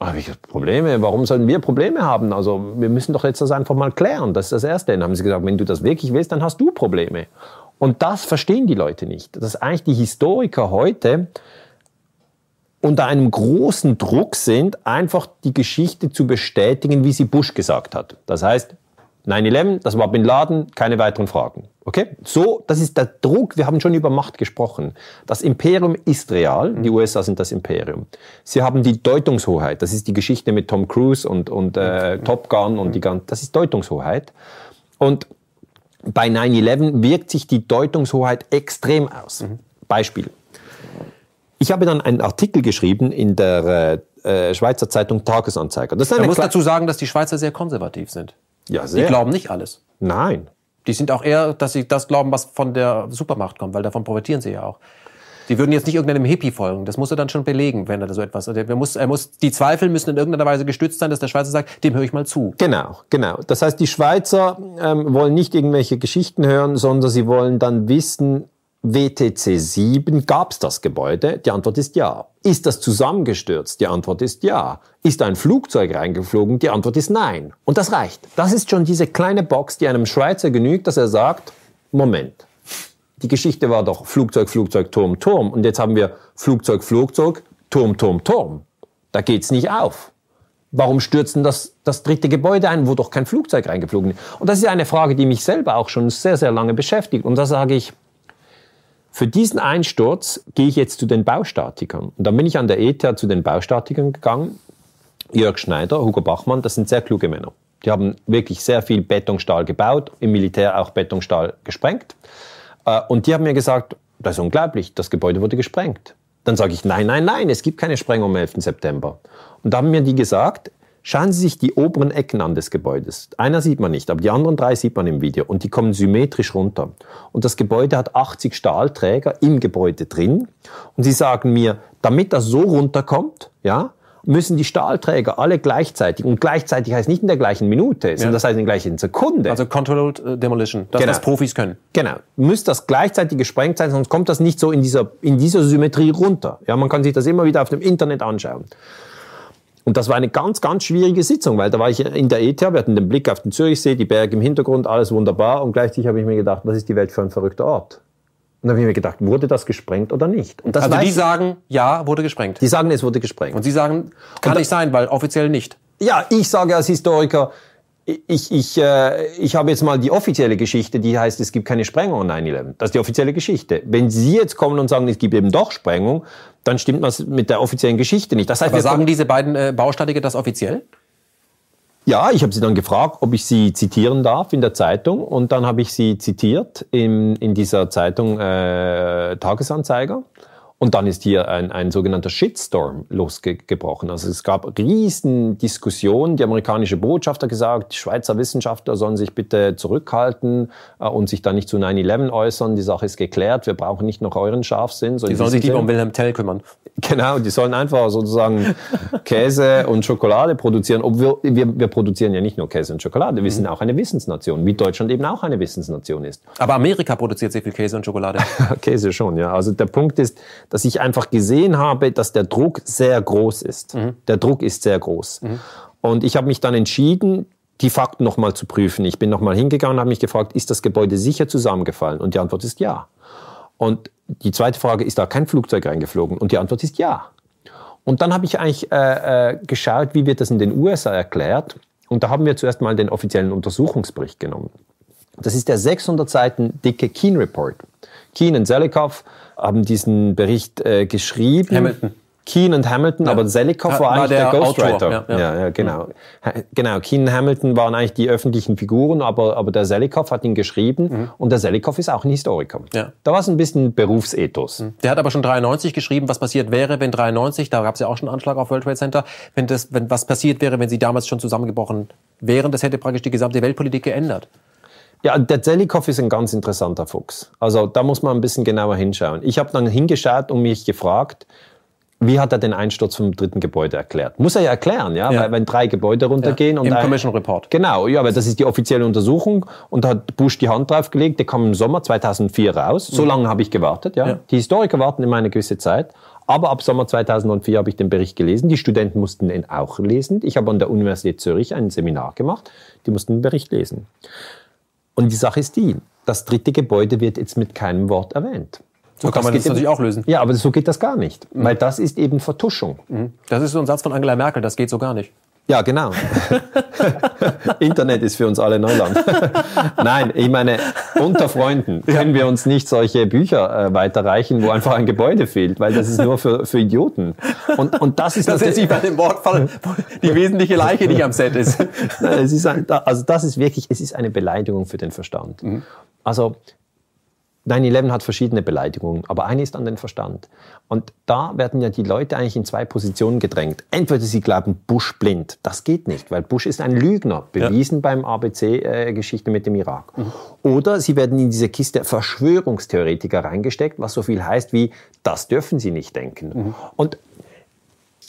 Habe ich gesagt, Probleme? Warum sollen wir Probleme haben? Also wir müssen doch jetzt das einfach mal klären. Das ist das Erste. Dann haben sie gesagt, wenn du das wirklich willst, dann hast du Probleme. Und das verstehen die Leute nicht. Dass eigentlich die Historiker heute unter einem großen Druck sind, einfach die Geschichte zu bestätigen, wie sie Bush gesagt hat. Das heißt, 9-11, das war Bin Laden, keine weiteren Fragen. Okay? So, das ist der Druck. Wir haben schon über Macht gesprochen. Das Imperium ist real. Die USA sind das Imperium. Sie haben die Deutungshoheit. Das ist die Geschichte mit Tom Cruise und, und äh, Top Gun und die ganze, das ist Deutungshoheit. Und bei 9-11 wirkt sich die Deutungshoheit extrem aus. Mhm. Beispiel. Ich habe dann einen Artikel geschrieben in der äh, Schweizer Zeitung Tagesanzeiger. Das ist Man muss dazu sagen, dass die Schweizer sehr konservativ sind. Ja, sehr. Die glauben nicht alles. Nein. Die sind auch eher, dass sie das glauben, was von der Supermacht kommt, weil davon profitieren sie ja auch. Die würden jetzt nicht irgendeinem Hippie folgen. Das muss er dann schon belegen, wenn er so etwas. Er muss, er muss, die Zweifel müssen in irgendeiner Weise gestützt sein, dass der Schweizer sagt, dem höre ich mal zu. Genau, genau. Das heißt, die Schweizer ähm, wollen nicht irgendwelche Geschichten hören, sondern sie wollen dann wissen, WTC 7, gab es das Gebäude? Die Antwort ist ja. Ist das zusammengestürzt? Die Antwort ist ja. Ist ein Flugzeug reingeflogen? Die Antwort ist nein. Und das reicht. Das ist schon diese kleine Box, die einem Schweizer genügt, dass er sagt, Moment, die Geschichte war doch Flugzeug, Flugzeug, Turm, Turm. Und jetzt haben wir Flugzeug, Flugzeug, Turm, Turm, Turm. Da geht's nicht auf. Warum stürzt denn das, das dritte Gebäude ein, wo doch kein Flugzeug reingeflogen ist? Und das ist eine Frage, die mich selber auch schon sehr, sehr lange beschäftigt. Und da sage ich, für diesen Einsturz gehe ich jetzt zu den Baustatikern. Und dann bin ich an der ETH zu den Baustatikern gegangen. Jörg Schneider, Hugo Bachmann, das sind sehr kluge Männer. Die haben wirklich sehr viel Betonstahl gebaut, im Militär auch Betonstahl gesprengt. Äh, und die haben mir gesagt, das ist unglaublich, das Gebäude wurde gesprengt. Dann sage ich, nein, nein, nein, es gibt keine Sprengung am 11. September. Und da haben mir die gesagt, Schauen Sie sich die oberen Ecken an des Gebäudes. Einer sieht man nicht, aber die anderen drei sieht man im Video und die kommen symmetrisch runter. Und das Gebäude hat 80 Stahlträger im Gebäude drin und Sie sagen mir, damit das so runterkommt, ja, müssen die Stahlträger alle gleichzeitig, und gleichzeitig heißt nicht in der gleichen Minute, sondern ja. das heißt in der gleichen Sekunde. Also Controlled äh, Demolition, das genau. was Profis können. Genau. Muss das gleichzeitig gesprengt sein, sonst kommt das nicht so in dieser, in dieser Symmetrie runter. Ja, man kann sich das immer wieder auf dem Internet anschauen. Und das war eine ganz, ganz schwierige Sitzung, weil da war ich in der ETH, wir hatten den Blick auf den Zürichsee, die Berge im Hintergrund, alles wunderbar. Und gleichzeitig habe ich mir gedacht, was ist die Welt für ein verrückter Ort? Und dann habe ich mir gedacht, wurde das gesprengt oder nicht? Und das also die sagen, ja, wurde gesprengt. Die sagen, es wurde gesprengt. Und Sie sagen, kann nicht sein, weil offiziell nicht. Ja, ich sage als Historiker, ich, ich, äh, ich habe jetzt mal die offizielle Geschichte, die heißt, es gibt keine Sprengung an 9-11. Das ist die offizielle Geschichte. Wenn Sie jetzt kommen und sagen, es gibt eben doch Sprengung, dann stimmt was mit der offiziellen Geschichte nicht. Das heißt, Aber sagen diese beiden äh, Baustatiker das offiziell? Ja, ich habe sie dann gefragt, ob ich sie zitieren darf in der Zeitung. Und dann habe ich sie zitiert in, in dieser Zeitung äh, Tagesanzeiger. Und dann ist hier ein, ein sogenannter Shitstorm losgebrochen. Also es gab riesen Diskussionen. Die amerikanische Botschaft hat gesagt, die Schweizer Wissenschaftler sollen sich bitte zurückhalten äh, und sich da nicht zu 9-11 äußern. Die Sache ist geklärt. Wir brauchen nicht noch euren Scharfsinn. So die sollen sich lieber um Wilhelm Tell kümmern. Genau, die sollen einfach sozusagen Käse und Schokolade produzieren. Obwohl wir, wir produzieren ja nicht nur Käse und Schokolade, wir sind mhm. auch eine Wissensnation, wie Deutschland eben auch eine Wissensnation ist. Aber Amerika produziert sehr viel Käse und Schokolade. Käse schon, ja. Also der Punkt ist, dass ich einfach gesehen habe, dass der Druck sehr groß ist. Mhm. Der Druck ist sehr groß. Mhm. Und ich habe mich dann entschieden, die Fakten nochmal zu prüfen. Ich bin nochmal hingegangen und habe mich gefragt, ist das Gebäude sicher zusammengefallen? Und die Antwort ist ja. Und die zweite Frage, ist da kein Flugzeug reingeflogen? Und die Antwort ist ja. Und dann habe ich eigentlich äh, äh, geschaut, wie wird das in den USA erklärt. Und da haben wir zuerst mal den offiziellen Untersuchungsbericht genommen. Das ist der 600 Seiten dicke Keen Report. Keen und Selikow haben diesen Bericht äh, geschrieben. Hamilton. Keen und Hamilton, ja. aber Selikow war, war eigentlich der, der Ghostwriter. Ja, ja. ja, ja genau. Mhm. Genau, Keen und Hamilton waren eigentlich die öffentlichen Figuren, aber, aber der Selikow hat ihn geschrieben mhm. und der Selikow ist auch ein Historiker. Ja. Da war es ein bisschen Berufsethos. Mhm. Der hat aber schon 93 geschrieben, was passiert wäre, wenn 93, da gab es ja auch schon einen Anschlag auf World Trade Center, wenn das, wenn was passiert wäre, wenn sie damals schon zusammengebrochen wären, das hätte praktisch die gesamte Weltpolitik geändert. Ja, der Zelikow ist ein ganz interessanter Fuchs. Also da muss man ein bisschen genauer hinschauen. Ich habe dann hingeschaut und mich gefragt, wie hat er den Einsturz vom dritten Gebäude erklärt? Muss er ja erklären, ja, Ja. Weil, wenn drei Gebäude runtergehen Ja, und im ein- Commission Report. Genau, ja, aber das ist die offizielle Untersuchung und da hat Bush die Hand drauf gelegt, der kam im Sommer 2004 raus. So lange habe ich gewartet, ja. Mhm. Ja. Die Historiker warten immer eine gewisse Zeit. Aber ab Sommer 2004 habe ich den Bericht gelesen. Die Studenten mussten ihn auch lesen. Ich habe an der Universität Zürich ein Seminar gemacht. Die mussten den Bericht lesen. Und die Sache ist die, das dritte Gebäude wird jetzt mit keinem Wort erwähnt. So Und kann man das geht eben- natürlich auch lösen. Ja, aber so geht das gar nicht. Weil das ist eben Vertuschung. Das ist so ein Satz von Angela Merkel, das geht so gar nicht. Ja, genau. Internet ist für uns alle Neuland. Nein, ich meine, unter Freunden können wir uns nicht solche Bücher äh, weiterreichen, wo einfach ein Gebäude fehlt, weil das ist nur für, für Idioten. Und, und das ist Das ist nicht bei dem Wortfall, wo die wesentliche Leiche nicht am Set ist. Nein, es ist ein, also das ist wirklich, es ist eine Beleidigung für den Verstand. Also 9-11 hat verschiedene Beleidigungen, aber eine ist an den Verstand. Und da werden ja die Leute eigentlich in zwei Positionen gedrängt. Entweder sie glauben Bush blind, das geht nicht, weil Bush ist ein Lügner, bewiesen beim ABC-Geschichte mit dem Irak. Oder sie werden in diese Kiste Verschwörungstheoretiker reingesteckt, was so viel heißt wie, das dürfen sie nicht denken. Und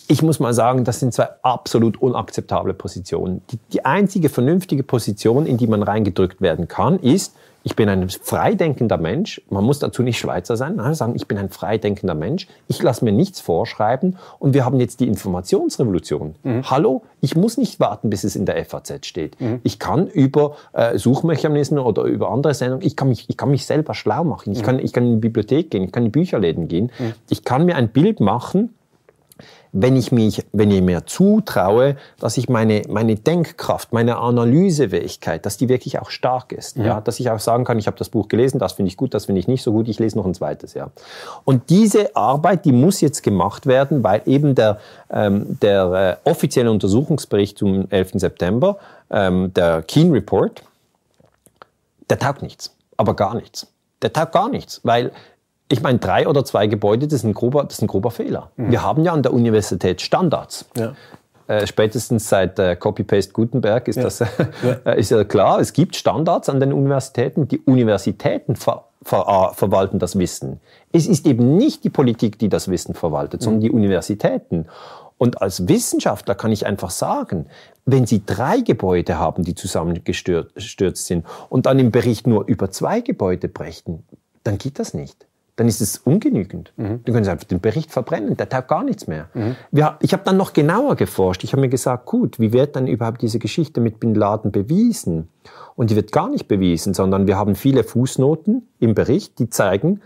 ich muss mal sagen, das sind zwei absolut unakzeptable Positionen. Die, die einzige vernünftige Position, in die man reingedrückt werden kann, ist, ich bin ein freidenkender Mensch. Man muss dazu nicht Schweizer sein, nein, sagen, ich bin ein freidenkender Mensch. Ich lasse mir nichts vorschreiben und wir haben jetzt die Informationsrevolution. Hallo, ich muss nicht warten, bis es in der FAZ steht. Ich kann über äh, Suchmechanismen oder über andere Sendungen, ich kann mich, ich kann mich selber schlau machen. Ich kann, ich kann in die Bibliothek gehen, ich kann in die Bücherläden gehen. Ich kann mir ein Bild machen, wenn ich mich, wenn ich mir zutraue, dass ich meine, meine Denkkraft, meine Analysefähigkeit, dass die wirklich auch stark ist, ja, dass ich auch sagen kann, ich habe das Buch gelesen, das finde ich gut, das finde ich nicht so gut, ich lese noch ein zweites, ja. Und diese Arbeit, die muss jetzt gemacht werden, weil eben der, ähm, der äh, offizielle Untersuchungsbericht zum 11. September, ähm, der Keen Report, der taugt nichts, aber gar nichts. Der taugt gar nichts, weil ich meine, drei oder zwei Gebäude, das ist ein grober, das ist ein grober Fehler. Wir haben ja an der Universität Standards. Ja. Äh, spätestens seit äh, Copy-Paste Gutenberg ist das äh, ist ja klar. Es gibt Standards an den Universitäten. Die Universitäten ver, ver, äh, verwalten das Wissen. Es ist eben nicht die Politik, die das Wissen verwaltet, sondern die Universitäten. Und als Wissenschaftler kann ich einfach sagen, wenn Sie drei Gebäude haben, die zusammengestürzt sind und dann im Bericht nur über zwei Gebäude brächten, dann geht das nicht. Dann ist es ungenügend. Dann können Sie einfach den Bericht verbrennen, der taugt gar nichts mehr. Wir, ich habe dann noch genauer geforscht. Ich habe mir gesagt, gut, wie wird dann überhaupt diese Geschichte mit Bin Laden bewiesen? Und die wird gar nicht bewiesen, sondern wir haben viele Fußnoten im Bericht, die zeigen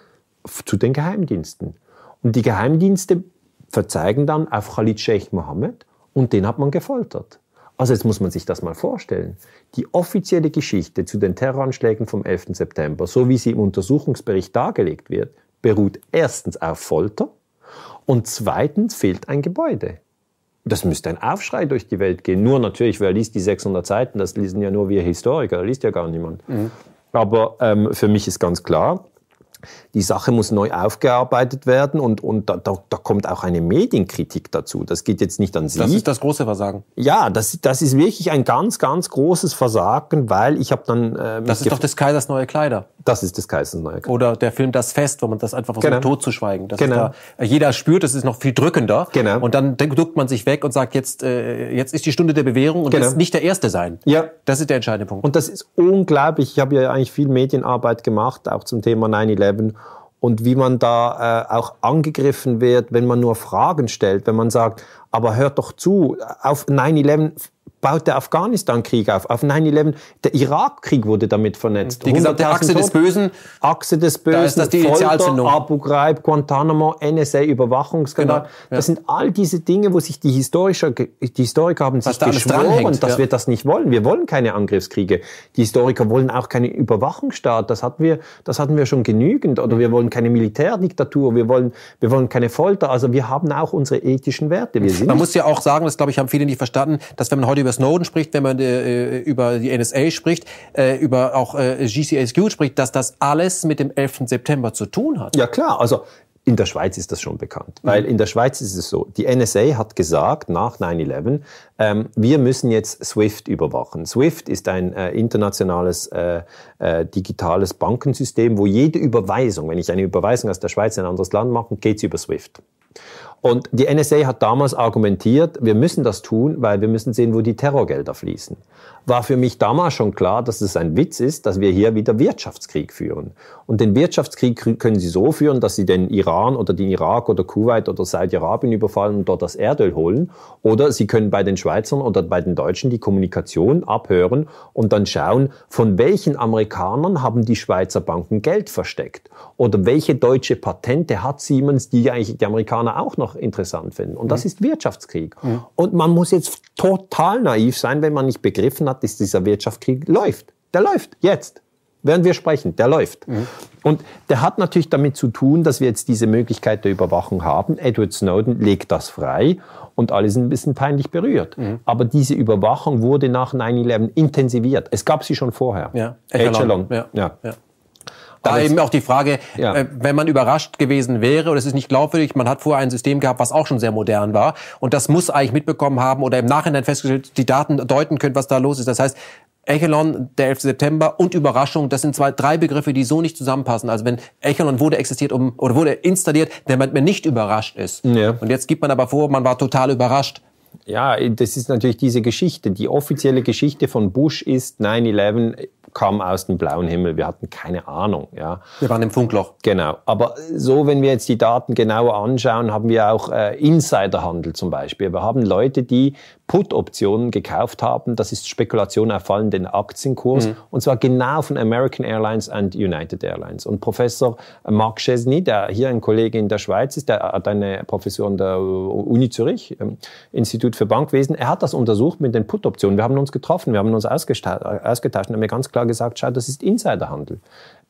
zu den Geheimdiensten. Und die Geheimdienste verzeigen dann auf Khalid Sheikh Mohammed und den hat man gefoltert. Also jetzt muss man sich das mal vorstellen. Die offizielle Geschichte zu den Terroranschlägen vom 11. September, so wie sie im Untersuchungsbericht dargelegt wird, beruht erstens auf Folter und zweitens fehlt ein Gebäude. Das müsste ein Aufschrei durch die Welt gehen. Nur natürlich, wer liest die 600 Seiten? Das lesen ja nur wir Historiker, da liest ja gar niemand. Aber ähm, für mich ist ganz klar, die Sache muss neu aufgearbeitet werden und, und da, da, da kommt auch eine Medienkritik dazu. Das geht jetzt nicht an Sie. Das ist das große Versagen. ja, das, das ist wirklich ein ganz, ganz großes Versagen, weil ich habe dann... Äh, Das ist doch des Kaisers neue Kleider. das ist des Kaisers neue Kleider. Oder der Film Das Fest, wo man das einfach versucht, Genau. totzuschweigen. Das Genau. da, jeder spürt, es ist noch viel drückender. Genau. Und dann duckt man sich weg und sagt, jetzt, äh, jetzt ist die Stunde der Bewährung und Genau. das nicht der Erste sein. Ja. Das ist der entscheidende Punkt. Und das ist unglaublich. Ich habe ja eigentlich viel Medienarbeit gemacht, auch zum Thema 9-11. Und wie man da äh, auch angegriffen wird, wenn man nur Fragen stellt, wenn man sagt, aber hört doch zu, auf 9-11 baut der Afghanistan-Krieg auf. Auf 9-11, der Irakkrieg wurde damit vernetzt. Die gesamte 100.000 Achse des Tote. Bösen. Achse des Bösen, ist das die Folter. Abu Ghraib, Guantanamo, NSA-Überwachungsskandal. Genau, ja. Das sind all diese Dinge, wo sich die Historiker, die Historiker haben sich da geschworen, dass ja. wir das nicht wollen. Wir wollen keine Angriffskriege. Die Historiker wollen auch keine Überwachungsstaat. Das hatten wir, das hatten wir schon genügend. Oder wir wollen keine Militärdiktatur. Wir wollen, wir wollen keine Folter. Also wir haben auch unsere ethischen Werte. Man muss ja auch sagen, das glaube ich haben viele nicht verstanden, dass wenn man heute über Snowden spricht, wenn man äh, über die NSA spricht, äh, über auch äh, GCHQ spricht, dass das alles mit dem 11. September zu tun hat. Ja klar, also in der Schweiz ist das schon bekannt, weil in der Schweiz ist es so, die NSA hat gesagt nach 9-11, ähm, wir müssen jetzt SWIFT überwachen. SWIFT ist ein äh, internationales äh, äh, digitales Bankensystem, wo jede Überweisung, wenn ich eine Überweisung aus der Schweiz in ein anderes Land mache, geht sie über SWIFT. Und die NSA hat damals argumentiert, wir müssen das tun, weil wir müssen sehen, wo die Terrorgelder fließen. War für mich damals schon klar, dass es ein Witz ist, dass wir hier wieder Wirtschaftskrieg führen. Und den Wirtschaftskrieg können Sie so führen, dass Sie den Iran oder den Irak oder Kuwait oder Saudi-Arabien überfallen und dort das Erdöl holen. Oder Sie können bei den Schweizern oder bei den Deutschen die Kommunikation abhören und dann schauen, von welchen Amerikanern haben die Schweizer Banken Geld versteckt. Oder welche deutsche Patente hat Siemens, die eigentlich die Amerikaner auch noch interessant finden. Und das mhm. ist Wirtschaftskrieg. Mhm. Und man muss jetzt total naiv sein, wenn man nicht begriffen hat, dass dieser Wirtschaftskrieg läuft. Der läuft jetzt. Während wir sprechen, der läuft. Mhm. Und der hat natürlich damit zu tun, dass wir jetzt diese Möglichkeit der Überwachung haben. Edward Snowden legt das frei und alle sind ein bisschen peinlich berührt. Mhm. Aber diese Überwachung wurde nach 9-11 intensiviert. Es gab sie schon vorher. Ja, Echelon. Ja. Ja. ja. Da eben auch die Frage, ja. äh, wenn man überrascht gewesen wäre oder es ist nicht glaubwürdig, man hat vorher ein System gehabt, was auch schon sehr modern war und das muss eigentlich mitbekommen haben oder im Nachhinein festgestellt, die Daten deuten können, was da los ist. Das heißt, Echelon, der 11. September und Überraschung, das sind zwei, drei Begriffe, die so nicht zusammenpassen. Also wenn Echelon wurde existiert um, oder wurde installiert, damit man nicht überrascht ist. Ja. Und jetzt gibt man aber vor, man war total überrascht. Ja, das ist natürlich diese Geschichte. Die offizielle Geschichte von Bush ist 9-11 kam aus dem blauen Himmel. Wir hatten keine Ahnung. Ja. Wir waren im Funkloch. Genau. Aber so, wenn wir jetzt die Daten genauer anschauen, haben wir auch äh, Insiderhandel zum Beispiel. Wir haben Leute, die Put-Optionen gekauft haben. Das ist Spekulation auf fallenden Aktienkurs. Mhm. Und zwar genau von American Airlines und United Airlines. Und Professor Marc Chesney, der hier ein Kollege in der Schweiz ist, der hat eine Professur an der Uni Zürich, ähm, Institut für Bankwesen. Er hat das untersucht mit den Put-Optionen. Wir haben uns getroffen, wir haben uns ausgetauscht und haben mir ganz klar gesagt, schau, das ist Insiderhandel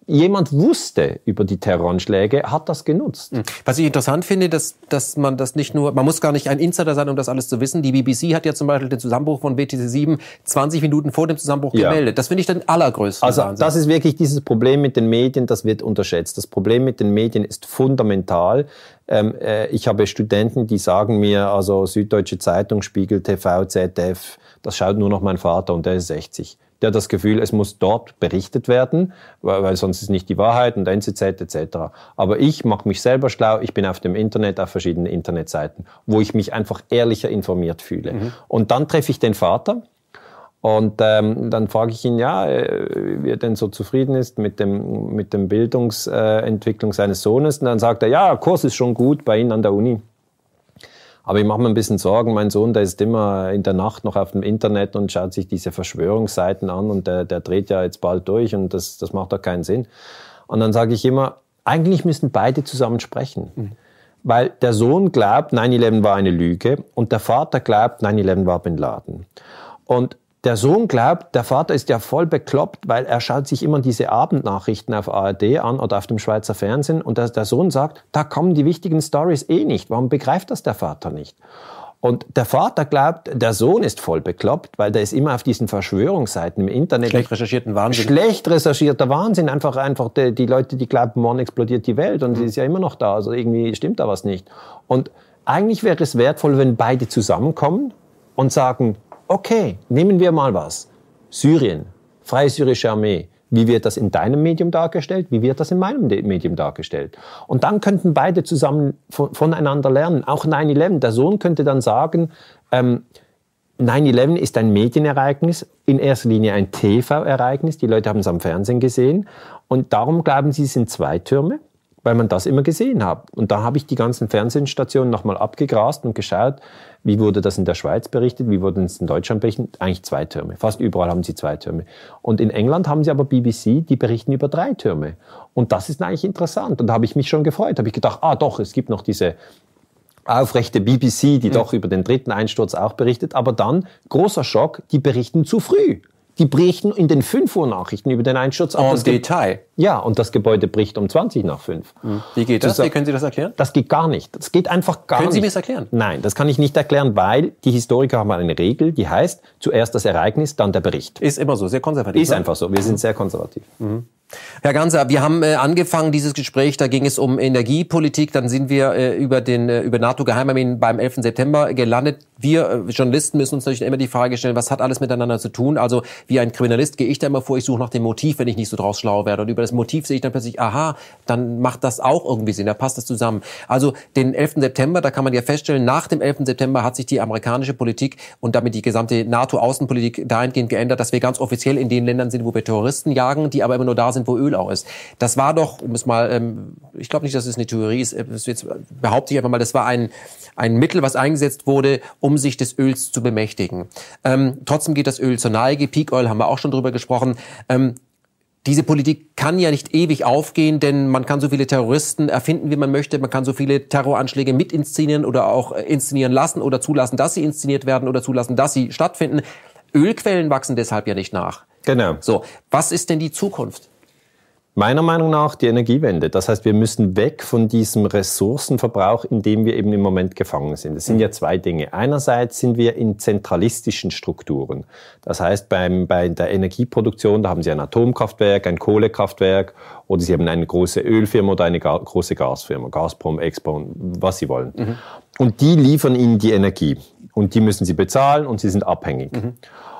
jemand wusste über die Terroranschläge, hat das genutzt. Hm. Was ich interessant finde, dass, dass man das nicht nur, man muss gar nicht ein Insider sein, um das alles zu wissen. Die BBC hat ja zum Beispiel den Zusammenbruch von BTC 7 20 Minuten vor dem Zusammenbruch ja. gemeldet. Das finde ich den allergrößten Also Wahnsinn. das ist wirklich dieses Problem mit den Medien, das wird unterschätzt. Das Problem mit den Medien ist fundamental. Ähm, äh, ich habe Studenten, die sagen mir, also Süddeutsche Zeitung, Spiegel TV, ZDF, das schaut nur noch mein Vater und der ist 60 hat das Gefühl, es muss dort berichtet werden, weil, weil sonst ist nicht die Wahrheit und NZZ etc. Aber ich mache mich selber schlau, ich bin auf dem Internet, auf verschiedenen Internetseiten, wo ich mich einfach ehrlicher informiert fühle. Mhm. Und dann treffe ich den Vater, und ähm, dann frage ich ihn, ja, äh, wie er denn so zufrieden ist mit dem, mit dem Bildungsentwicklung seines Sohnes. Und dann sagt er, ja, Kurs ist schon gut bei Ihnen an der Uni. Aber ich mache mir ein bisschen Sorgen. Mein Sohn, der ist immer in der Nacht noch auf dem Internet und schaut sich diese Verschwörungsseiten an und der, der dreht ja jetzt bald durch und das, das macht doch keinen Sinn. Und dann sage ich immer, eigentlich müssen beide zusammen sprechen. Mhm. Weil der Sohn glaubt, 9-11 war eine Lüge und der Vater glaubt, 9-11 war Bin Laden. Und der Sohn glaubt, der Vater ist ja voll bekloppt, weil er schaut sich immer diese Abendnachrichten auf ARD an oder auf dem Schweizer Fernsehen und der, der Sohn sagt, da kommen die wichtigen Stories eh nicht. Warum begreift das der Vater nicht? Und der Vater glaubt, der Sohn ist voll bekloppt, weil der ist immer auf diesen Verschwörungsseiten im Internet. Schlecht recherchierten Wahnsinn. Schlecht recherchierter Wahnsinn. Einfach, einfach die, die Leute, die glauben, morgen explodiert die Welt und mhm. sie ist ja immer noch da. Also irgendwie stimmt da was nicht. Und eigentlich wäre es wertvoll, wenn beide zusammenkommen und sagen, Okay, nehmen wir mal was. Syrien, Freie Syrische Armee. Wie wird das in deinem Medium dargestellt? Wie wird das in meinem Medium dargestellt? Und dann könnten beide zusammen voneinander lernen. Auch 9-11. Der Sohn könnte dann sagen, ähm, 9-11 ist ein Medienereignis, in erster Linie ein TV-Ereignis. Die Leute haben es am Fernsehen gesehen. Und darum glauben sie, es sind zwei Türme weil man das immer gesehen hat. Und da habe ich die ganzen Fernsehstationen nochmal abgegrast und geschaut, wie wurde das in der Schweiz berichtet, wie wurde es in Deutschland berichtet. Eigentlich zwei Türme. Fast überall haben sie zwei Türme. Und in England haben sie aber BBC, die berichten über drei Türme. Und das ist eigentlich interessant. Und da habe ich mich schon gefreut. Da habe ich gedacht, ah doch, es gibt noch diese aufrechte BBC, die mhm. doch über den dritten Einsturz auch berichtet. Aber dann, großer Schock, die berichten zu früh. Die berichten in den 5 Uhr Nachrichten über den Einsturz. En Detail. Ja, und das Gebäude bricht um 20 nach 5. Hm. Wie geht das? das? Wie können Sie das erklären? Das geht gar nicht. Das geht einfach gar können nicht. Können Sie mir das erklären? Nein, das kann ich nicht erklären, weil die Historiker haben eine Regel, die heißt, zuerst das Ereignis, dann der Bericht. Ist immer so, sehr konservativ. Ist ne? einfach so. Wir sind sehr konservativ. Mhm. Herr Ganser, wir haben äh, angefangen dieses Gespräch, da ging es um Energiepolitik, dann sind wir äh, über den äh, über NATO Geheimarmeen beim 11. September gelandet. Wir äh, Journalisten müssen uns natürlich immer die Frage stellen, was hat alles miteinander zu tun? Also wie ein Kriminalist gehe ich da immer vor, ich suche nach dem Motiv, wenn ich nicht so draus schlau werde und über das Motiv sehe ich dann plötzlich, aha, dann macht das auch irgendwie Sinn, da passt das zusammen. Also den 11. September, da kann man ja feststellen, nach dem 11. September hat sich die amerikanische Politik und damit die gesamte NATO-Außenpolitik dahingehend geändert, dass wir ganz offiziell in den Ländern sind, wo wir Terroristen jagen, die aber immer nur da sind, wo Öl auch ist. Das war doch, um es mal, ähm, ich glaube nicht, dass es eine Theorie ist, das jetzt behaupte ich einfach mal, das war ein, ein Mittel, was eingesetzt wurde, um sich des Öls zu bemächtigen. Ähm, trotzdem geht das Öl zur Neige. Peak Oil haben wir auch schon drüber gesprochen. Ähm, diese Politik kann ja nicht ewig aufgehen, denn man kann so viele Terroristen erfinden, wie man möchte. Man kann so viele Terroranschläge mit inszenieren oder auch äh, inszenieren lassen oder zulassen, dass sie inszeniert werden oder zulassen, dass sie stattfinden. Ölquellen wachsen deshalb ja nicht nach. Genau. So, was ist denn die Zukunft? Meiner Meinung nach die Energiewende. Das heißt, wir müssen weg von diesem Ressourcenverbrauch, in dem wir eben im Moment gefangen sind. Es sind ja zwei Dinge. Einerseits sind wir in zentralistischen Strukturen. Das heißt, beim, bei der Energieproduktion, da haben Sie ein Atomkraftwerk, ein Kohlekraftwerk oder Sie haben eine große Ölfirma oder eine große Gasfirma, Gazprom, Expo, was Sie wollen. Mhm. Und die liefern Ihnen die Energie. Und die müssen Sie bezahlen und Sie sind abhängig. Mhm.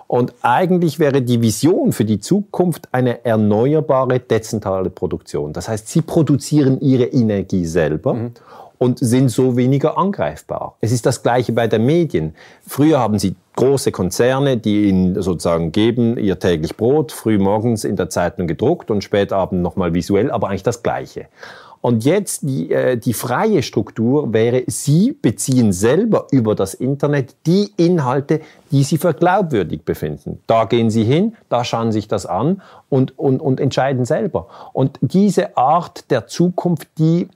Und eigentlich wäre die Vision für die Zukunft eine erneuerbare, dezentrale Produktion. Das heißt, sie produzieren ihre Energie selber. Mhm. Und sind so weniger angreifbar. Es ist das Gleiche bei den Medien. Früher haben sie große Konzerne, die ihnen sozusagen geben ihr täglich Brot, früh morgens in der Zeitung gedruckt und spät abend nochmal visuell, aber eigentlich das Gleiche. Und jetzt die, äh, die freie Struktur wäre, Sie beziehen selber über das Internet die Inhalte, die Sie für glaubwürdig befinden. Da gehen Sie hin, da schauen Sie sich das an und, und, und entscheiden selber. Und diese Art der Zukunft, die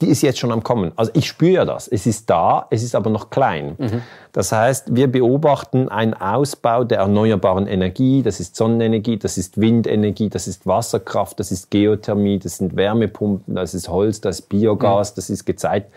die ist jetzt schon am Kommen. Also ich spüre das. Es ist da, es ist aber noch klein. Mhm. Das heißt, wir beobachten einen Ausbau der erneuerbaren Energie. Das ist Sonnenenergie, das ist Windenergie, das ist Wasserkraft, das ist Geothermie, das sind Wärmepumpen, das ist Holz, das ist Biogas, mhm. das ist gezeigt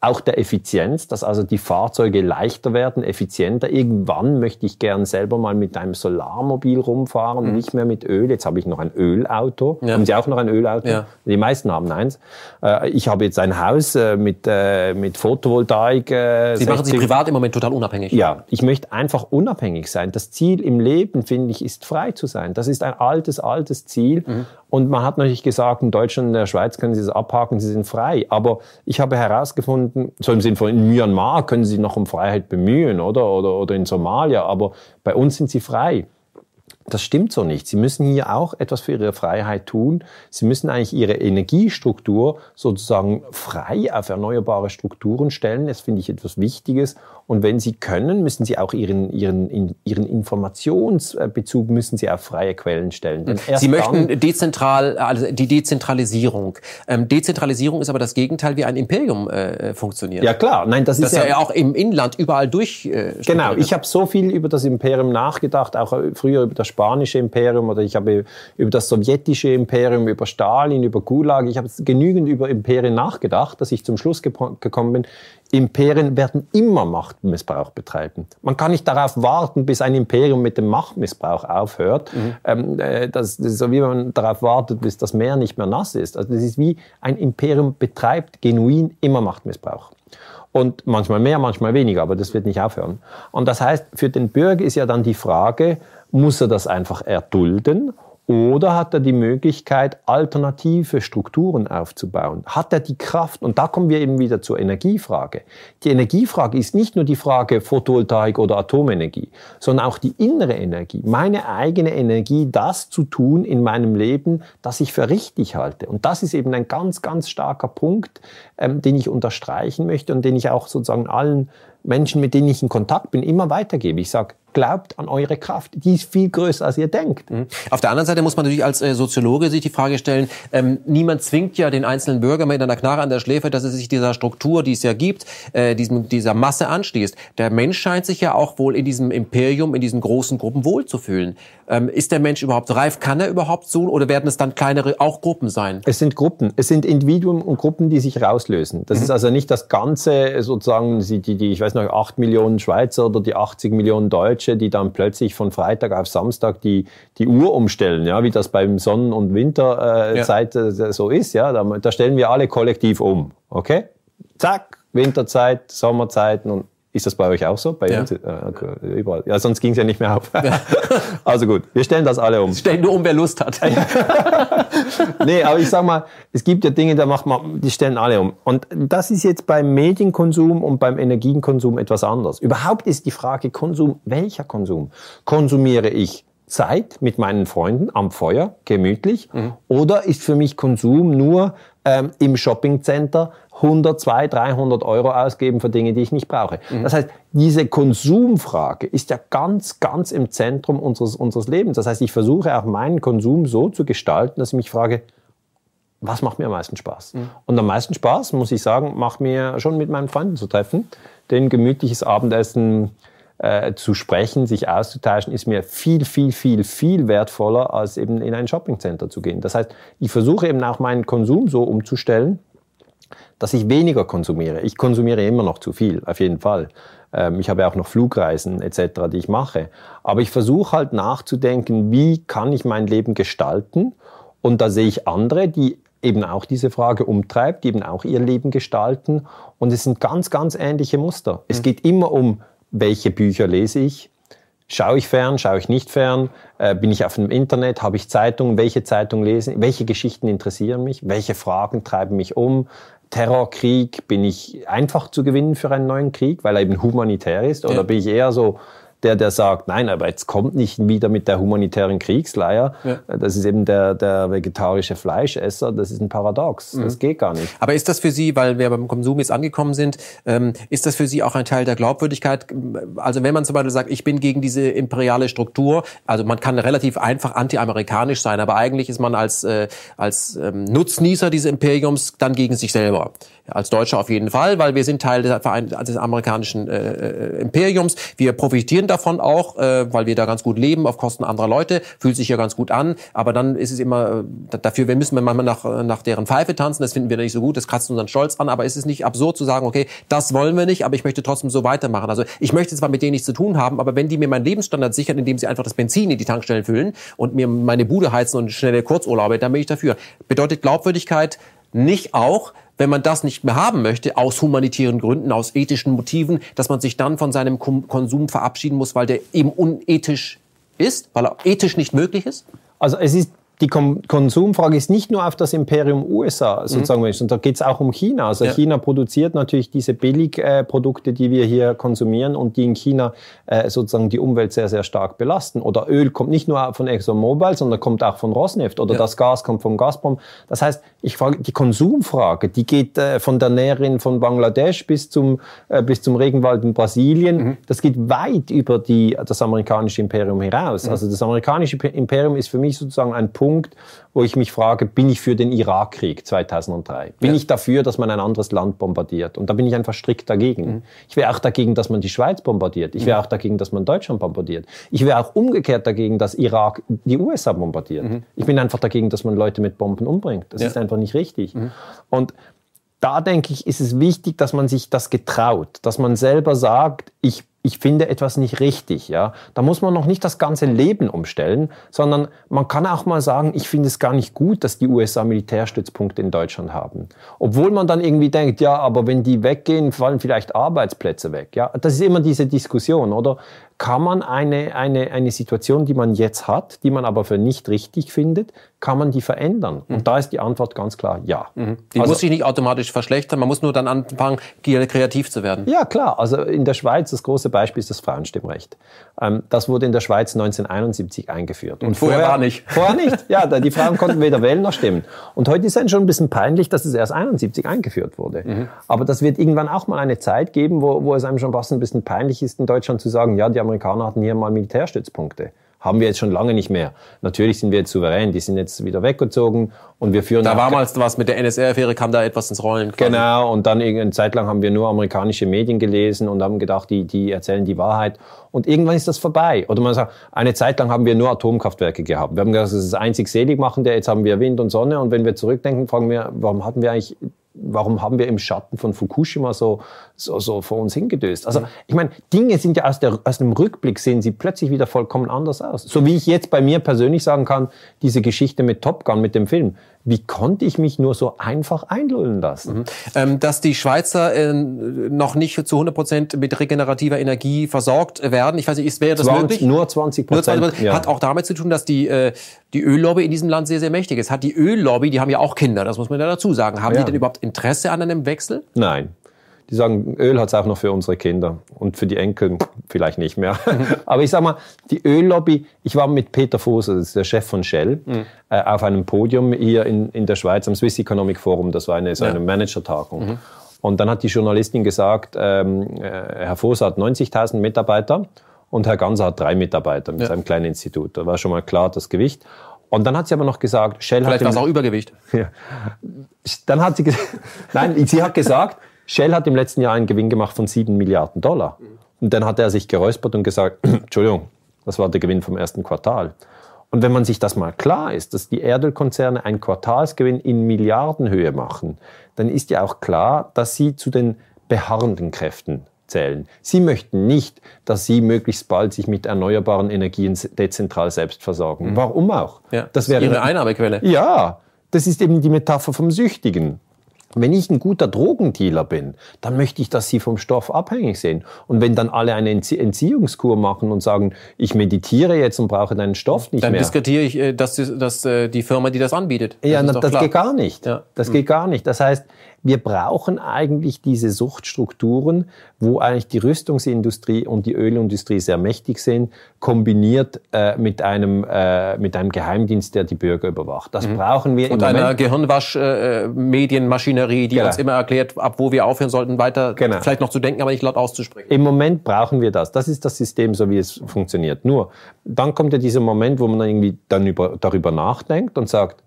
auch der Effizienz, dass also die Fahrzeuge leichter werden, effizienter. Irgendwann möchte ich gern selber mal mit einem Solarmobil rumfahren, mhm. nicht mehr mit Öl. Jetzt habe ich noch ein Ölauto. Ja. Haben Sie auch noch ein Ölauto? Ja. Die meisten haben eins. Äh, ich habe jetzt ein Haus äh, mit, äh, mit Photovoltaik. Sie machen sich privat im Moment total unabhängig. Ja, ich möchte einfach unabhängig sein. Das Ziel im Leben, finde ich, ist frei zu sein. Das ist ein altes, altes Ziel. Mhm. Und man hat natürlich gesagt, in Deutschland und der Schweiz können Sie das abhaken, Sie sind frei. Aber ich habe herausgefunden, so im Sinne von in Myanmar können Sie sich noch um Freiheit bemühen, oder? Oder, oder in Somalia. Aber bei uns sind Sie frei. Das stimmt so nicht. Sie müssen hier auch etwas für Ihre Freiheit tun. Sie müssen eigentlich Ihre Energiestruktur sozusagen frei auf erneuerbare Strukturen stellen. Das finde ich etwas Wichtiges. Und wenn Sie können, müssen Sie auch Ihren, Ihren, Ihren Informationsbezug müssen Sie auf freie Quellen stellen. Sie möchten dezentral, also die Dezentralisierung. Ähm, Dezentralisierung ist aber das Gegenteil, wie ein Imperium äh, funktioniert. Ja klar, nein, das, das ist ja, auch im Inland überall durch. Äh, genau, ich habe so viel über das Imperium nachgedacht, auch früher über das spanische Imperium oder ich habe über das sowjetische Imperium, über Stalin, über Gulag. Ich habe genügend über Imperien nachgedacht, dass ich zum Schluss gekommen bin. Imperien werden immer Machtmissbrauch betreiben. Man kann nicht darauf warten, bis ein Imperium mit dem Machtmissbrauch aufhört. Mhm. Ähm, äh, das, das, ist so wie man darauf wartet, bis das Meer nicht mehr nass ist. Also das ist wie ein Imperium betreibt genuin immer Machtmissbrauch. Und manchmal mehr, manchmal weniger, aber das wird nicht aufhören. Und das heißt, für den Bürger ist ja dann die Frage, muss er das einfach erdulden oder hat er die Möglichkeit, alternative Strukturen aufzubauen? Hat er die Kraft? Und da kommen wir eben wieder zur Energiefrage. Die Energiefrage ist nicht nur die Frage Photovoltaik oder Atomenergie, sondern auch die innere Energie, meine eigene Energie, das zu tun in meinem Leben, das ich für richtig halte. Und das ist eben ein ganz, ganz starker Punkt, ähm, den ich unterstreichen möchte und den ich auch sozusagen allen Menschen, mit denen ich in Kontakt bin, immer weitergebe. Ich sage, glaubt an eure Kraft. Die ist viel größer, als ihr denkt. Mhm. Auf der anderen Seite muss man natürlich als äh, Soziologe sich die Frage stellen, ähm, niemand zwingt ja den einzelnen Bürger mit einer Knarre an der Schläfe, dass er sich dieser Struktur, die es ja gibt, äh, diesem, dieser Masse anschließt. Der Mensch scheint sich ja auch wohl in diesem Imperium, in diesen großen Gruppen wohlzufühlen. Ähm, ist der Mensch überhaupt reif? Kann er überhaupt so? Oder werden es dann kleinere auch Gruppen sein? Es sind Gruppen. Es sind Individuen und Gruppen, die sich rauslösen. Das mhm. ist also nicht das Ganze sozusagen, die, die, ich weiß noch, acht Millionen Schweizer oder die 80 Millionen Deutschen Deutsche, die dann plötzlich von Freitag auf Samstag die, die Uhr umstellen, ja, wie das beim Sonnen- und Winterzeit äh, ja. so ist, ja, da, da stellen wir alle kollektiv um, okay? Zack, Winterzeit, Sommerzeiten und ist das bei euch auch so? Bei Ja. uns? Äh, okay, überall. Ja, sonst ging es ja nicht mehr auf. also gut, wir stellen das alle um. Stell nur um, wer Lust hat. nee, aber ich sag mal, es gibt ja Dinge, da macht man, die stellen alle um. Und das ist jetzt beim Medienkonsum und beim Energienkonsum etwas anders. Überhaupt ist die Frage Konsum, welcher Konsum? Konsumiere ich Zeit mit meinen Freunden am Feuer, gemütlich, oder ist für mich Konsum nur ähm, im Shoppingcenter 100, 200, 300 Euro ausgeben für Dinge, die ich nicht brauche? Das heißt, diese Konsumfrage ist ja ganz, ganz im Zentrum unseres, unseres Lebens. Das heißt, ich versuche auch meinen Konsum so zu gestalten, dass ich mich frage, was macht mir am meisten Spaß? Und am meisten Spaß, muss ich sagen, macht mir schon mit meinen Freunden zu treffen. Denn gemütliches Abendessen äh, zu sprechen, sich auszutauschen, ist mir viel, viel, viel, viel wertvoller, als eben in ein Shoppingcenter zu gehen. Das heißt, ich versuche eben auch meinen Konsum so umzustellen, dass ich weniger konsumiere. Ich konsumiere immer noch zu viel, auf jeden Fall. Ähm, ich habe ja auch noch Flugreisen etc., die ich mache. Aber ich versuche halt nachzudenken, wie kann ich mein Leben gestalten? Und da sehe ich andere, die eben auch diese Frage umtreibt, die eben auch ihr Leben gestalten. Und es sind ganz, ganz ähnliche Muster. Es geht immer um, welche Bücher lese ich? Schaue ich fern, schaue ich nicht fern? Äh, bin ich auf dem Internet? Habe ich Zeitungen? Welche Zeitung lesen? Welche Geschichten interessieren mich? Welche Fragen treiben mich um? Terrorkrieg, bin ich einfach zu gewinnen für einen neuen Krieg, weil er eben humanitär ist? Oder Ja. bin ich eher so der, der sagt, nein, aber jetzt kommt nicht wieder mit der humanitären Kriegsleier. Ja. Das ist eben der, der vegetarische Fleischesser. Das ist ein Paradox. Mhm. Das geht gar nicht. Aber ist das für Sie, weil wir beim Konsum jetzt angekommen sind, ähm, ist das für Sie auch ein Teil der Glaubwürdigkeit? Also wenn man zum Beispiel sagt, ich bin gegen diese imperiale Struktur, also man kann relativ einfach anti-amerikanisch sein, aber eigentlich ist man als, äh, als ähm, Nutznießer dieses Imperiums dann gegen sich selber. Als Deutscher auf jeden Fall, weil wir sind Teil des, des amerikanischen äh, äh, Imperiums. Wir profitieren davon auch, äh, weil wir da ganz gut leben auf Kosten anderer Leute. Fühlt sich ja ganz gut an. Aber dann ist es immer äh, dafür, wir müssen manchmal nach, äh, nach deren Pfeife tanzen. Das finden wir nicht so gut. Das kratzt unseren Stolz an. Aber ist es nicht absurd zu sagen, okay, das wollen wir nicht, aber ich möchte trotzdem so weitermachen. Also ich möchte zwar mit denen nichts zu tun haben, aber wenn die mir meinen Lebensstandard sichern, indem sie einfach das Benzin in die Tankstellen füllen und mir meine Bude heizen und schnelle Kurzurlaube, dann bin ich dafür. Bedeutet Glaubwürdigkeit nicht auch, wenn man das nicht mehr haben möchte, aus humanitären Gründen, aus ethischen Motiven, dass man sich dann von seinem Konsum verabschieden muss, weil der eben unethisch ist, weil er ethisch nicht möglich ist? Also es ist die Konsumfrage ist nicht nur auf das Imperium USA sozusagen, mhm. sondern da geht es auch um China. Also Ja. China produziert natürlich diese Billigprodukte, die wir hier konsumieren und die in China äh, sozusagen die Umwelt sehr, sehr stark belasten. Oder Öl kommt nicht nur von ExxonMobil, sondern kommt auch von Rosneft oder Ja. das Gas kommt von Gazprom. Das heißt, ich frage, die Konsumfrage, die geht äh, von der Näherin von Bangladesch bis zum, äh, bis zum Regenwald in Brasilien. Mhm. Das geht weit über die, das amerikanische Imperium hinaus. Mhm. Also das amerikanische Imperium ist für mich sozusagen ein Punkt, wo ich mich frage, bin ich für den Irakkrieg 2003? Bin Ja. ich dafür, dass man ein anderes Land bombardiert? Und da bin ich einfach strikt dagegen. Ich wäre auch dagegen, dass man die Schweiz bombardiert. Ich wäre auch dagegen, dass man Deutschland bombardiert. Ich wäre auch umgekehrt dagegen, dass Irak die USA bombardiert. Ich bin einfach dagegen, dass man Leute mit Bomben umbringt. Das Ja. ist einfach nicht richtig. Und da denke ich, ist es wichtig, dass man sich das getraut, dass man selber sagt, ich, ich finde etwas nicht richtig. Ja? Da muss man noch nicht das ganze Leben umstellen, sondern man kann auch mal sagen, ich finde es gar nicht gut, dass die USA Militärstützpunkte in Deutschland haben. Obwohl man dann irgendwie denkt, ja, aber wenn die weggehen, fallen vielleicht Arbeitsplätze weg. Ja? Das ist immer diese Diskussion, oder? Kann man eine, eine, eine Situation, die man jetzt hat, die man aber für nicht richtig findet, kann man die verändern? Und da ist die Antwort ganz klar ja. Die Also- muss sich nicht automatisch verschlechtern, man muss nur dann anfangen, kreativ zu werden. Ja, klar. Also in der Schweiz, das große Beispiel ist das Frauenstimmrecht. Ähm, das wurde in der Schweiz 1971 eingeführt. Und vorher war nicht. Vorher nicht. Ja, die Frauen konnten weder wählen noch stimmen. Und heute ist es schon ein bisschen peinlich, dass es erst 71 eingeführt wurde. Mhm. Aber das wird irgendwann auch mal eine Zeit geben, wo, wo es einem schon fast ein bisschen peinlich ist, in Deutschland zu sagen, ja, die Amerikaner hatten hier mal Militärstützpunkte. Haben wir jetzt schon lange nicht mehr. Natürlich sind wir jetzt souverän, die sind jetzt wieder weggezogen und wir führen Da war mal was mit der NSR-Affäre, kam da etwas ins Rollen. quasi. Genau, und dann irgendeine Zeit lang haben wir nur amerikanische Medien gelesen und haben gedacht, die, die erzählen die Wahrheit. Und irgendwann ist das vorbei. Oder man sagt, eine Zeit lang haben wir nur Atomkraftwerke gehabt. Wir haben gesagt, das ist das einzig Seligmachende, jetzt haben wir Wind und Sonne. Und wenn wir zurückdenken, fragen wir, warum hatten wir eigentlich warum haben wir im Schatten von Fukushima so, so, so vor uns hingedöst? Also ich meine, Dinge sind ja aus, der, aus dem Rückblick sehen sie plötzlich wieder vollkommen anders aus. So wie ich jetzt bei mir persönlich sagen kann, diese Geschichte mit Top Gun, mit dem Film, wie konnte ich mich nur so einfach einlullen lassen? Mhm. Ähm, dass die Schweizer äh, noch nicht zu 100 Prozent mit regenerativer Energie versorgt werden, ich weiß nicht, ist, wäre das 20, möglich? Nur 20 Prozent. Ja. Hat auch damit zu tun, dass die, äh, die Öllobby in diesem Land sehr, sehr mächtig ist. Hat die Öllobby, die haben ja auch Kinder, das muss man ja dazu sagen, haben ja. die denn überhaupt Interesse an einem Wechsel? Nein. Die sagen, Öl hat es auch noch für unsere Kinder und für die Enkel vielleicht nicht mehr. Aber ich sag mal, die Öllobby, ich war mit Peter Voser, das ist der Chef von Shell, mhm. äh, auf einem Podium hier in, in der Schweiz am Swiss Economic Forum, das war eine, so eine ja. Manager-Tagung. Mhm. Und dann hat die Journalistin gesagt, ähm, äh, Herr Voser hat 90.000 Mitarbeiter und Herr Ganser hat drei Mitarbeiter mit ja. seinem kleinen Institut. Da war schon mal klar das Gewicht. Und dann hat sie aber noch gesagt, Shell Vielleicht hat... Vielleicht war es auch Übergewicht. Ja. Dann hat sie gesagt, nein, sie hat gesagt, Shell hat im letzten Jahr einen Gewinn gemacht von 7 Milliarden Dollar. Und dann hat er sich geräuspert und gesagt, Entschuldigung, das war der Gewinn vom ersten Quartal. Und wenn man sich das mal klar ist, dass die Erdölkonzerne einen Quartalsgewinn in Milliardenhöhe machen, dann ist ja auch klar, dass sie zu den beharrenden Kräften zählen. Sie möchten nicht, dass sie möglichst bald sich mit erneuerbaren Energien dezentral selbst versorgen. Mhm. Warum auch? Ja, das wäre ihre Einnahmequelle. Ja, das ist eben die Metapher vom Süchtigen. Wenn ich ein guter Drogendealer bin, dann möchte ich, dass sie vom Stoff abhängig sind. Und wenn dann alle eine Entziehungskur machen und sagen, ich meditiere jetzt und brauche deinen Stoff nicht dann mehr. Dann diskutiere ich, äh, dass, dass äh, die Firma, die das anbietet. Das ja, das klar. geht gar nicht. Ja. Das geht gar nicht. Das heißt, wir brauchen eigentlich diese Suchtstrukturen, wo eigentlich die Rüstungsindustrie und die Ölindustrie sehr mächtig sind, kombiniert äh, mit, einem, äh, mit einem Geheimdienst, der die Bürger überwacht. Das mhm. brauchen wir und im einer Gehirnwasch-Medienmaschinerie, äh, die genau. uns immer erklärt, ab wo wir aufhören sollten, weiter genau. vielleicht noch zu denken, aber nicht laut auszusprechen. Im Moment brauchen wir das. Das ist das System, so wie es funktioniert. Nur, dann kommt ja dieser Moment, wo man irgendwie dann über, darüber nachdenkt und sagt,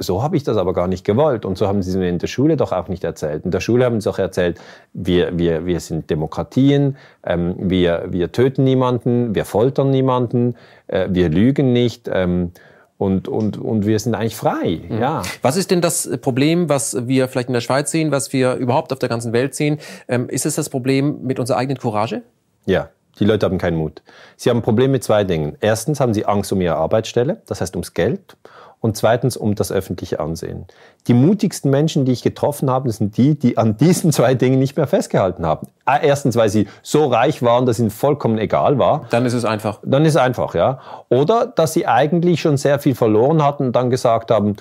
so habe ich das aber gar nicht gewollt. Und so haben sie es mir in der Schule doch auch nicht erzählt. In der Schule haben sie auch erzählt, wir, wir, wir sind Demokratien, ähm, wir, wir töten niemanden, wir foltern niemanden, äh, wir lügen nicht. Ähm, und, und, und wir sind eigentlich frei. Mhm. Ja. Was ist denn das Problem, was wir vielleicht in der Schweiz sehen, was wir überhaupt auf der ganzen Welt sehen? Ähm, ist es das Problem mit unserer eigenen Courage? Ja. Die Leute haben keinen Mut. Sie haben ein Problem mit zwei Dingen. Erstens haben sie Angst um ihre Arbeitsstelle, das heißt ums Geld und zweitens um das öffentliche Ansehen. Die mutigsten Menschen, die ich getroffen habe, sind die, die an diesen zwei Dingen nicht mehr festgehalten haben. Ah, erstens, weil sie so reich waren, dass ihnen vollkommen egal war. Dann ist es einfach. Dann ist es einfach, ja. Oder dass sie eigentlich schon sehr viel verloren hatten und dann gesagt haben,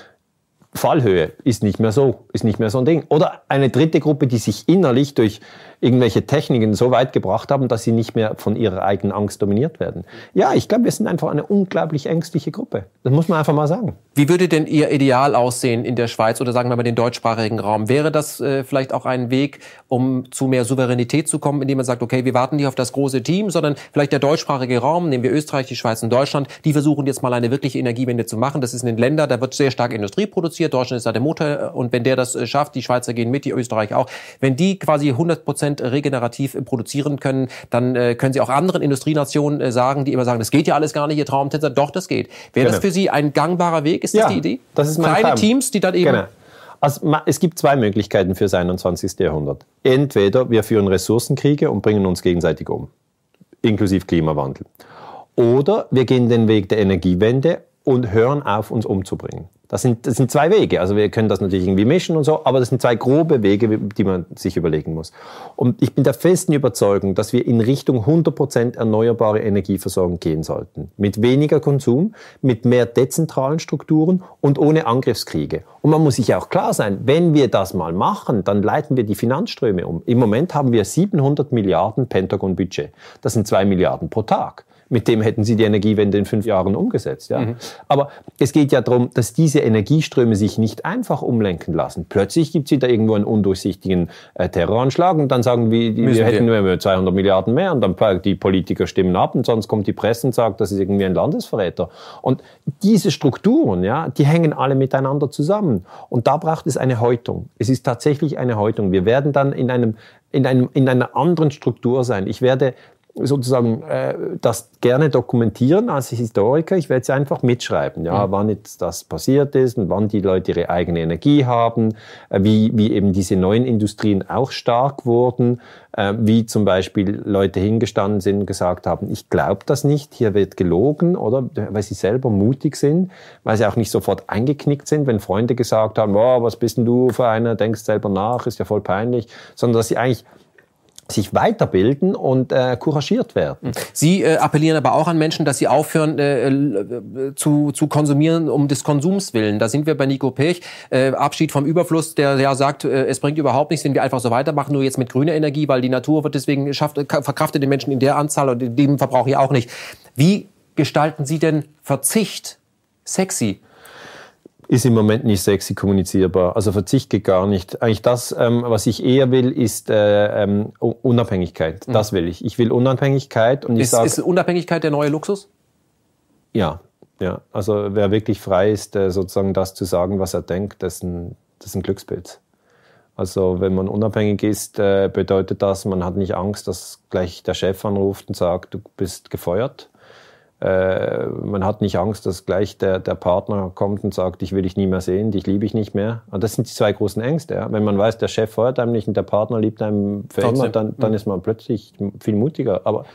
Fallhöhe ist nicht mehr so, ist nicht mehr so ein Ding. Oder eine dritte Gruppe, die sich innerlich durch irgendwelche Techniken so weit gebracht haben, dass sie nicht mehr von ihrer eigenen Angst dominiert werden. Ja, ich glaube, wir sind einfach eine unglaublich ängstliche Gruppe. Das muss man einfach mal sagen. Wie würde denn Ihr Ideal aussehen in der Schweiz oder sagen wir mal den deutschsprachigen Raum? Wäre das äh, vielleicht auch ein Weg, um zu mehr Souveränität zu kommen, indem man sagt, okay, wir warten nicht auf das große Team, sondern vielleicht der deutschsprachige Raum, nehmen wir Österreich, die Schweiz und Deutschland, die versuchen jetzt mal eine wirkliche Energiewende zu machen. Das ist in den Ländern, da wird sehr stark Industrie produziert, Deutschland ist da der Motor und wenn der das äh, schafft, die Schweizer gehen mit, die Österreich auch, wenn die quasi 100 Prozent regenerativ produzieren können, dann äh, können sie auch anderen Industrienationen äh, sagen, die immer sagen, das geht ja alles gar nicht, ihr Traumtänzer, doch, das geht. Wäre genau. das für Sie ein gangbarer Weg? Ist das ja, die Idee? Das ist mein Kleine Traum. Teams, die dann eben... Genau. Also, es gibt zwei Möglichkeiten fürs 21. Jahrhundert. Entweder wir führen Ressourcenkriege und bringen uns gegenseitig um, inklusive Klimawandel. Oder wir gehen den Weg der Energiewende und hören auf, uns umzubringen. Das sind, das sind zwei Wege. Also wir können das natürlich irgendwie mischen und so, aber das sind zwei grobe Wege, die man sich überlegen muss. Und ich bin der festen Überzeugung, dass wir in Richtung 100% erneuerbare Energieversorgung gehen sollten. Mit weniger Konsum, mit mehr dezentralen Strukturen und ohne Angriffskriege. Und man muss sich auch klar sein, wenn wir das mal machen, dann leiten wir die Finanzströme um. Im Moment haben wir 700 Milliarden Pentagon-Budget. Das sind zwei Milliarden pro Tag mit dem hätten sie die Energiewende in fünf Jahren umgesetzt. Ja? Mhm. Aber es geht ja darum, dass diese Energieströme sich nicht einfach umlenken lassen. Plötzlich gibt es wieder irgendwo einen undurchsichtigen äh, Terroranschlag und dann sagen wir, wir, wir hätten nur 200 Milliarden mehr und dann die Politiker stimmen ab und sonst kommt die Presse und sagt, das ist irgendwie ein Landesverräter. Und diese Strukturen, ja, die hängen alle miteinander zusammen. Und da braucht es eine Häutung. Es ist tatsächlich eine Häutung. Wir werden dann in einem in, einem, in einer anderen Struktur sein. Ich werde sozusagen äh, das gerne dokumentieren als Historiker. Ich werde es einfach mitschreiben, ja, mhm. wann jetzt das passiert ist und wann die Leute ihre eigene Energie haben, äh, wie, wie eben diese neuen Industrien auch stark wurden, äh, wie zum Beispiel Leute hingestanden sind und gesagt haben, ich glaube das nicht, hier wird gelogen, oder weil sie selber mutig sind, weil sie auch nicht sofort eingeknickt sind, wenn Freunde gesagt haben, wow, was bist denn du für einer, denkst selber nach, ist ja voll peinlich, sondern dass sie eigentlich sich weiterbilden und äh, couragiert werden. Sie äh, appellieren aber auch an Menschen, dass sie aufhören äh, äh, zu, zu konsumieren um des Konsums willen. Da sind wir bei Nico Pech. Äh, Abschied vom Überfluss, der ja sagt, äh, es bringt überhaupt nichts, wenn wir einfach so weitermachen, nur jetzt mit grüner Energie, weil die Natur wird deswegen schafft, verkraftet den Menschen in der Anzahl und dem Verbrauch ja auch nicht. Wie gestalten Sie denn Verzicht sexy? Ist im Moment nicht sexy kommunizierbar. Also Verzicht geht gar nicht. Eigentlich das, ähm, was ich eher will, ist äh, ähm, Unabhängigkeit. Mhm. Das will ich. Ich will Unabhängigkeit und ich ist, sage. Ist Unabhängigkeit der neue Luxus? Ja, ja. Also wer wirklich frei ist, äh, sozusagen das zu sagen, was er denkt, das ist ein, das ist ein Glücksbild. Also wenn man unabhängig ist, äh, bedeutet das, man hat nicht Angst, dass gleich der Chef anruft und sagt, du bist gefeuert äh, man hat nicht Angst, dass gleich der, der Partner kommt und sagt, ich will dich nie mehr sehen, dich liebe ich nicht mehr. Und das sind die zwei großen Ängste. Ja. Wenn man weiß, der Chef feuert einem nicht und der Partner liebt einem für immer, dann, dann ist man plötzlich viel mutiger. Aber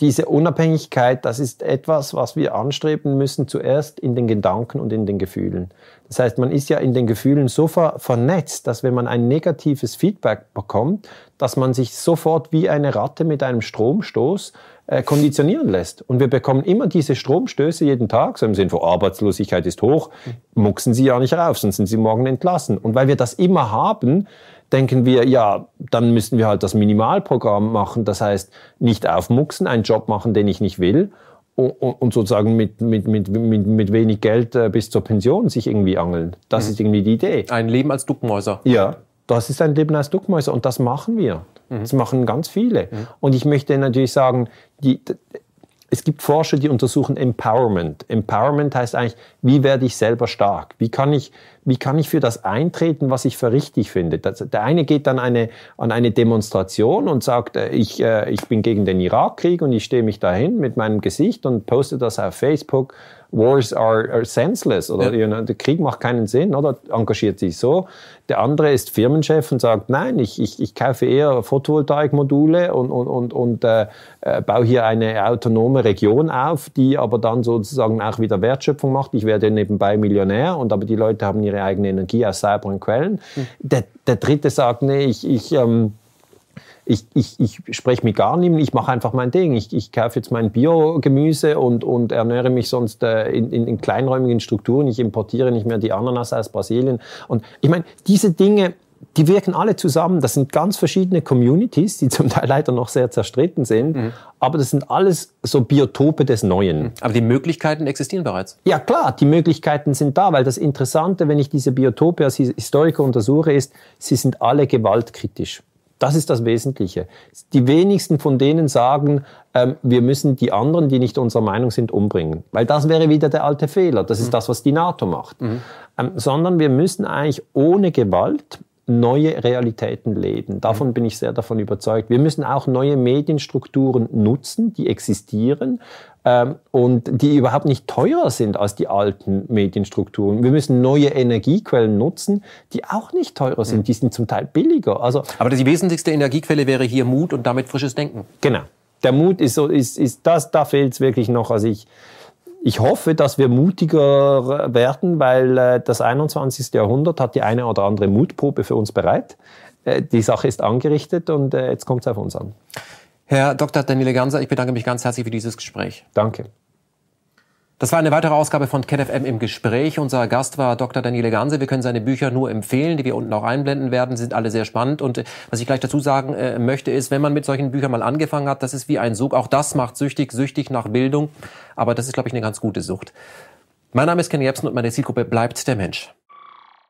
diese Unabhängigkeit, das ist etwas, was wir anstreben müssen, zuerst in den Gedanken und in den Gefühlen. Das heißt, man ist ja in den Gefühlen so ver vernetzt, dass wenn man ein negatives Feedback bekommt, dass man sich sofort wie eine Ratte mit einem Stromstoß äh, konditionieren lässt. Und wir bekommen immer diese Stromstöße jeden Tag, so im Sinne von Arbeitslosigkeit ist hoch, mucksen Sie ja nicht rauf, sonst sind Sie morgen entlassen. Und weil wir das immer haben, denken wir, ja, dann müssen wir halt das Minimalprogramm machen. Das heißt, nicht aufmucksen, einen Job machen, den ich nicht will und sozusagen mit, mit, mit, mit, mit wenig Geld äh, bis zur Pension sich irgendwie angeln. Das mhm. ist irgendwie die Idee. Ein Leben als Duckmäuser. Ja, das ist ein Leben als Duckmäuser und das machen wir. Mhm. Das machen ganz viele. Mhm. Und ich möchte natürlich sagen, die, es gibt Forscher, die untersuchen Empowerment. Empowerment heißt eigentlich, wie werde ich selber stark? Wie kann ich, wie kann ich für das eintreten, was ich für richtig finde? Das, der eine geht dann eine, an eine Demonstration und sagt, äh, ich, äh, ich bin gegen den Irakkrieg und ich stehe mich dahin mit meinem Gesicht und poste das auf Facebook Wars are, are senseless oder ja. you know, der Krieg macht keinen Sinn, oder? Engagiert sich so. Der andere ist Firmenchef und sagt, nein, ich, ich, ich kaufe eher Photovoltaikmodule und, und, und, und äh, äh, baue hier eine autonome Region auf, die aber dann sozusagen auch wieder Wertschöpfung macht. Ich werde nebenbei Millionär und aber die Leute haben ihre eigene Energie aus sauberen Quellen. Mhm. Der, der dritte sagt, nee, ich, ich ähm, ich, ich, ich spreche mit gar niemandem, ich mache einfach mein Ding. Ich, ich kaufe jetzt mein Biogemüse und, und ernähre mich sonst äh, in, in, in kleinräumigen Strukturen. Ich importiere nicht mehr die Ananas aus Brasilien. Und ich meine, diese Dinge, die wirken alle zusammen. Das sind ganz verschiedene Communities, die zum Teil leider noch sehr zerstritten sind. Mhm. Aber das sind alles so Biotope des Neuen. Mhm. Aber die Möglichkeiten existieren bereits. Ja klar, die Möglichkeiten sind da, weil das Interessante, wenn ich diese Biotope als Historiker untersuche, ist, sie sind alle gewaltkritisch. Das ist das Wesentliche. Die wenigsten von denen sagen, ähm, wir müssen die anderen, die nicht unserer Meinung sind, umbringen. Weil das wäre wieder der alte Fehler. Das ist mhm. das, was die NATO macht. Mhm. Ähm, sondern wir müssen eigentlich ohne Gewalt neue Realitäten leben. Davon bin ich sehr davon überzeugt. Wir müssen auch neue Medienstrukturen nutzen, die existieren ähm, und die überhaupt nicht teurer sind als die alten Medienstrukturen. Wir müssen neue Energiequellen nutzen, die auch nicht teurer sind. Mhm. Die sind zum Teil billiger. Also, Aber die wesentlichste Energiequelle wäre hier Mut und damit frisches Denken. Genau. Der Mut ist so, ist, ist das, da fehlt es wirklich noch. Also ich, ich hoffe, dass wir mutiger werden, weil äh, das 21. Jahrhundert hat die eine oder andere Mutprobe für uns bereit. Äh, die Sache ist angerichtet und äh, jetzt kommt es auf uns an. Herr Dr. Daniele Ganser, ich bedanke mich ganz herzlich für dieses Gespräch. Danke. Das war eine weitere Ausgabe von KenFM im Gespräch. Unser Gast war Dr. Daniele Ganse. Wir können seine Bücher nur empfehlen, die wir unten auch einblenden werden. Sie sind alle sehr spannend. Und äh, was ich gleich dazu sagen äh, möchte, ist, wenn man mit solchen Büchern mal angefangen hat, das ist wie ein Sog. Auch das macht süchtig, süchtig nach Bildung. Aber das ist, glaube ich, eine ganz gute Sucht. Mein Name ist Ken Jebsen und meine Zielgruppe bleibt der Mensch.